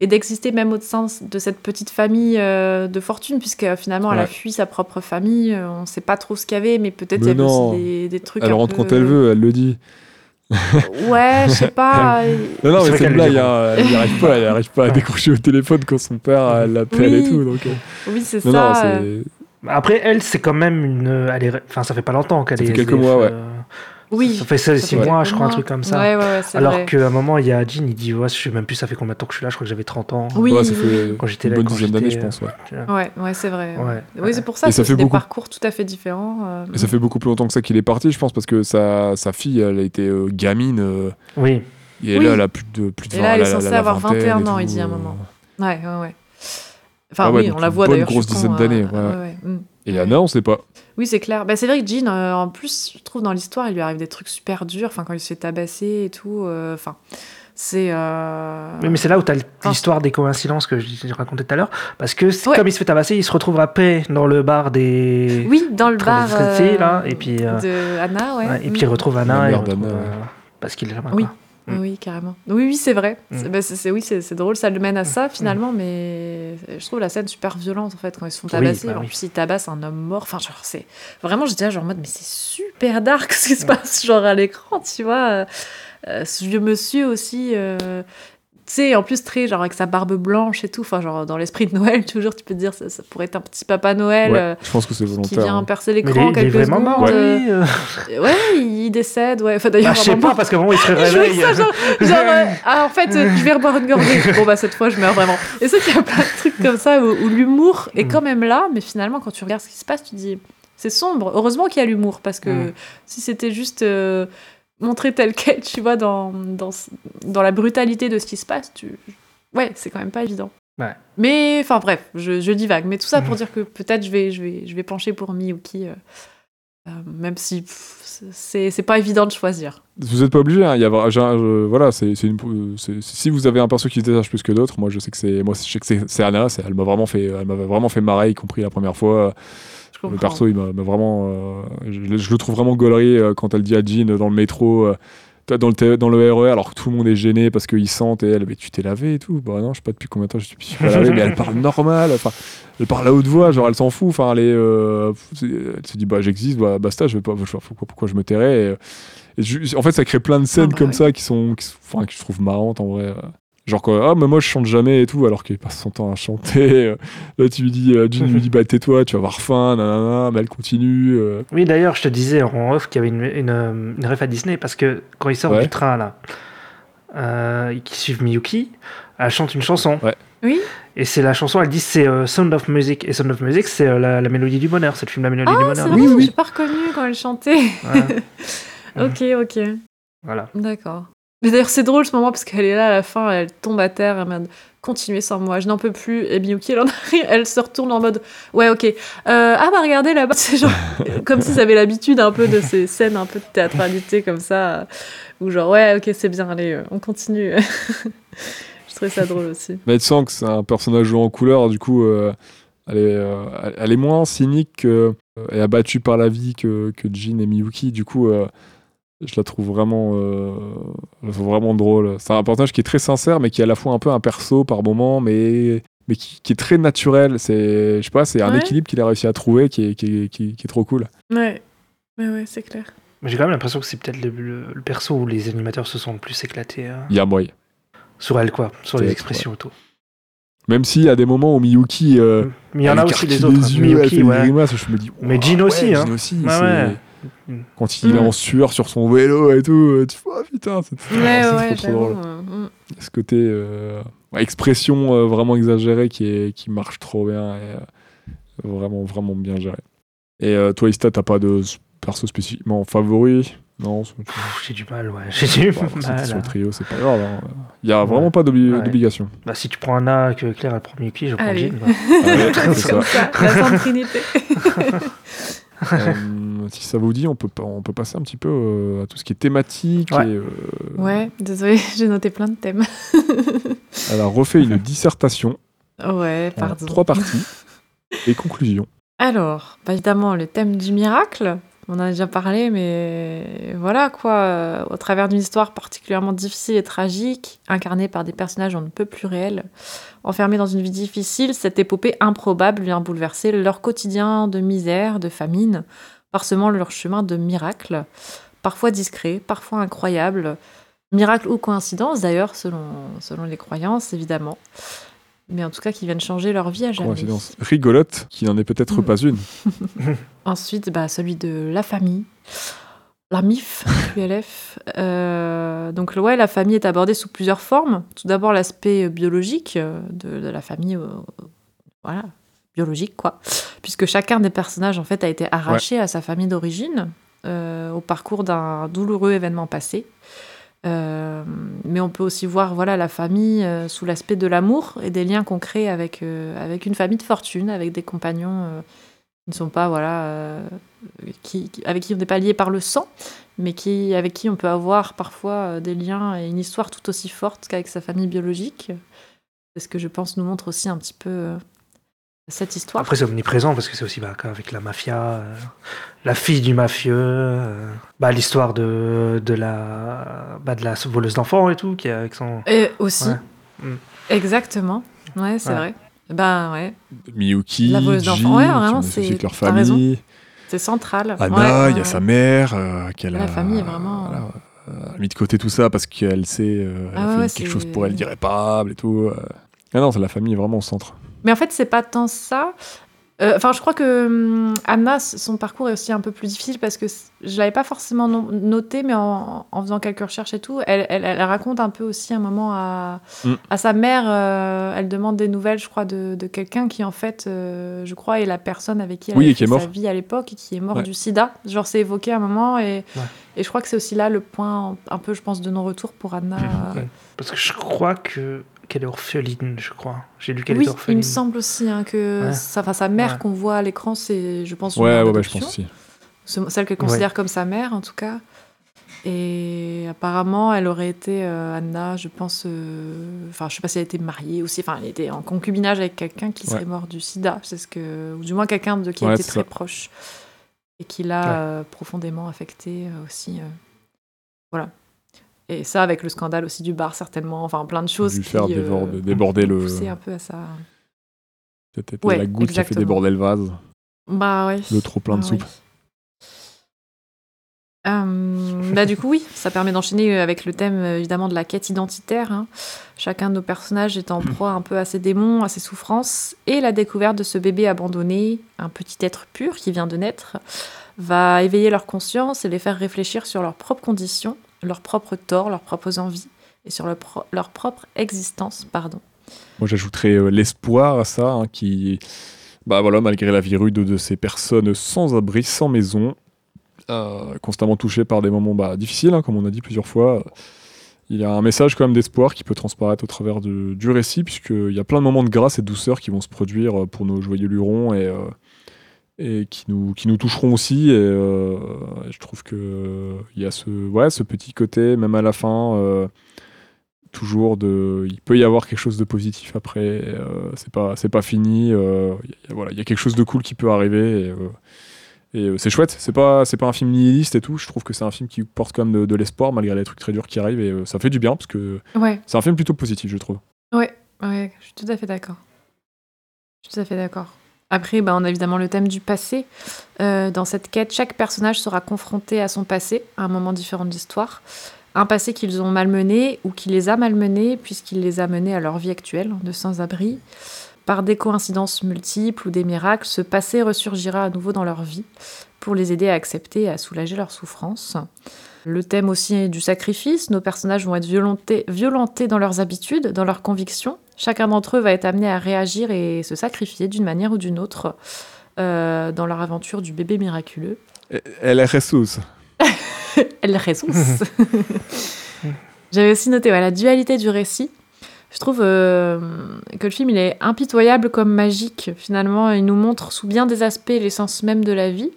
et d'exister même au sein de cette petite famille euh, de fortune, puisque finalement, elle a fui sa propre famille. euh, On sait pas trop ce qu'il y avait, mais peut-être il y avait aussi des, des trucs. elle un rentre peu- quand elle veut elle le dit (laughs) Ouais, je sais pas. (laughs) non non mais c'est une le blague hein, elle n'y arrive pas elle arrive pas à décrocher au téléphone quand son père euh, l'appelle Oui. et tout donc euh, oui, c'est ça. non euh, c'est Après, elle, c'est quand même une. Elle est... Enfin, ça fait pas longtemps qu'elle Ça est. fait quelques SDF, mois, ouais. euh, Oui. Ça fait 6 fait mois, je crois, un truc comme ça. Ouais, ouais, Alors qu'à un moment, il y a Jean, il dit Ouais, je sais même plus, ça fait combien de temps que je suis là Je crois que j'avais 30 ans. Oui, ouais, ça oui, fait Quand j'étais une là, bonne quand dizaine d'années je j'étais, pense ouais. tu vois. Ouais, ouais, c'est vrai. Ouais, Oui, c'est pour ça Et que ça c'est fait des beaucoup. parcours tout à fait différents. euh. Et ça fait beaucoup plus longtemps que ça qu'il est parti, je pense, parce que sa, sa fille, elle a été euh, gamine, euh, Oui. et Oui. là, elle a plus de, plus de Et 20 là, elle est censée avoir vingtaine 21 et ans, il dit à un euh. moment. Ouais, ouais, ouais. Enfin, Ah ouais, oui, on la voit d'ailleurs. grosse je suis dizaine con, d'années, euh, ouais. ouais, mm. Et Anna, on sait pas. Oui, c'est clair. Bah, c'est vrai que Jean, euh, en plus, je trouve dans l'histoire, il lui arrive des trucs super durs. Enfin, quand il se fait tabasser et tout. euh, Enfin, c'est. euh, Oui, mais c'est là où tu as l'histoire des coïncidences que je je racontais tout à l'heure. Parce que Ouais. comme il se fait tabasser, il se retrouve après dans le bar des. Oui, dans le bar euh, là, et puis, euh, de Anna, ouais. Ouais, et Mm. puis il retrouve Anna. Et retrouve, euh, ouais. Parce qu'il est là-bas. Oui. quoi. Oui, Mm. oui, carrément. Oui, oui, c'est vrai. Mm. C'est- bah, c'est- oui, c'est c'est drôle, ça le mène à ça finalement, mais je trouve la scène super violente en fait quand ils se font Oui, tabasser. bah en oui. plus, ils tabassent un homme mort. Enfin, genre, c'est vraiment, j'étais là, genre en mode, mais c'est super dark (laughs) ce qui se passe, genre à l'écran, tu vois. Euh, ce vieux monsieur aussi. euh, sais, en plus, très, genre, avec sa barbe blanche et tout. Enfin, genre, dans l'esprit de Noël, (laughs) toujours, tu peux te dire, ça, ça pourrait être un petit Papa Noël Ouais, euh, je pense que c'est qui volontaire. vient hein. percer l'écran est, il est quelques vraiment secondes. mort, euh, euh. (laughs) Ouais, il décède, ouais. Enfin, Bah, d'ailleurs, Je sais pas, parce qu'à un moment, il se (laughs) réveille. ça, genre, genre, euh, ah, en fait, euh, je vais reboire une gorgée. Bon, bah, cette fois, je meurs vraiment. Et c'est qu'il y a plein de trucs comme ça où, où l'humour est Mm. quand même là, mais finalement, quand tu regardes ce qui se passe, tu dis, c'est sombre. Heureusement qu'il y a l'humour, parce que Mm. si c'était juste. Montrer tel quel, tu vois, dans, dans, dans la brutalité de ce qui se passe, tu... ouais, c'est quand même pas évident. Ouais. Mais, enfin bref, je, je divague. Mais tout ça pour Mhm. dire que peut-être je vais, je, vais, je vais pencher pour Miyuki, euh, euh, même si c'est c'est pas évident de choisir. Vous n'êtes pas obligé. Hein. Il y a, vra- j'ai un- je- voilà, c'est, c'est une, c'est- si vous avez un perso qui se détache plus que d'autres, moi je sais que c'est, moi je sais que c'est, c'est Anna. C'est, elle m'a vraiment fait, elle m'a vraiment fait marrer, y compris la première fois. Le perso, il m'a, vraiment, euh, je, je le trouve vraiment gaulerie euh, quand elle dit à Jean euh, dans le métro. dans le, T- dans le RER, alors que tout le monde est gêné parce qu'ils sentent et elle, mais tu t'es lavé et tout. Bah non, je sais pas depuis combien de temps je suis, pas lavé, mais elle parle normal. Enfin, elle parle à haute voix, genre elle s'en fout. Enfin, elle est, euh, elle se dit, bah j'existe, bah, basta, je vais pas, pourquoi, pourquoi je me tairais. Et, et je- en fait, ça crée plein de scènes Ah bah comme ouais. ça qui sont, qui, sont- enfin, que je trouve marrantes en vrai. Genre quoi, ah mais moi je chante jamais et tout, alors qu'il passe son temps à chanter. (laughs) euh. Là tu lui dis, euh, Jean lui dit (laughs) bah tais-toi, tu vas avoir faim, nanana, mais elle continue. euh. Oui, d'ailleurs, je te disais en off qu'il y avait une, une, une ref à Disney parce que quand ils sortent Ouais. du train là, euh, qu'ils suivent Miyuki, elle chante une chanson. Ouais. Oui. Et c'est la chanson, elle dit c'est euh, Sound of Music. Et Sound of Music, c'est euh, la, la mélodie du bonheur. C'est le film La mélodie du Ah, bonheur. c'est vrai, j'ai pas reconnu quand elle chantait. Ouais, (laughs) ok, ok. voilà. D'accord. Mais d'ailleurs, c'est drôle ce moment parce qu'elle est là à la fin, elle tombe à terre, elle merde, continuez sans moi, je n'en peux plus. Et Miyuki, elle, elle se retourne en mode Ouais, ok. Euh, ah, bah regardez là-bas, (laughs) c'est genre comme si ça avait l'habitude un peu de ces scènes un peu de théâtralité comme ça, où genre Ouais, ok, c'est bien, allez, euh, on continue. (laughs) je trouvais ça drôle aussi. (laughs) Mais tu sens que c'est un personnage joué en couleur, du coup euh, elle, est, elle- est moins cynique que- et abattue par la vie que, que Jean et Miyuki. Du coup, je la trouve vraiment, euh, vraiment drôle. C'est un personnage qui est très sincère, mais qui est à la fois un peu un perso par moment, mais mais qui, qui est très naturel. C'est, je sais pas, c'est un Ouais. équilibre qu'il a réussi à trouver qui est, qui est, qui est- qui est trop cool. Ouais, ouais, ouais, c'est clair. Mais j'ai quand même l'impression que c'est peut-être le, le- le perso où les animateurs se sont le plus éclatés. euh, Il y a moyen. sur elle, quoi. Sur les expressions autour. Même s'il y a des moments où Miyuki, euh, Mais il y en a aussi les autres. les yeux, elle fait Miyuki, des ouais. grimaces, je me dis. Mais ouais, aussi, hein. Jean aussi, Ouais, c'est- ouais. Quand il est Mm. en sueur sur son vélo et tout, euh, tu fais, oh putain, c'est Ouais, c'est ouais, trop, drôle. mm. A ce côté euh, expression euh, vraiment exagérée qui, est, qui marche trop bien et euh, vraiment, vraiment bien géré. Et euh, toi, Ista, t'as pas de perso spécifiquement favori? Non, J'ai du mal, ouais. J'ai du mal. sur le trio, c'est pas grave. hein. Il y a Ouais. vraiment pas Ouais. d'obligation. Bah, si tu prends Anna, que Claire elle prend Miyuki, je prends Allez. Ouais, (laughs) c'est comme ça, la Sainte Trinité. (laughs) Euh, si ça vous dit, on peut, on peut passer un petit peu euh, à tout ce qui est thématique. Ouais. Et, euh, Ouais, désolé, (laughs) j'ai noté plein de thèmes. (laughs) Elle a refait une dissertation Ouais, en pardon. trois parties (laughs) et conclusion. Alors, bah, évidemment, le thème du miracle, on en a déjà parlé, mais voilà quoi, euh, au travers d'une histoire particulièrement difficile et tragique, incarnée par des personnages on ne peut plus réels, enfermés dans une vie difficile, cette épopée improbable vient bouleverser leur quotidien de misère, de famine, parsemant leur chemin de miracles, parfois discrets, parfois incroyables, miracle ou coïncidence d'ailleurs, selon, selon les croyances évidemment, mais en tout cas qui viennent changer leur vie à jamais. Coïncidence rigolote, qui n'en est peut-être Mm. pas une. (laughs) Ensuite, bah, celui de la famille, la MIF, (laughs) ULF. Euh, donc, ouais, la famille est abordée sous plusieurs formes. Tout d'abord, l'aspect biologique euh, de, de la famille, euh, voilà, biologique, quoi. Puisque chacun des personnages, en fait, a été arraché à sa famille d'origine euh, au parcours d'un douloureux événement passé. Euh, mais on peut aussi voir voilà la famille euh, sous l'aspect de l'amour et des liens qu'on crée avec, euh, avec une famille de fortune, avec des compagnons qui ne sont pas voilà qui, qui- avec qui on n'est pas lié par le sang, mais qui avec qui on peut avoir parfois des liens et une histoire tout aussi forte qu'avec sa famille biologique. C'est ce que je pense nous montre aussi un petit peu cette histoire. Après, c'est omniprésent parce que c'est aussi bah, avec la mafia, euh, la fille du mafieux, euh, bah, l'histoire de, de, la, bah, de la voleuse d'enfants et tout, qui est avec son. Et aussi, Ouais. Mm. exactement. Ouais, c'est Ouais. vrai. Ben ouais, Miyuki, La voleuse d'enfants, ouais, vraiment, c'est- avec leur famille. c'est central. Anna, Ouais, il y a sa mère, euh, qu'elle La a, famille est vraiment- voilà, euh, mis de côté tout ça parce qu'elle sait, euh, elle Ah a fait quelque chose pour elle d'irréparable et tout. euh. Ah non, c'est la famille est vraiment au centre. Mais en fait, c'est pas tant ça. Euh, Enfin, je crois que hum, Anna, son parcours est aussi un peu plus difficile parce que je l'avais pas forcément no- noté, mais en, en faisant quelques recherches et tout, elle, elle- elle raconte un peu aussi un moment à, Mm. à sa mère. euh, elle demande des nouvelles, je crois, de, de quelqu'un qui, en fait, euh, je crois, est la personne avec qui elle Oui, a et qui est fait sa mort. vie à l'époque et qui est mort Ouais. du sida. Genre, c'est évoqué à un moment et, Ouais. et je crois que c'est aussi là le point, un peu, je pense, de non-retour pour Anna. Ouais. Parce que je crois que qu'elle est orpheline, je crois. J'ai lu qu'elle Oui, est il orpheline. me semble aussi hein, que Ouais. sa, enfin, sa mère Ouais. qu'on voit à l'écran, c'est, je pense, une Ouais, ouais, ouais, je pense aussi. Ce- celle qu'elle considère comme sa mère en tout cas. Et apparemment, elle aurait été euh, Anna, je pense. euh, Enfin, je sais pas si elle était mariée aussi. Enfin, elle était en concubinage avec quelqu'un qui serait Ouais. mort du SIDA. C'est ce que, ou du moins quelqu'un de qui Ouais, était très ça. proche et qui l'a Ouais. euh, profondément affecté euh, aussi. euh. Voilà. Et ça, avec le scandale aussi du bar, certainement. Enfin, plein de choses Lui qui faire euh, déborder, déborder le. poussaient un peu à ça. Ouais, la goutte qui a fait déborder le vase. Bah ouais. Le trop plein de Ah soupe. Euh, bah du coup oui, ça permet d'enchaîner avec le thème euh, évidemment de la quête identitaire. hein. Chacun de nos personnages est en proie un peu à ses démons, à ses souffrances, et la découverte de ce bébé abandonné, un petit être pur qui vient de naître, va éveiller leur conscience et les faire réfléchir sur leurs propres conditions, leurs propres torts, leurs propres envies, et sur leur, pro- leur propre existence. Pardon. Moi, j'ajouterais euh, l'espoir à ça, hein, qui, bah voilà, malgré la vie rude de ces personnes sans abri, sans maison, euh, constamment touchées par des moments bah, difficiles, hein, comme on a dit plusieurs fois. Il y a un message quand même d'espoir qui peut transparaître au travers de- du récit, puisqu'il y a plein de moments de grâce et de douceur qui vont se produire euh, pour nos joyeux lurons et, et qui, nous, qui nous toucheront aussi. Et euh, je trouve qu'il y a ce, ouais, ce petit côté, même à la fin. euh, toujours de il peut y avoir quelque chose de positif après euh, c'est pas c'est pas fini il y a- voilà il y a quelque chose de cool qui peut arriver et, et, c'est chouette c'est pas c'est pas un film nihiliste et tout je trouve que c'est un film qui porte quand même de, de l'espoir malgré les trucs très durs qui arrivent et ça fait du bien parce que Ouais, c'est un film plutôt positif je trouve Ouais, ouais, je suis tout à fait d'accord. Je suis tout à fait d'accord. Après, bah, on a évidemment le thème du passé. Euh, dans cette quête, chaque personnage sera confronté à son passé, à un moment différent de l'histoire. Un passé qu'ils ont malmené ou qui les a malmenés, puisqu'il les a menés à leur vie actuelle, de sans-abri. Par des coïncidences multiples ou des miracles, ce passé ressurgira à nouveau dans leur vie pour les aider à accepter et à soulager leurs souffrances. Le thème aussi du sacrifice, nos personnages vont être violentés, violentés dans leurs habitudes, dans leurs convictions. Chacun d'entre eux va être amené à réagir et se sacrifier d'une manière ou d'une autre euh, dans leur aventure du bébé miraculeux. Elle ressource (laughs) Elle ressource. (laughs) J'avais aussi noté ouais, la dualité du récit. Je trouve euh, que le film il est impitoyable comme magique. Finalement, il nous montre sous bien des aspects l'essence même de la vie,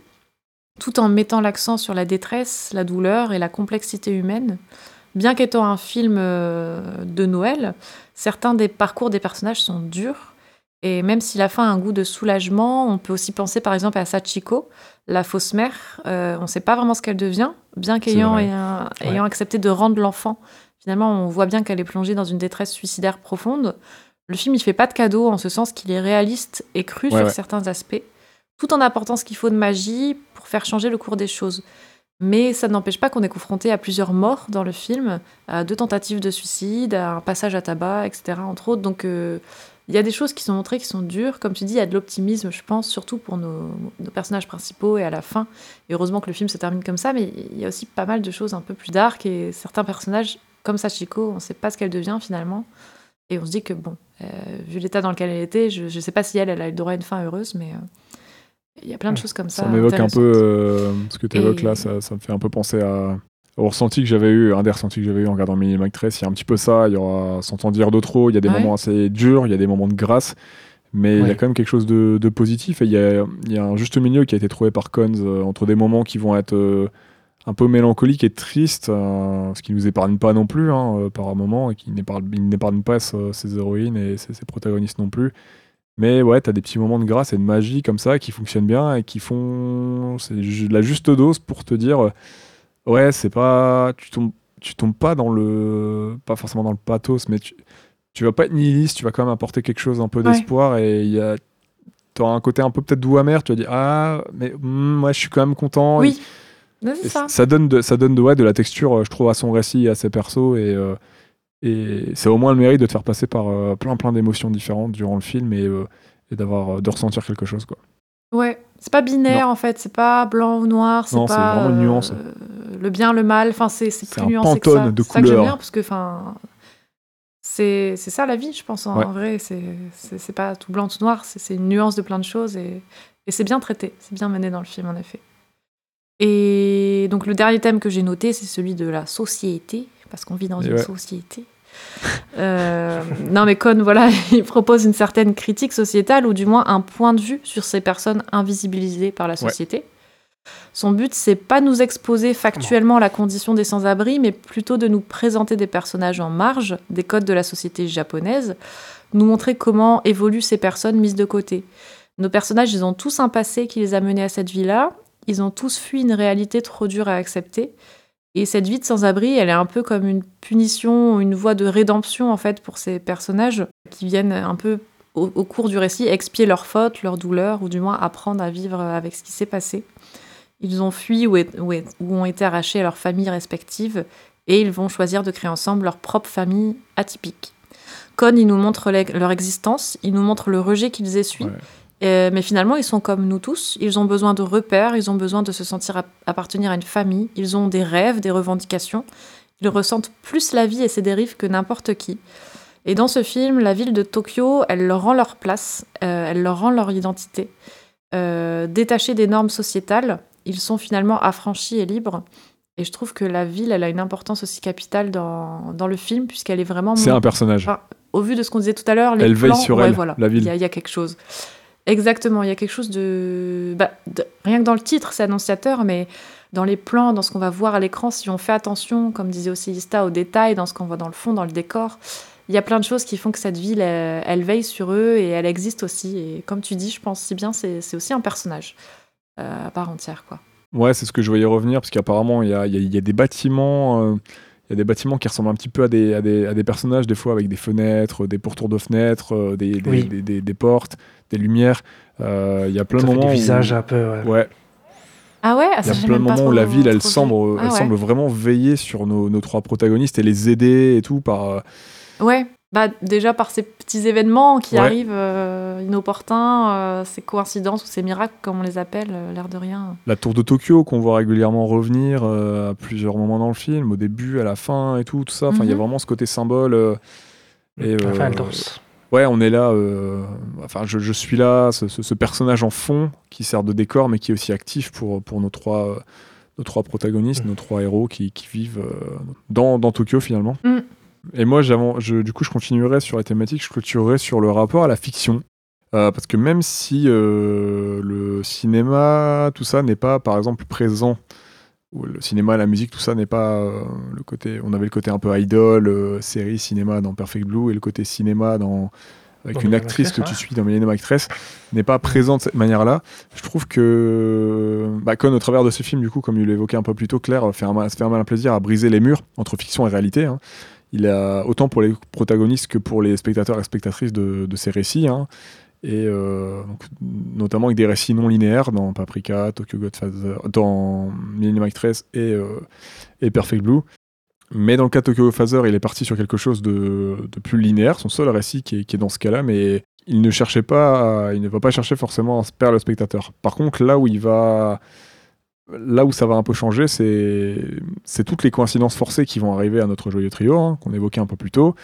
tout en mettant l'accent sur la détresse, la douleur et la complexité humaine. Bien qu'étant un film euh, de Noël, certains des parcours des personnages sont durs. Et même si la fin a un goût de soulagement, on peut aussi penser par exemple à Sachiko, la fausse mère. Euh, on ne sait pas vraiment ce qu'elle devient, bien qu'ayant ayant accepté de rendre l'enfant. Finalement, on voit bien qu'elle est plongée dans une détresse suicidaire profonde. Le film, il fait pas de cadeau en ce sens qu'il est réaliste et cru Ouais, sur ouais. certains aspects, tout en apportant ce qu'il faut de magie pour faire changer le cours des choses. Mais ça n'empêche pas qu'on est confronté à plusieurs morts dans le film, à deux tentatives de suicide, à un passage à tabac, etc. Entre autres. Donc euh, il y a des choses qui sont montrées qui sont dures. Comme tu dis, il y a de l'optimisme, je pense, surtout pour nos, personnages principaux et à la fin. Et heureusement que le film se termine comme ça, mais il y a aussi pas mal de choses un peu plus dark et certains personnages, comme Sachiko, on ne sait pas ce qu'elle devient finalement. Et on se dit que, bon, euh, vu l'état dans lequel elle était, je ne sais pas si elle, a eu droit à une fin heureuse, mais euh, il y a plein de choses comme ça. ça m'évoque un peu euh, ce que tu évoques Et- là ça, ça me fait un peu penser à au ressenti que j'avais eu, un des ressentis que j'avais eu en regardant Mini Mac 13, il y a un petit peu ça, il y aura sans t'en dire de trop, il y a des Ouais. moments assez durs, il y a des moments de grâce, mais il y a quand même quelque chose de, de positif et il y a, il y a un juste milieu qui a été trouvé par Cons euh, entre des moments qui vont être euh, un peu mélancoliques et tristes, euh, ce qui nous épargne pas non plus hein, euh, par un moment et qui n'épargne il n'épargne pas ses héroïnes et ses, ses protagonistes non plus. Mais ouais, t'as des petits moments de grâce et de magie comme ça qui fonctionnent bien et qui font la juste dose pour te dire euh, ouais, c'est pas tu tombes tu tombes pas dans le pas forcément dans le pathos mais tu tu vas pas être nihiliste, tu vas quand même apporter quelque chose un peu Ouais. d'espoir et il y a t'auras un côté un peu peut-être doux amer, tu vas dire ah mais hmm, moi je suis quand même content. Oui, Ouais, Et ça. ça donne de, ça donne de, ouais, de la texture, euh, je trouve, à son récit et à ses persos. Et, euh, et c'est au moins le mérite de te faire passer par euh, plein plein d'émotions différentes durant le film. Et, euh, et d'avoir de ressentir quelque chose quoi. Ouais, c'est pas binaire en fait, c'est pas blanc ou noir, c'est pas vraiment une nuance. euh, le bien, le mal, enfin c'est c'est plus un nuancé que ça. de C'est ça que j'aime couleurs. bien parce que enfin c'est c'est ça la vie, je pense en Ouais. vrai, c'est c'est c'est pas tout blanc tout noir, c'est c'est une nuance de plein de choses et, et c'est bien traité, c'est bien mené dans le film en effet. Et donc le dernier thème que j'ai noté, c'est celui de la société parce qu'on vit dans Et une ouais. société. Euh, (laughs) non mais Cohn, voilà, (laughs) il propose une certaine critique sociétale ou du moins un point de vue sur ces personnes invisibilisées par la société. Son but, c'est pas nous exposer factuellement la condition des sans-abri, mais plutôt de nous présenter des personnages en marge des codes de la société japonaise, nous montrer comment évoluent ces personnes mises de côté. Nos personnages, ils ont tous un passé qui les a menés à cette vie-là, ils ont tous fui une réalité trop dure à accepter, et cette vie de sans-abri, elle est un peu comme une punition, une voie de rédemption en fait pour ces personnages qui viennent un peu au, cours du récit expier leurs fautes, leurs douleurs, ou du moins apprendre à vivre avec ce qui s'est passé. Ils ont fui ou, ont été arrachés à leurs familles respectives et ils vont choisir de créer ensemble leur propre famille atypique. Con, il nous montre leur existence, il nous montre le rejet qu'ils essuient. Euh, mais finalement, ils sont comme nous tous. Ils ont besoin de repères, ils ont besoin de se sentir ap- appartenir à une famille. Ils ont des rêves, des revendications. Ils ressentent plus la vie et ses dérives que n'importe qui. Et dans ce film, la ville de Tokyo, elle leur rend leur place, euh, elle leur rend leur identité. Euh, détachés des normes sociétales, ils sont finalement affranchis et libres. Et je trouve que la ville, elle a une importance aussi capitale dans, dans le film, puisqu'elle est vraiment C'est un personnage. Enfin, au vu de ce qu'on disait tout à l'heure, les Elle veille plans, sur ouais, elle, voilà, la ville. Il y, a- il y a quelque chose. Exactement, il y a quelque chose de... bah, de- Rien que dans le titre, c'est annonciateur, mais dans les plans, dans ce qu'on va voir à l'écran, si on fait attention, comme disait aussi Ista, aux détails, dans ce qu'on voit dans le fond, dans le décor, il y a plein de choses qui font que cette ville, elle, veille sur eux et elle existe aussi. Et comme tu dis, je pense si bien, c'est aussi un personnage euh, à part entière, quoi. Ouais, c'est ce que je voyais revenir, parce qu'apparemment, il y a des bâtiments. euh, il y a des bâtiments qui ressemblent un petit peu à des, à des, à des personnages, des fois avec des fenêtres, des pourtours de fenêtres, euh, des, des, Oui. des, des- des portes, des lumières. Euh, Il y a plein de moments. des où- visages un peu. ouais. Ouais, Ah ouais ah, il y ça, a plein de moments où la ville, elle semble, Ah elle ouais. semble vraiment veiller sur nos, nos trois protagonistes et les aider et tout par. euh, Ouais, bah déjà par ces petits événements qui Ouais. arrivent euh, inopportuns, euh, ces coïncidences ou ces miracles, comme on les appelle, euh, l'air de rien. La tour de Tokyo qu'on voit régulièrement revenir euh, à plusieurs moments dans le film, au début, à la fin et tout, tout ça. Enfin, il y a Mhm. vraiment ce côté symbole. euh, et, Enfin, elle danse. Ouais, on est là. euh, enfin, je, je suis là, ce, ce- ce personnage en fond qui sert de décor, mais qui est aussi actif pour, pour nos trois, euh, nos trois protagonistes, nos trois héros qui, qui vivent euh, dans, dans Tokyo finalement. Mm. Et moi, je, du coup, je continuerai sur la thématique, je clôturerai sur le rapport à la fiction. Euh, parce que même si euh, le cinéma, tout ça n'est pas, par exemple, présent, ou le cinéma, la musique, tout ça n'est pas euh, le côté. On avait le côté un peu idol, série, cinéma dans Perfect Blue, et le côté cinéma dans avec Dans une actrice que Actress, tu suis dans Millennium Actress n'est pas présent de cette manière-là. Je trouve que bah, au travers de ce film, du coup, comme il l'évoquait un peu plus tôt, Claire fait un, mal- fait un malin plaisir à briser les murs entre fiction et réalité. hein. Il a autant pour les protagonistes que pour les spectateurs et spectatrices de, de ces récits. hein. Et euh, notamment avec des récits non linéaires dans Paprika, Tokyo Godfather, dans Millennium Actress et, euh, et Perfect Blue. Mais dans le cas de Tokyo Godfather, il est parti sur quelque chose de, plus linéaire, son seul récit qui est, dans ce cas-là, mais il ne cherchait pas, il ne va pas chercher forcément à perdre le spectateur. Par contre, là où il va, là où ça va un peu changer, c'est, toutes les coïncidences forcées qui vont arriver à notre joyeux trio, hein, qu'on évoquait un peu plus tôt,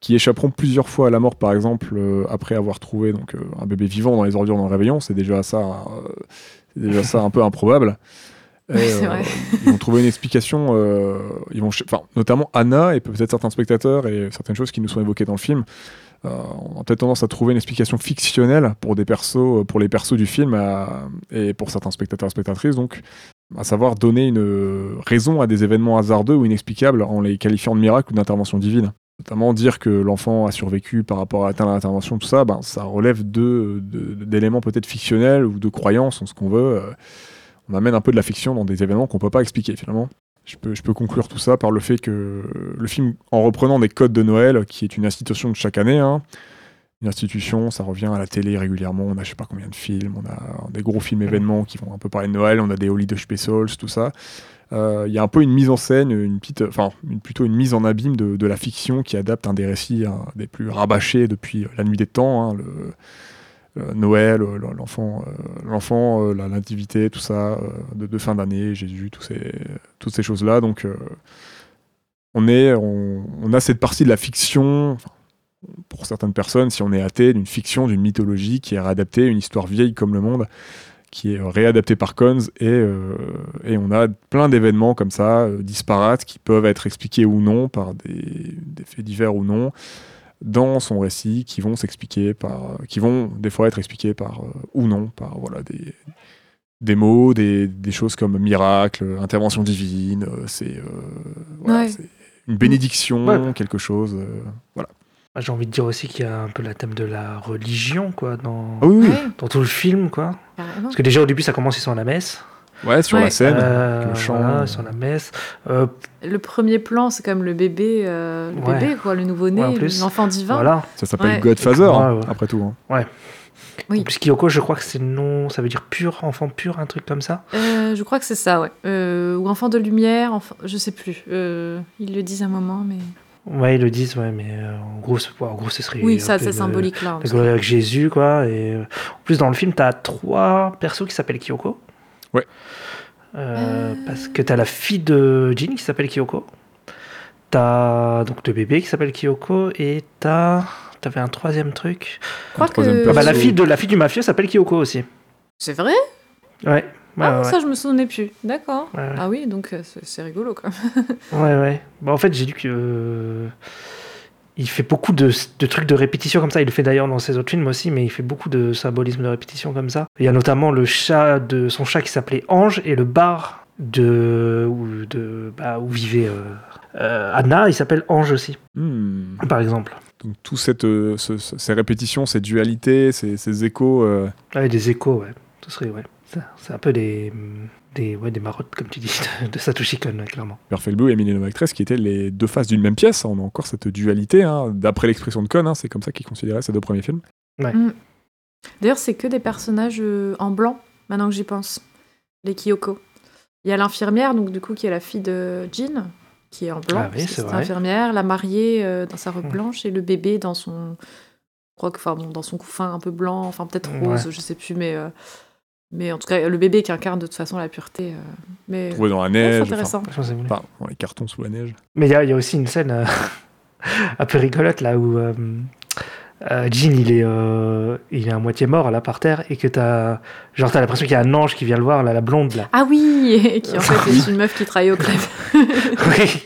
qui échapperont plusieurs fois à la mort, par exemple, euh, après avoir trouvé donc, euh, un bébé vivant dans les ordures dans le réveillon. C'est déjà ça, euh, déjà ça un peu improbable. (laughs) Et, vrai. ils vont trouver une explication, ils vont, notamment Anna et peut-être certains spectateurs et certaines choses qui nous sont évoquées dans le film. Euh, on a peut-être tendance à trouver une explication fictionnelle pour des persos, pour les persos du film à- et pour certains spectateurs et spectatrices. Donc, à savoir donner une raison à des événements hasardeux ou inexplicables en les qualifiant de miracles ou d'intervention divine. Notamment dire que l'enfant a survécu par rapport à atteindre l'intervention, tout ça, ben, ça relève d'éléments peut-être fictionnels ou de croyances, en ce qu'on veut. euh, on amène un peu de la fiction dans des événements qu'on peut pas expliquer finalement. Je peux, conclure tout ça par le fait que le film, en reprenant des codes de Noël, qui est une institution de chaque année, hein, une institution, ça revient à la télé régulièrement, on a je sais pas combien de films, on a des gros films événements qui vont un peu parler de Noël, on a des Holiday Specials, tout ça. Euh, Il y a un peu une mise en scène, une petite, enfin plutôt une mise en abîme de, de la fiction qui adapte un des récits des plus rabâchés depuis la nuit des temps, hein, Noël, euh, l'enfant, euh, l'enfant, euh, la nativité, tout ça, euh, de, fin d'année, Jésus, ces, toutes ces choses-là. Donc, euh, on, est, on, a cette partie de la fiction, pour certaines personnes, si on est athée, d'une fiction, d'une mythologie qui est réadaptée, une histoire vieille comme le monde, qui est euh, réadaptée par Cons, et, euh, et on a plein d'événements comme ça, euh, disparates, qui peuvent être expliqués ou non par des, des faits divers ou non, dans son récit, qui vont s'expliquer par, qui vont des fois être expliqués par euh, ou non par voilà des des mots, des, des choses comme miracle, intervention divine, euh, c'est euh, voilà, Ouais. c'est une bénédiction, Ouais. quelque chose. euh, voilà. Ah, J'ai envie de dire aussi qu'il y a un peu la thème de la religion, quoi, dans, Ah oui, oui. Ouais, dans tout le film, quoi. Parce que déjà au début, ça commence, ils sont à la messe. Ouais, sur Ouais. la scène, Euh, le chant. voilà, à la messe. Euh, Le premier plan, c'est comme le bébé, euh, le Ouais. bébé quoi, le nouveau-né, Ouais, l'enfant divin. voilà. Ça s'appelle Ouais. Godfather, Ouais, hein, ouais. après tout. hein. Oui. En plus, Kyoko, je crois que c'est non, ça veut dire pur, enfant pur, un truc comme ça. Euh, je crois que c'est ça, ouais. Euh, ou enfant de lumière, enfant... je sais plus. Euh, ils le disent un moment, mais. Ouais, ils le disent, ouais, mais euh, en gros, c'est- ouais, en gros, ce serait. Oui, ça, c'est symbolique là. la gloire avec Jésus, quoi. Et euh, en plus, dans le film, t'as trois persos qui s'appellent Kyoko. Ouais. Euh, Euh. Parce que t'as la fille de Jin qui s'appelle Kyoko. T'as donc le bébé qui s'appelle Kyoko et t'as t'avais un troisième truc. Je crois que. Ah bah, la fille de la fille du mafieux s'appelle Kyoko aussi. C'est vrai? Ouais. Ouais, Ah, ouais, ça, je me souvenais plus. D'accord. ouais, ouais. Ah oui, donc euh, c'est c'est rigolo quand même. Ouais, ouais. Bah, en fait, j'ai lu que. euh, il fait beaucoup de, de trucs de répétition comme ça. Il le fait d'ailleurs dans ses autres films aussi, mais il fait beaucoup de symbolisme de répétition comme ça. Il y a notamment le chat de son chat qui s'appelait Ange et le bar de où, de, bah, où vivait euh, euh, Anna, il s'appelle Ange aussi, Hmm. par exemple. Donc, tout cette, euh, ce- ce- ces répétitions, ces dualités, ces, ces échos. euh, Ouais, des échos, ouais. Ce serait, ouais. C'est- un peu des, des, ouais, des marottes, comme tu dis, de, de Satoshi Kon, clairement. Perfect Blue et Millennium Actress qui étaient les deux faces d'une même pièce. On a encore cette dualité, hein, d'après l'expression de Cohn, hein, c'est comme ça qu'il considérait ces deux premiers films. D'ailleurs, c'est que des personnages euh, en blanc, maintenant que j'y pense. Les Kyoko. Il y a l'infirmière, donc du coup, qui est la fille de Jean, qui est en blanc. Ah oui, c'est infirmière, la mariée euh, dans sa robe Hmm. blanche et le bébé dans son. Je crois que, enfin, bon, dans son couffin un peu blanc, enfin peut-être rose, Ouais. je sais plus, mais. euh, Mais en tout cas, le bébé qui incarne de toute façon la pureté. euh, Mais Trouvé dans la Ouais, neige, c'est enfin, intéressant. Enfin, dans les cartons sous la neige. Mais il y, a- il y a aussi une scène euh, (laughs) un peu rigolote là où euh, euh, Jean il est, euh, il est à moitié mort là par terre et que t'as genre t'as l'impression qu'il y a un ange qui vient le voir là, la blonde là. Ah oui et (laughs) Qui en fait est une meuf qui travaille au club. (laughs) Oui.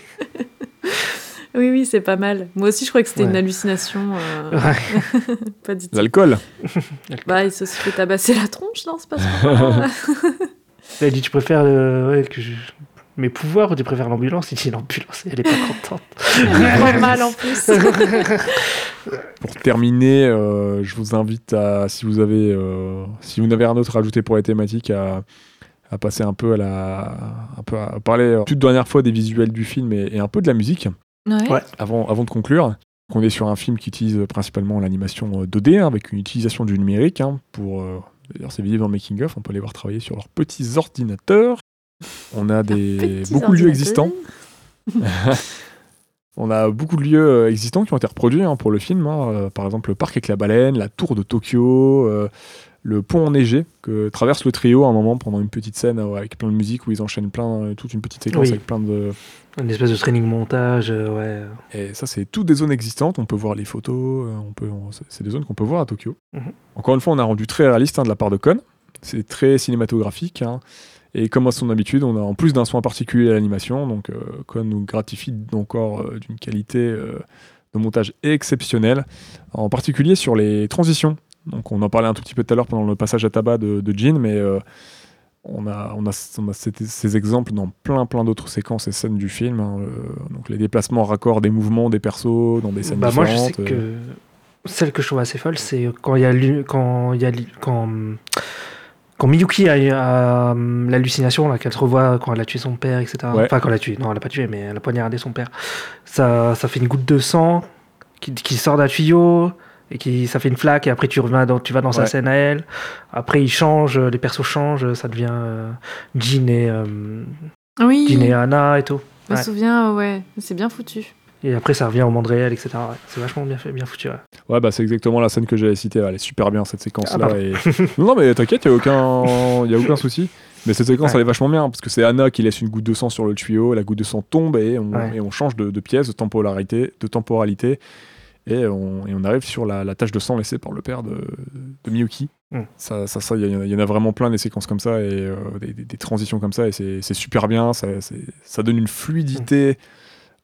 Oui, oui, c'est pas mal. Moi aussi, je crois que c'était Ouais. une hallucination. euh, Ouais. (laughs) Pas du tout. L'alcool Bah, il se fait tabasser la tronche, non C'est pas ça (laughs) Elle dit tu préfères euh, ouais, que je- mes pouvoirs ou tu préfères l'ambulance? Il dit l'ambulance elle est pas contente. (laughs) Elle mal en plus. Pour terminer, euh, je vous invite à, si vous avez, euh, si vous n'avez rien d'autre à ajouter pour les thématiques, à, à passer un peu à la, un peu à parler euh, toute dernière fois des visuels du film et, et un peu de la musique Ouais. Ouais. avant, avant de conclure. On est sur un film qui utilise principalement l'animation euh, 2D hein, avec une utilisation du numérique hein, pour. euh, D'ailleurs, c'est visible dans le making of. On peut les voir travailler sur leurs petits ordinateurs. On a des beaucoup de lieux existants. (laughs) On a beaucoup de lieux euh, existants qui ont été reproduits hein, pour le film. hein. Euh, par exemple, le parc avec la baleine, la tour de Tokyo, euh, le pont enneigé que traverse le trio à un moment pendant une petite scène euh, avec plein de musique où ils enchaînent plein, euh, toute une petite séquence Oui. avec plein de. Une espèce de training montage, euh, ouais. Et ça, c'est toutes des zones existantes. On peut voir les photos. euh, On peut, on- c'est- des zones qu'on peut voir à Tokyo. Mhm. Encore une fois, on a rendu très réaliste hein, de la part de Kon. C'est très cinématographique. hein. Et comme à son habitude, on a en plus d'un soin particulier à l'animation. Donc, euh, Kon nous gratifie encore euh, d'une qualité de montage exceptionnelle. En particulier sur les transitions. Donc, on en parlait un tout petit peu tout à l'heure pendant le passage à tabac de, de Jin, mais on a, on a, on a ces, ces exemples dans plein, plein d'autres séquences et scènes du film. hein. Euh, donc, les déplacements raccords des mouvements des persos dans des scènes Bah, moi, je sais différentes. euh. que celle que je trouve assez folle, c'est quand il y a quand il y a quand quand Miyuki a, eu, a, hum, l'hallucination là qu'elle se revoit quand elle a tué son père, etc. Ouais. Enfin, quand elle a tué, non, elle a pas tué, mais elle a poignardé son père. Ça, ça fait une goutte de sang qui, qui sort d'un tuyau et qui ça fait une flaque et après tu reviens dans, tu vas dans sa scène à elle. Après ils changent, les persos changent, ça devient euh, Jin et euh, Oui, et Anna et tout. je me souviens, ouais. C'est bien foutu. Et après, ça revient au monde réel, etc. Ouais, c'est vachement bien, fait, bien foutu. Ouais. Ouais, bah c'est exactement la scène que j'avais citée. Elle est super bien cette séquence-là. Ah, pardon. et... non, (laughs) non, mais t'inquiète, y a aucun, y a aucun souci. Mais cette séquence, Ouais. elle est vachement bien parce que c'est Anna qui laisse une goutte de sang sur le tuyau. La goutte de sang tombe et on, Ouais. et on change de, de pièce, de temporalité, de temporalité. Et on, et on arrive sur la, la tache de sang laissée par le père de, de Miyuki. Mm. Ça, ça, ça, il y, en a- il y en a vraiment plein des séquences comme ça et euh, des, des- des transitions comme ça et c'est super bien. Ça, ça donne une fluidité.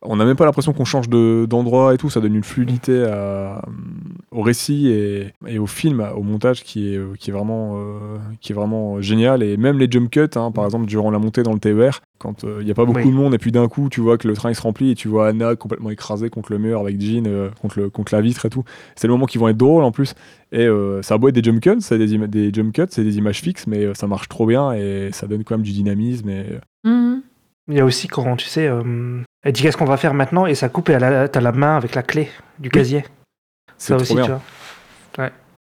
On n'a même pas l'impression qu'on change de- d'endroit et tout. Ça donne une fluidité à- au récit et, et au film, au montage qui est, qui est vraiment, euh, qui est vraiment génial. Et même les jump cuts, hein, par exemple, durant la montée dans le TER, quand euh, il n'y a pas beaucoup Oui. de monde et puis d'un coup, tu vois que le train il se remplit et tu vois Anna complètement écrasée contre le mur avec Jean euh, contre, le, contre la vitre et tout. C'est le moment qui vont être drôles en plus. Et euh, ça a beau être des jump cuts, c'est des, des jump cuts, c'est des images fixes, mais euh, ça marche trop bien et ça donne quand même du dynamisme. Et, euh, Mhm. Il y a aussi quand, tu sais, euh, elle dit qu'est-ce qu'on va faire maintenant? Et ça coupe et t'as la main avec la clé du casier. c'est Ça trop aussi, bien. tu vois.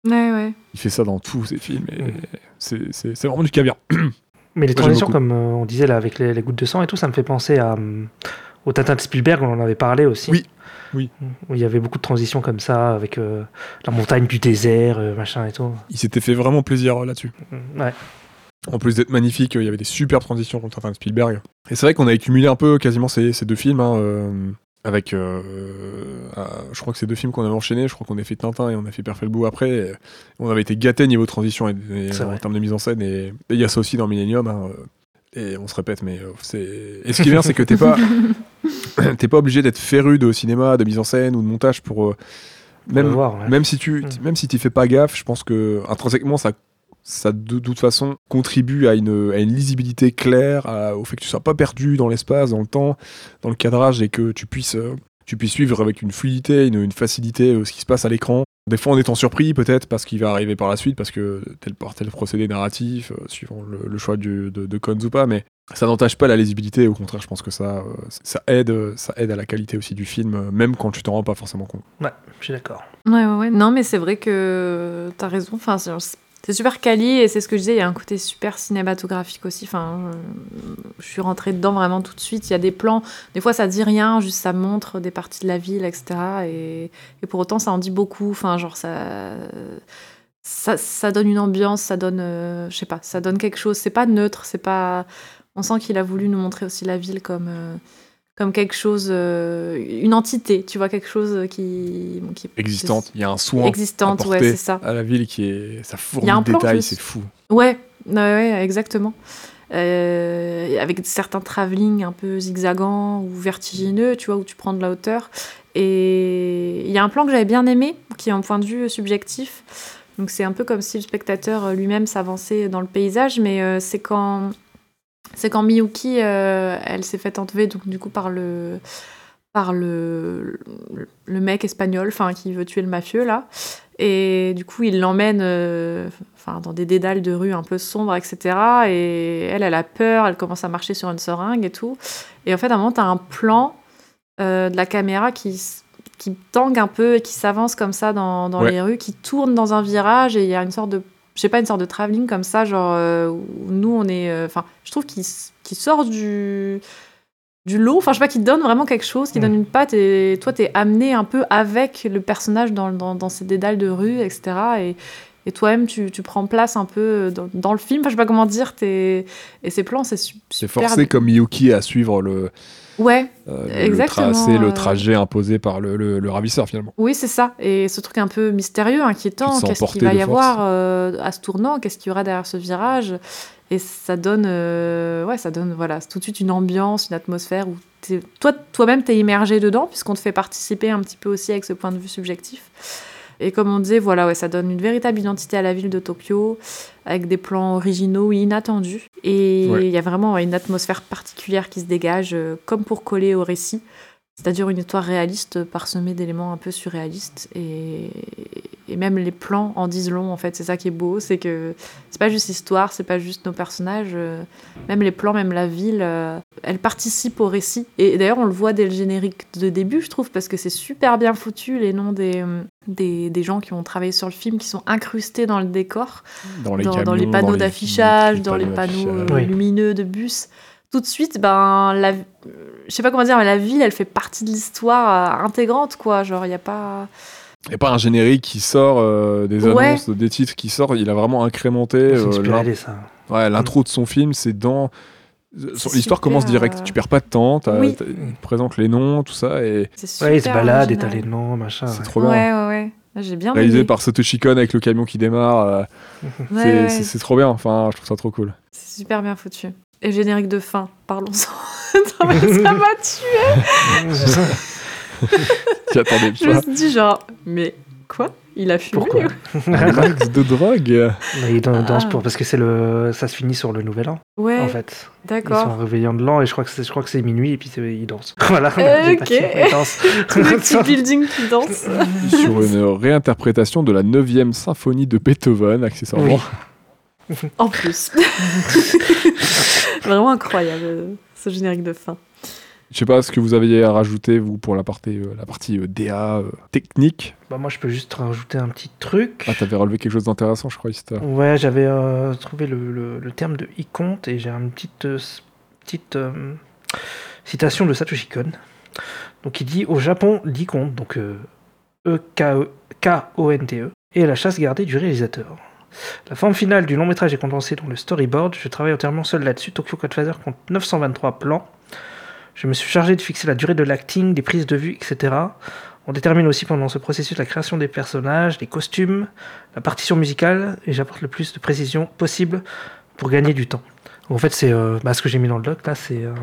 Ouais, ouais. Il fait ça dans tous ses films et Mm. c'est- c'est c'est vraiment du caviar. (clears throat) Mais les transitions, comme euh, on disait là, avec les, les gouttes de sang et tout, ça me fait penser à, euh, au Tintin de Spielberg, on en avait parlé aussi. Oui, oui. Où il y avait beaucoup de transitions comme ça, avec euh, la montagne du désert, euh, machin et tout. Il s'était fait vraiment plaisir euh, là-dessus. Ouais. En plus d'être magnifique, euh, il y avait des super transitions Tintin de Spielberg. Et c'est vrai qu'on a accumulé un peu quasiment ces, ces deux films, hein, euh, avec, euh, euh, je crois que c'est deux films qu'on avait enchaînés, je crois qu'on a fait Tintin et on a fait Perfect après. et on avait été gâtés niveau transition et, en vrai. termes de mise en scène, et il y a ça aussi dans Millennium. hein, et on se répète, mais c'est. Et ce qui est bien, c'est que t'es pas, (laughs) t'es pas obligé d'être féru de cinéma, de mise en scène ou de montage pour. euh, même, voir, ouais. même si tu Mm. même si tu fais pas gaffe, je pense que intrinsèquement ça ça de, toute façon contribue à une, à une lisibilité claire, à- au fait que tu sois pas perdu dans l'espace, dans le temps, dans le cadrage et que tu puisses euh, tu puisses suivre avec une fluidité, une, une facilité euh, ce qui se passe à l'écran. Des fois en étant surpris peut-être parce qu'il va arriver par la suite, parce que tel par tel procédé narratif, euh, suivant le, le choix du, de, de ou pas, mais ça n'entache pas la lisibilité, au contraire je pense que ça, ça, aide, ça aide à la qualité aussi du film, même quand tu t'en rends pas forcément compte. Ouais, je suis d'accord. Ouais, ouais, ouais. Non, mais c'est vrai que t'as raison. Enfin, c'est super quali et c'est ce que je disais. Il y a un côté super cinématographique aussi. Enfin, je, suis rentrée dedans vraiment tout de suite. Il y a des plans. Des fois, ça dit rien, juste ça montre des parties de la ville, etc. Et, pour autant, ça en dit beaucoup. Enfin, genre ça. Ça, donne une ambiance, ça donne, euh, pas, ça donne quelque chose. C'est pas neutre, c'est pas. On sent qu'il a voulu nous montrer aussi la ville comme, euh, comme quelque chose, euh, une entité, tu vois, quelque chose qui, bon, qui est Existante, il y a un soin existante, ouais, c'est ça. à la ville qui est ça fournit Il y a un juste. c'est fou. Ouais, ouais, ouais, exactement. Euh, avec certains travelling un peu zigzagants ou vertigineux, tu vois, où tu prends de la hauteur. Et il y a un plan que j'avais bien aimé, qui est un point de vue subjectif. Donc c'est un peu comme si le spectateur lui-même s'avançait dans le paysage, mais euh, c'est quand c'est quand Miyuki, euh, elle s'est fait enlever donc du coup par le par le, le mec espagnol, enfin qui veut tuer le mafieux là. Et du coup, il l'emmène euh, enfin, dans des dédales de rue un peu sombres, etc. Et elle, elle a peur, elle commence à marcher sur une seringue et tout. Et en fait, à un moment, tu as un plan euh, de la caméra qui, qui tangue un peu et qui s'avance comme ça dans, dans Ouais. les rues, qui tourne dans un virage et il y a une sorte de, je sais pas, une sorte de travelling comme ça, genre euh, où nous, on est. euh, Enfin, je trouve qu'il qu'il sort du du lot, enfin je sais pas, qui donne vraiment quelque chose, qui Mm. donne une patte et toi t'es amené un peu avec le personnage dans, dans, dans ces dédales de rue, etc. Et, et toi-même tu, tu prends place un peu dans, dans le film, enfin je sais pas comment dire, t'es... et ces plans c'est su- C'est super. forcé comme Miyuki à suivre le, Ouais, euh, Exactement, tracé, le euh. trajet imposé par le, le- le ravisseur finalement. oui c'est ça. Et ce truc un peu mystérieux, inquiétant, Tu qu'est-ce qu'il va y force. avoir euh, à ce tournant, qu'est-ce qu'il y aura derrière ce virage et ça donne, euh, ouais, ça donne voilà, tout de suite une ambiance, une atmosphère où toi, toi-même t'es immergé dedans puisqu'on te fait participer un petit peu aussi avec ce point de vue subjectif. Et comme on disait, voilà, ouais, ça donne une véritable identité à la ville de Tokyo avec des plans originaux et inattendus. Et il Ouais. y a vraiment une atmosphère particulière qui se dégage, euh, comme pour coller au récit. C'est-à-dire une histoire réaliste parsemée d'éléments un peu surréalistes. Et, et même les plans en disent long, en fait. C'est ça qui est beau. C'est que c'est pas juste l'histoire, c'est pas juste nos personnages. Même les plans, même la ville, euh, elle participe au récit. Et d'ailleurs, on le voit dès le générique de début, je trouve, parce que c'est super bien foutu. Les noms des, des, des gens qui ont travaillé sur le film, qui sont incrustés dans le décor Dans les, dans, dans camions, les panneaux les- d'affichage, dans les panneaux euh, Oui. lumineux de bus. Tout de suite, ben, la, je sais pas comment dire, mais la ville, elle fait partie de l'histoire euh, intégrante, quoi. Genre, il y a pas. Il n'y a pas un générique qui sort, euh, des Ouais. annonces, des titres qui sortent. Il a vraiment incrémenté. C'est euh, une super l'in- idée, ça. ouais, L'intro de son film, c'est dans. L'histoire super, commence direct. euh, Tu perds pas de temps. t'as- Oui. t'as- il te présente les noms, tout ça. Et C'est super. Ouais, il se balade et t'as les noms, machin. c'est ouais. trop bien. ouais, ouais. J'ai bien Réalisé aimé. par Satoshi Kon avec le camion qui démarre. euh, Ouais, c'est- ouais. c'est c'est trop bien. Enfin, je trouve ça trop cool. C'est super bien foutu. Et générique de fin, parlons-en. (laughs) ça m'a tué. (laughs) Tu attendais Je me suis dit, genre, mais quoi? Il a fumé Pourquoi? ou- (laughs) Max de drogue. Mais il dan- danse Ah. pour parce que c'est le ça se finit sur le nouvel an Ouais, en fait. Ils sont d'accord. réveillant de l'an et je crois que c'est je crois que c'est minuit et puis ils dansent. Voilà. Euh, ok. ils dansent. Tous les petits buildings qui dansent. sur une réinterprétation de la 9e symphonie de Beethoven, accessoirement. (laughs) En plus. (laughs) Vraiment incroyable, euh, ce générique de fin. Je sais pas ce que vous aviez à rajouter, vous, pour la partie, euh, la partie euh, DA euh, technique. Bah, moi je peux juste rajouter un petit truc. Ah, t'avais relevé quelque chose d'intéressant, je crois, Ista. Ouais, j'avais euh, trouvé le, le- le terme de e-compte et j'ai une petite, euh, petite euh, citation de Satoshi Kon. Donc il dit au Japon, l'e-compte, donc euh, E-K-O-N-T-E, est la chasse gardée du réalisateur. La forme finale du long métrage est condensée dans le storyboard. Je travaille entièrement seul là-dessus. Tokyo Godfather compte 923 plans. Je me suis chargé de fixer la durée de l'acting, des prises de vue, etc. On détermine aussi pendant ce processus la création des personnages, les costumes, la partition musicale et j'apporte le plus de précision possible pour gagner du temps. En fait, c'est euh, bah, ce que j'ai mis dans le doc là, c'est euh,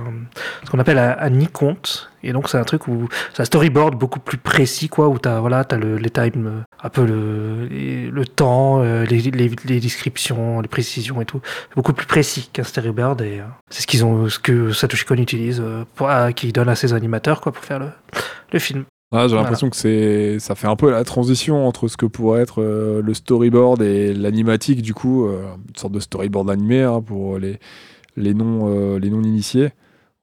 ce qu'on appelle un, un e-compte. Et donc, c'est un truc où c'est un storyboard beaucoup plus précis, quoi, où tu as, voilà, as le, les time, euh, un peu le, le temps, euh, les, les, les descriptions, les précisions et tout. Beaucoup plus précis qu'un storyboard et euh, c'est ce, qu'ils ont, ce que Satoshi Kon utilise, euh, pour, à- qu'il donne à ses animateurs quoi, pour faire le, le film. Ah, j'ai l'impression que c'est, ça fait un peu la transition entre ce que pourrait être euh, le storyboard et l'animatique, du coup, euh, une sorte de storyboard animé hein, pour les, les non, euh, les non initiés,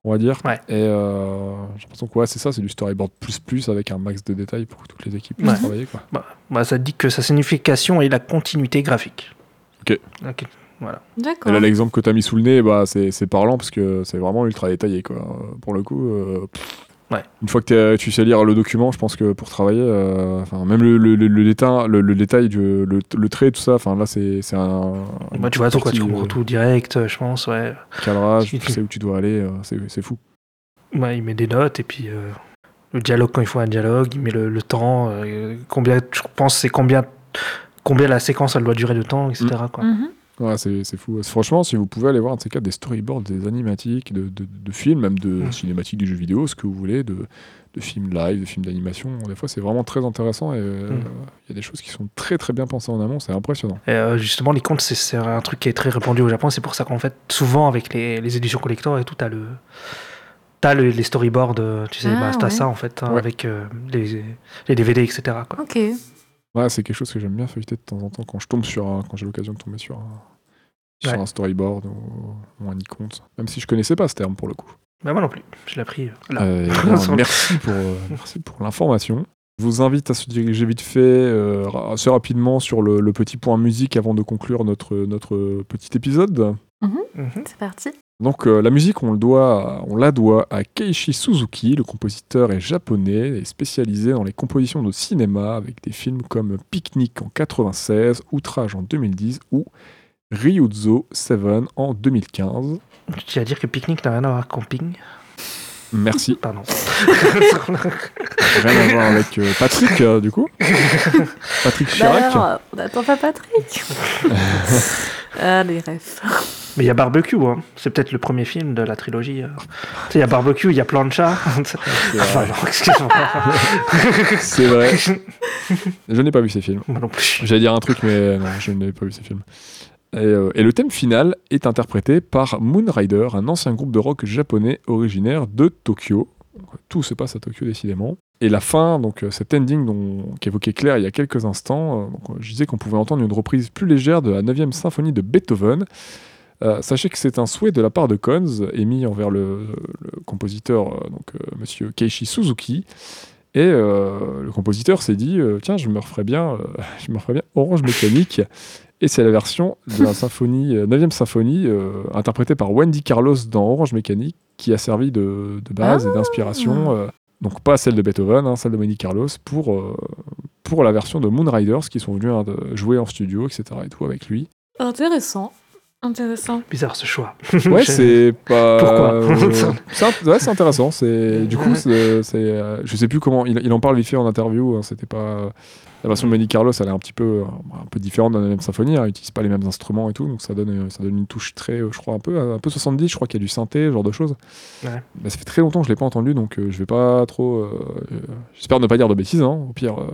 on va dire. Ouais. Et euh, j'ai l'impression que ouais, c'est ça, c'est du storyboard plus plus avec un max de détails pour que toutes les équipes Ouais. puissent travailler. Quoi. Bah, ça dit que sa signification est la continuité graphique. Ok. Ok. Et D'accord. là, l'exemple que tu as mis sous le nez, bah, c'est, c'est parlant parce que c'est vraiment ultra détaillé. Quoi. Pour le coup, euh, pff, Ouais. une fois que tu sais lire le document, je pense que pour travailler, euh, enfin, même le, le, le, le détail, le, le détail du, le, le trait, tout ça, enfin, là, c'est, un. Bah, tu vois tout, quoi, tu comprends euh, tout direct, euh, je pense, ouais. cadrage, Tu- sais où tu dois aller, euh, c'est, c'est fou. Ouais, il met des notes et puis euh, le dialogue quand il faut un dialogue, il met le, le temps, euh, combien, je pense c'est combien, combien la séquence elle doit durer de temps, etc. Quoi. Ouais, c'est, fou. Franchement, si vous pouvez aller voir un de ces cas des storyboards, des animatiques, de, de, de films, même de cinématiques du jeu vidéo, ce que vous voulez, de, de films live, de films d'animation, des fois, c'est vraiment très intéressant et euh, il Mm. y a des choses qui sont très très bien pensées en amont, c'est impressionnant. Et, euh, justement, les comptes, c'est, un truc qui est très répandu au Japon, c'est pour ça qu'en fait, souvent avec les, les éditions collector et tout, t'as le. T'as le- les storyboards, euh, tu sais, Ah, bah, t'as ouais. ça en fait, hein, Ouais. avec euh, les, les DVD, etc. Quoi. Ok. Ouais, c'est quelque chose que j'aime bien feuilleter de temps en temps quand je tombe sur un- quand j'ai l'occasion de tomber sur un, sur Ouais. un storyboard ou, ou un e-compte. Même si je connaissais pas ce terme pour le coup. Bah, moi non plus, je l'ai appris euh, là. Euh, (laughs) bien, merci pour, euh, (laughs) merci pour l'information. Je vous invite à se diriger vite fait, euh, assez rapidement, sur le, le petit point musique avant de conclure notre, notre petit épisode. Mhm. C'est parti. Donc euh, la musique, on, le doit, on la doit à Keiichi Suzuki. Le compositeur est japonais et spécialisé dans les compositions de cinéma avec des films comme Picnic en 96, Outrage en 2010 ou Ryuzo 7 en 2015. Tu à dire que pique-nique n'a rien à voir avec camping Merci. Pardon. Rien à voir avec euh, Patrick, euh, du coup? (laughs) Patrick Bah Chirac. alors, on n'attend pas Patrick. (laughs) ah, les rêves. Mais il y a Barbecue, hein. c'est peut-être le premier film de la trilogie. euh. Il y a Barbecue, il y a Plancha. (laughs) Enfin, non, excuse-moi. C'est vrai. Je n'ai pas vu ces films. Moi non plus. J'allais dire un truc, mais non, je n'ai pas vu ces films. Et, euh, et le thème final est interprété par Moonrider, un ancien groupe de rock japonais originaire de Tokyo. Tout se passe à Tokyo, décidément. Et la fin, donc euh, cet ending qu'évoquait Claire il y a quelques instants, euh, euh, je disais qu'on pouvait entendre une reprise plus légère de la 9e symphonie de Beethoven. Sachez que c'est un souhait de la part de Cons, émis envers le, compositeur, donc monsieur Keiichi Suzuki. Et le compositeur s'est dit tiens, je me referais bien, (laughs) je me referais bien Orange Mécanique. Et c'est la version de la symphonie, euh, 9e symphonie, euh, interprétée par Wendy Carlos dans Orange Mécanique, qui a servi de, de base et d'inspiration. euh, donc pas celle de Beethoven, hein, celle de Wendy Carlos, pour, euh, pour la version de Moonriders, qui sont venus hein, de- jouer en studio, etc. et tout avec lui. Intéressant. Intéressant. Bizarre ce choix. Ouais, (laughs) c'est pas. Pourquoi euh, (laughs) c'est int- ouais, c'est intéressant. C'est du coup, c'est, euh, je sais plus comment. Il, il en parle vite fait en interview. hein, c'était pas la version de Manny Carlos. Elle est un petit peu, euh, un peu différente de la même symphonie. hein, Elle utilise pas les mêmes instruments et tout, donc ça donne, ça donne une touche très, euh, je crois un peu, un peu 70. Je crois qu'il y a du synthé, ce genre de choses. Ouais. Bah, ça fait très longtemps que je l'ai pas entendu, donc euh, je vais pas trop. euh, j'espère ne pas dire de bêtises. hein, au pire, euh,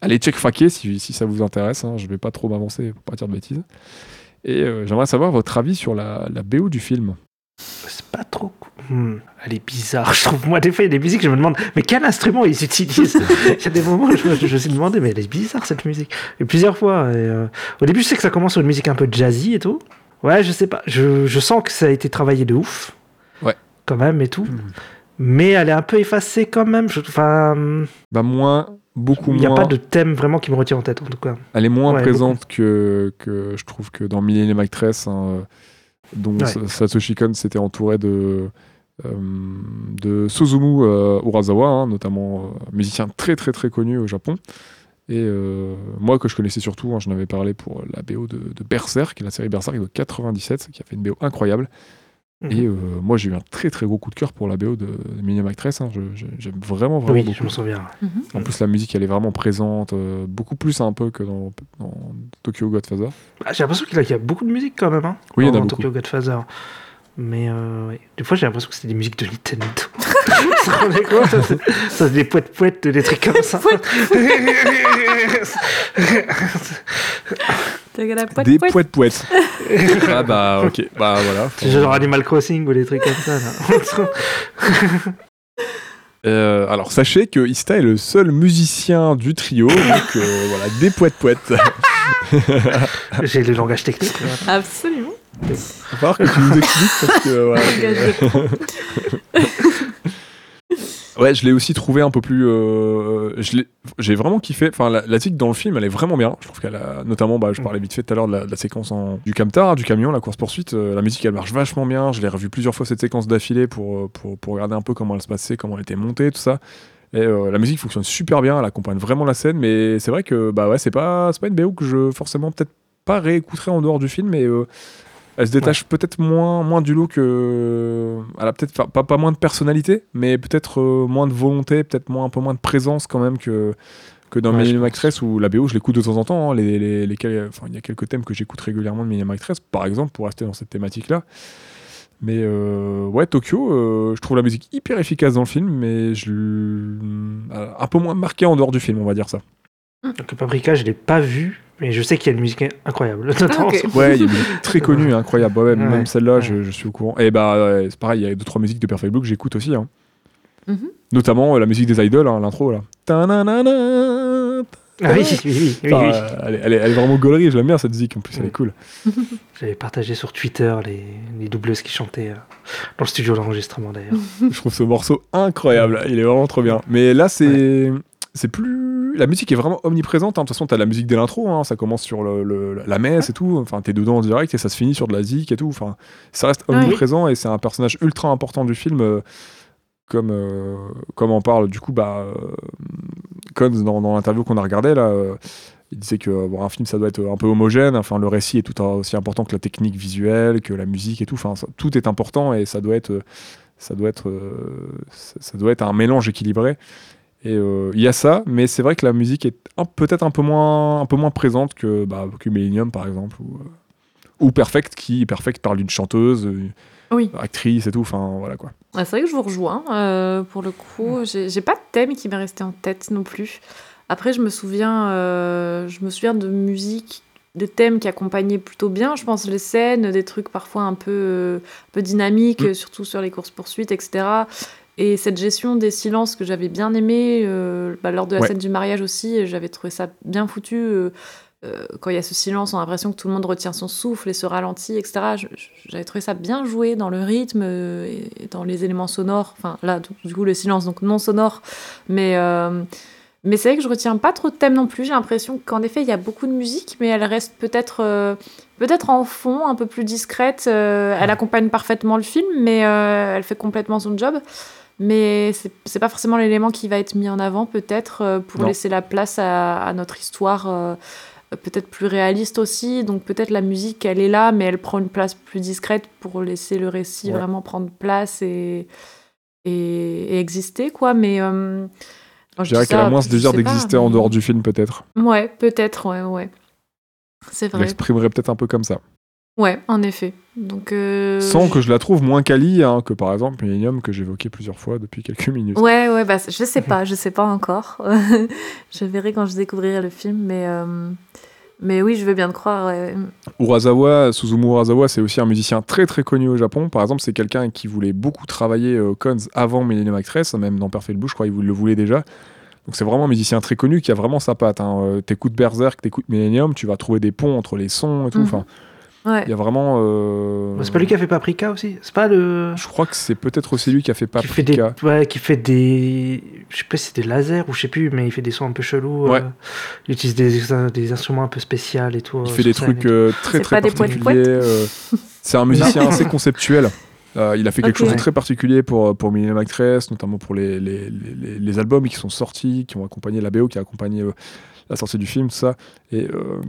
allez check faquer si, si ça vous intéresse. hein, je vais pas trop m'avancer pour pas dire de bêtises. Et j'aimerais savoir votre avis sur la, la BO du film. C'est pas trop cool. Hmm, Elle est bizarre, je trouve. Moi, des fois, il y a des musiques, je me demande, mais quel instrument ils utilisent? (laughs) Il y a des moments où je me, suis demandé, mais elle est bizarre cette musique. Et plusieurs fois. et, euh, Au début, je sais que ça commence sur une musique un peu jazzy et tout. Ouais, je sais pas. Je, je sens que ça a été travaillé de ouf. Ouais. Quand même et tout. Mais elle est un peu effacée quand même. Je- Enfin, Bah moins, beaucoup il n'y a pas de thème vraiment qui me retient en tête, en tout cas. Elle est moins Ouais, présente que, que je trouve que dans Millennium Actress, hein, dont Ouais. Satoshi Kon s'était entouré de, euh, de Suzumu euh, Urasawa, hein, notamment euh, musicien très très très connu au Japon. Et euh, moi que je connaissais surtout, hein, j'en avais parlé pour la BO de, de Berserk, la série Berserk de 97, qui a fait une BO incroyable. Mhm. Et euh, moi j'ai eu un très très gros coup de cœur pour la BO de, Millennium Actress. hein. J'aime vraiment vraiment oui, beaucoup. je me souviens. En plus, la musique, elle est vraiment présente, euh, beaucoup plus un peu que dans, dans Tokyo Godfather. Ah, j'ai l'impression qu'il y a- beaucoup de musique quand même. Hein, Oui, il y en a dans beaucoup. Tokyo Godfather. Mais euh, ouais. des fois, j'ai l'impression que c'était des musiques de Nintendo. (laughs) Ça, c'est- ça, c'est des poètes poètes, des trucs comme ça. Des poètes poètes. (laughs) (laughs) ah bah ok, bah voilà. C'est genre Animal Crossing ou des trucs comme ça. Là. Euh, alors sachez que Ista est le seul musicien du trio, donc euh, voilà, des poètes poètes. j'ai le langage technique. Absolument. Il va falloir que tu nous expliques parce que voilà. (laughs) Ouais, je l'ai aussi trouvé un peu plus. euh, je l'ai- J'ai vraiment kiffé. Enfin, la, la tic dans le film, elle est vraiment bien. Je trouve qu'elle a. Notamment, bah, je parlais vite fait tout à l'heure de la, de la séquence en- du camtar, du camion, la course-poursuite. euh, la musique, elle marche vachement bien. Je l'ai revu plusieurs fois cette séquence d'affilée pour, euh, pour, pour regarder un peu comment elle se passait, comment elle était montée, tout ça. Et euh, la musique fonctionne super bien, elle accompagne vraiment la scène. Mais c'est vrai que, bah ouais, c'est pas, c'est pas une BO que je forcément peut-être pas réécouterai en dehors du film, mais. euh, elle se détache peut-être moins, moins du lot que. Elle a peut-être pas, pas moins de personnalité, mais peut-être euh, moins de volonté, peut-être moins, un peu moins de présence quand même que, que dans Ouais, Millennium. Actress où la BO, je l'écoute de temps en temps. hein, les, les- il y a quelques thèmes que j'écoute régulièrement de Millennium Actress, par exemple, pour rester dans cette thématique-là. Mais euh, ouais, Tokyo, euh, je trouve la musique hyper efficace dans le film, mais je, un peu moins marquée en dehors du film, on va dire ça. Donc, Paprika, je l'ai pas vu, mais je sais qu'il y a une musique incroyable. (laughs) dedans. ok. Ouais, il y a une musique très connue, incroyable. Ouais, Ouais, même celle-là, ouais. je, je suis au courant. Et bah, ouais, c'est pareil, il y a deux trois musiques de Perfect Blue que j'écoute aussi. hein. Mhm. Notamment euh, la musique des idoles, hein, l'intro là. Ta-na-na-na. Ah oui, (laughs) oui, oui, oui, Enfin, oui. euh, elle, est, elle est- elle est vraiment gaulerie, je l'aime bien cette musique en plus, elle est cool. (laughs) J'avais partagé sur Twitter les, les doubleuses qui chantaient euh, dans le studio d'enregistrement d'ailleurs. je trouve ce morceau incroyable, il est vraiment trop bien. Mais là, c'est. C'est plus. La musique est vraiment omniprésente. hein. De toute façon, t'as la musique dès l'intro. hein. Ça commence sur le, le- la messe et tout. Enfin, t'es dedans en direct et ça se finit sur de la zik et tout. Enfin, ça reste omniprésent et c'est un personnage ultra important du film. euh, comme, euh, comme en parle du coup, bah, euh, dans, dans l'interview qu'on a regardé là. euh, il disait que bon, un film ça doit être un peu homogène. Enfin, le récit est tout aussi important que la technique visuelle, que la musique et tout. Enfin, ça- tout est important et ça doit être, ça doit être, euh, ça, ça doit être un mélange équilibré. Et euh, il y a ça, mais c'est vrai que la musique est peut-être un peu moins, un peu moins présente que, bah, que Millennium par exemple ou, euh, ou Perfect qui Perfect parle d'une chanteuse, euh, Oui. actrice et tout. Enfin voilà quoi. C'est vrai que je vous rejoins. euh, pour le coup, j'ai pas de thème qui m'est resté en tête non plus. Après, je me souviens, euh, je me souviens de musique, de thèmes qui accompagnaient plutôt bien. Je pense les scènes, des trucs parfois un peu, un peu dynamiques, Mm. surtout sur les courses poursuites, etc. Et cette gestion des silences que j'avais bien aimé euh, bah, lors de la Ouais. scène du mariage aussi, j'avais trouvé ça bien foutu. euh, euh, quand il y a ce silence, on a l'impression que tout le monde retient son souffle et se ralentit, etc. J'avais trouvé ça bien joué dans le rythme euh, et dans les éléments sonores. Enfin, là, du, coup, le silence, donc non sonore. Mais, euh, Mais c'est vrai que je retiens pas trop de thèmes non plus. J'ai l'impression qu'en effet, il y a beaucoup de musique, mais elle reste peut-être euh, peut-être en fond, un peu plus discrète. Euh, elle accompagne parfaitement le film, mais euh, elle fait complètement son job. Mais c'est pas forcément l'élément qui va être mis en avant, peut-être, euh, pour Non. laisser la place à, à notre histoire, euh, peut-être plus réaliste aussi. Donc peut-être la musique, elle est là, mais elle prend une place plus discrète pour laisser le récit Ouais. vraiment prendre place et, et, et exister, quoi. Mais. euh, Je dirais qu'elle a moins ce désir d'exister en dehors du film, peut-être. Ouais, peut-être, ouais, ouais. C'est Je vrai. l'exprimerais peut-être un peu comme ça. Ouais, en effet. Donc. euh, Sans que je la trouve moins quali hein, que par exemple Millennium que j'évoquais plusieurs fois depuis quelques minutes. Ouais, ouais, bah, je sais pas, je sais pas encore. (laughs) je verrai quand je découvrirai le film, mais. euh, Mais oui, je veux bien te croire. ouais. Urasawa, Suzumu Urasawa, c'est aussi un musicien très très connu au Japon. Par exemple, c'est quelqu'un qui voulait beaucoup travailler euh, Cons avant Millennium Actress, même dans Perfect Blue, je crois qu'il le voulait déjà. Donc c'est vraiment un musicien très connu qui a vraiment sa patte. Hein. Euh, T'écoutes Berserk, t'écoutes Millennium, tu vas trouver des ponts entre les sons et tout. Mhm. Enfin, Ouais. il y a vraiment. euh, C'est pas lui qui a fait Paprika aussi C'est pas le. Je crois que c'est peut-être aussi lui qui a fait Qui fait des, Paprika. ouais, qui fait des, je sais pas si c'est des lasers ou je sais plus, mais il fait des sons un peu chelous. Ouais. euh, il utilise des, des instruments un peu spéciaux et tout. Il euh, fait des trucs euh, très très particuliers. euh, (laughs) c'est un musicien assez conceptuel. Euh, il a fait quelque chose de très particulier pour, pour Millennium Actress, notamment pour les, les, les- albums qui sont sortis, qui ont accompagné la BO, qui a accompagné euh, la sortie du film, tout ça. Et euh,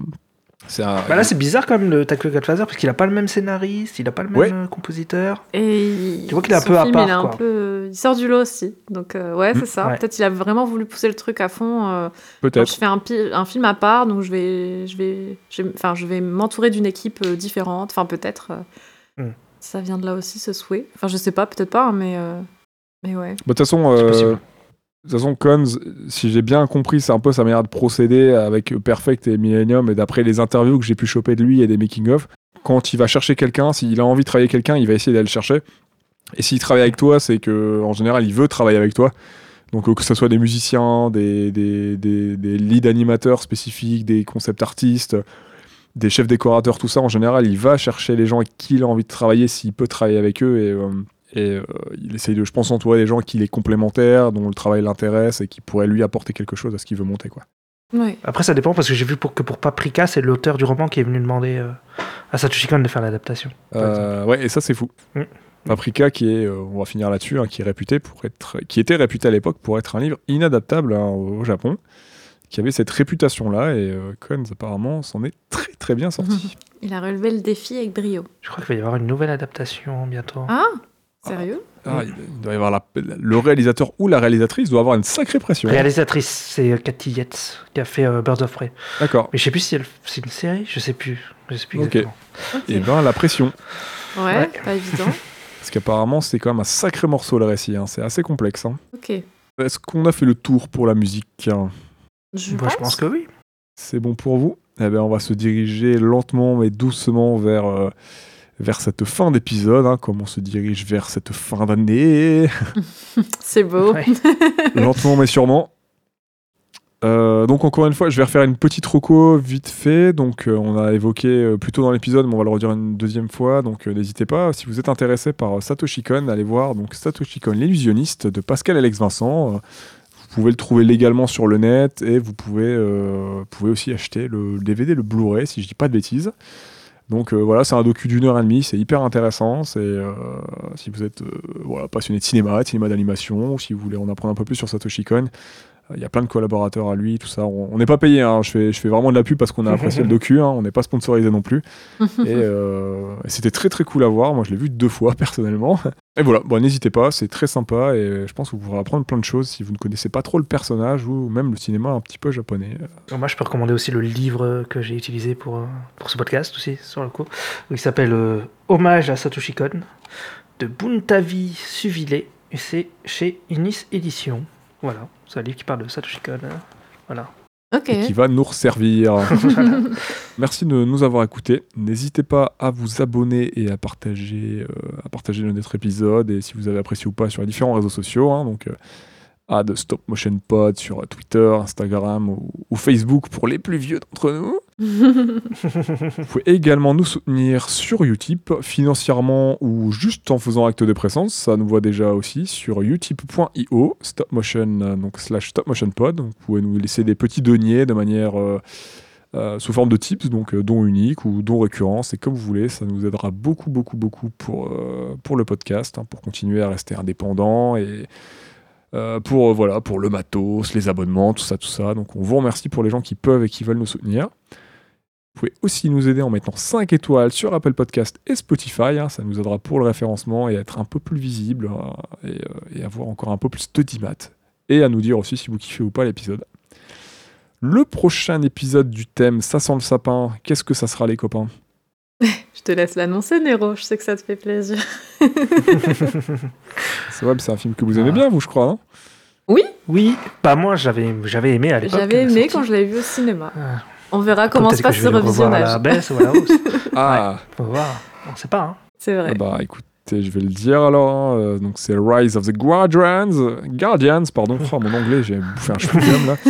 un. Bah là, c'est bizarre quand même le Taco Godfather parce qu'il a pas le même scénariste, il a pas le même Ouais. euh, compositeur. Et Tu vois qu'il est un peu à film, part, Il, un peu... il sort du lot aussi. Donc, euh, ouais, c'est Mm, ça. ouais. Peut-être il a vraiment voulu pousser le truc à fond. euh, Moi, Peut-être. je fais un, pi- un film à part, donc je vais, je vais, je vais, enfin, je vais m'entourer d'une équipe euh, différente. Enfin, peut-être. euh, Hmm. Ça vient de là aussi, ce souhait. Enfin, je sais pas, peut-être pas, hein, mais, euh, mais ouais. Bah, De toute façon, C'est euh, possible. De toute façon, Cons, si j'ai bien compris, c'est un peu sa manière de procéder avec Perfect et Millennium, et d'après les interviews que j'ai pu choper de lui et des making-of, quand il va chercher quelqu'un, s'il a envie de travailler quelqu'un, il va essayer d'aller le chercher. Et s'il travaille avec toi, c'est que en général, il veut travailler avec toi. Donc euh, que ce soit des musiciens, des, des, des, des lead animateurs spécifiques, des concept artistes, des chefs décorateurs, tout ça, en général, il va chercher les gens avec qui il a envie de travailler, s'il peut travailler avec eux. Et, euh, et euh, il essaye de, je pense, entourer des gens qui les complémentaires, dont le travail l'intéresse et qui pourraient lui apporter quelque chose à ce qu'il veut monter. Quoi. Ouais. Après, ça dépend parce que j'ai vu pour, que pour Paprika, c'est l'auteur du roman qui est venu demander euh, à Satoshi Kon de faire l'adaptation. Euh, ouais, et ça, c'est fou. Mm. Paprika, qui est, euh, on va finir là-dessus, hein, qui est réputé pour être, qui était réputé à l'époque pour être un livre inadaptable hein, au Japon, qui avait cette réputation-là, et euh, Cons apparemment s'en est très très bien sorti. (laughs) Il a relevé le défi avec brio. Je crois qu'il va y avoir une nouvelle adaptation bientôt. Ah, sérieux Ah, il, il doit y avoir la- le réalisateur ou la réalisatrice doit avoir une sacrée pression. Réalisatrice, c'est euh, Cathy Yates qui a fait euh, Birds of Prey. D'accord. Mais je sais plus si elle- c'est une série, je sais plus. Je sais plus Ok. exactement. Et ben la pression. Ouais, Ouais. pas évident. (laughs) Parce qu'apparemment, c'est quand même un sacré morceau le récit. hein. C'est assez complexe. hein. Ok. Est-ce qu'on a fait le tour pour la musique hein? Je, Moi, je pense que oui. C'est bon pour vous? Eh bien, on va se diriger lentement mais doucement vers, euh, vers cette fin d'épisode, hein, comme on se dirige vers cette fin d'année. (laughs) C'est beau. Ouais. (laughs) lentement mais sûrement. Euh, donc encore une fois, je vais refaire une petite roco vite fait. Donc euh, on a évoqué euh, plus tôt dans l'épisode, mais on va le redire une deuxième fois. Donc euh, n'hésitez pas, si vous êtes intéressé par euh, Satoshi Kon, allez voir donc Satoshi Kon, l'illusionniste de Pascal Alex Vincent. Euh, vous pouvez le trouver légalement sur le net et vous pouvez, euh, pouvez aussi acheter le DVD, le Blu-ray, si je dis pas de bêtises. Donc euh, voilà, c'est un docu d'une heure et demie, c'est hyper intéressant. C'est euh, si vous êtes euh, passionné de cinéma, de cinéma d'animation, ou si vous voulez en apprendre un peu plus sur Satoshi Kon, il y a plein de collaborateurs à lui, tout ça. On n'est pas payé, hein, je, fais, je fais vraiment de la pub parce qu'on a apprécié le docu, hein, on n'est pas sponsorisé non plus. (laughs) Et, euh, et c'était très très cool à voir. Moi, je l'ai vu deux fois (laughs) personnellement. Et voilà, bon, n'hésitez pas, c'est très sympa et je pense que vous pourrez apprendre plein de choses si vous ne connaissez pas trop le personnage ou même le cinéma un petit peu japonais. Alors, Moi, je peux recommander aussi le livre que j'ai utilisé pour, euh, pour ce podcast aussi, sur le coup. Il s'appelle euh, Hommage à Satoshi Kon de Buntavi Suvile et c'est chez Inis Éditions. Voilà, c'est un livre qui parle de Satoshi Kon. hein. Voilà. Ok. et qui va nous resservir. (laughs) (laughs) Merci de nous avoir écoutés. N'hésitez pas à vous abonner et à partager, euh, à partager notre épisode et si vous avez apprécié ou pas sur les différents réseaux sociaux. hein, donc, euh, à de Stop Motion Pod sur Twitter, Instagram ou, ou Facebook pour les plus vieux d'entre nous. Vous pouvez également nous soutenir sur Utip, financièrement ou juste en faisant acte de présence. Ça nous voit déjà aussi sur utip.io, euh, donc slash stop motion pod. Donc, vous pouvez nous laisser des petits deniers de manière euh, euh, sous forme de tips, donc euh, dons uniques ou dons récurrents, c'est comme vous voulez. Ça nous aidera beaucoup, beaucoup, beaucoup pour, pour le podcast, hein, pour continuer à rester indépendant et pour, voilà, pour le matos, les abonnements, tout ça, tout ça. Donc on vous remercie pour les gens qui peuvent et qui veulent nous soutenir. Vous pouvez aussi nous aider en mettant 5 étoiles sur Apple Podcast et Spotify. hein. ça nous aidera pour le référencement et à être un peu plus visible euh, et, euh, et avoir encore un peu plus de dimat. Et à nous dire aussi si vous kiffez ou pas l'épisode. Le prochain épisode du thème Ça sent le sapin, qu'est-ce que ça sera les copains? (laughs) Je te laisse l'annoncer, Nero. Je sais que ça te fait plaisir. (laughs) C'est vrai, mais c'est un film que vous aimez bien, vous, je crois. hein? Oui, pas moi, j'avais j'avais aimé à l'époque. J'avais aimé quand je l'avais vu au cinéma. Ah. On verra comment Peut-être se que passe je ce vais le revoir à la revisionnage. baisse ou à la hausse. (laughs) Ah, Faut voir. On sait pas. Hein. C'est vrai. Ah bah écoutez, je vais le dire alors. hein, euh, donc c'est Rise of the Guardians, Guardians, pardon. Oh, mon anglais, j'ai bouffé un chewing là. (laughs)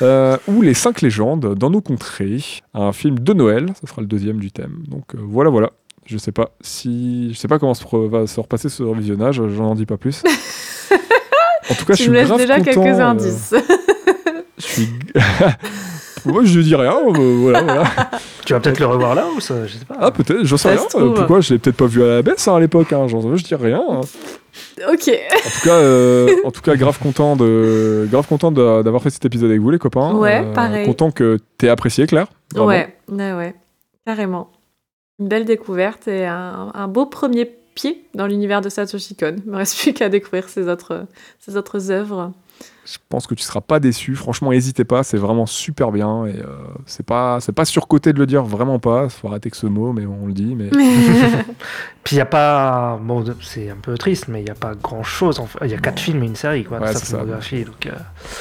Euh, ou les cinq légendes dans nos contrées, un film de Noël. Ça sera le deuxième du thème. Donc euh, voilà, voilà. Je sais pas si, je sais pas comment se re- va se repasser ce revisionnage. J'en en dis pas plus. (laughs) En tout cas, je tu suis me laisses déjà content, quelques euh, indices. Je suis. Moi, je dis rien. euh, voilà, voilà. (laughs) Tu vas peut-être le revoir là ou ça Je sais pas. Ah peut-être, j'en sais Ça rien. trouve. Pourquoi je l'ai peut-être pas vu à la baisse hein, à l'époque. Hein. J'en- je dis rien. hein. ok. En tout cas, euh, en tout cas, grave content de, grave content de- d'avoir fait cet épisode avec vous, les copains. Euh, Ouais, pareil. Content que t'aies apprécié, Claire. Vraiment. Ouais, ouais, ouais. Carrément. Une belle découverte et un, un beau premier pied dans l'univers de Satoshi Kon. Il me reste plus qu'à découvrir ses autres, ses autres œuvres. Je pense que tu seras pas déçu. Franchement, n'hésitez pas. C'est vraiment super bien et euh, c'est pas, c'est pas surcoté de le dire, vraiment pas. Faut arrêter que ce mot, mais on le dit. Mais (laughs) (laughs) Puis il y a pas. Bon, c'est un peu triste, mais il y a pas grand chose. Il y a quatre films et une série, quoi, Ouais, ça. filmographie. Donc euh,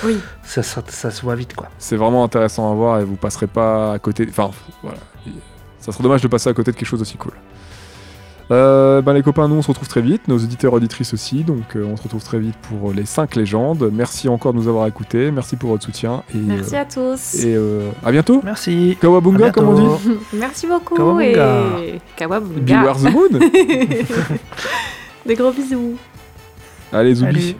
Oui. ça, ça, ça se voit vite, quoi. c'est vraiment intéressant à voir et vous passerez pas à côté. Enfin, voilà. Ça serait dommage de passer à côté de quelque chose aussi cool. Euh, ben les copains, nous on se retrouve très vite, nos auditeurs auditrices aussi, donc euh, on se retrouve très vite pour les 5 légendes. Merci encore de nous avoir écoutés, merci pour votre soutien et, Merci euh, à tous. et euh, à bientôt. Merci. Kawabunga, comme on dit. (laughs) Merci beaucoup. Kawabunga. Et... Kawabunga. Beware the moon. (laughs) Des gros bisous. Allez, Zoubi.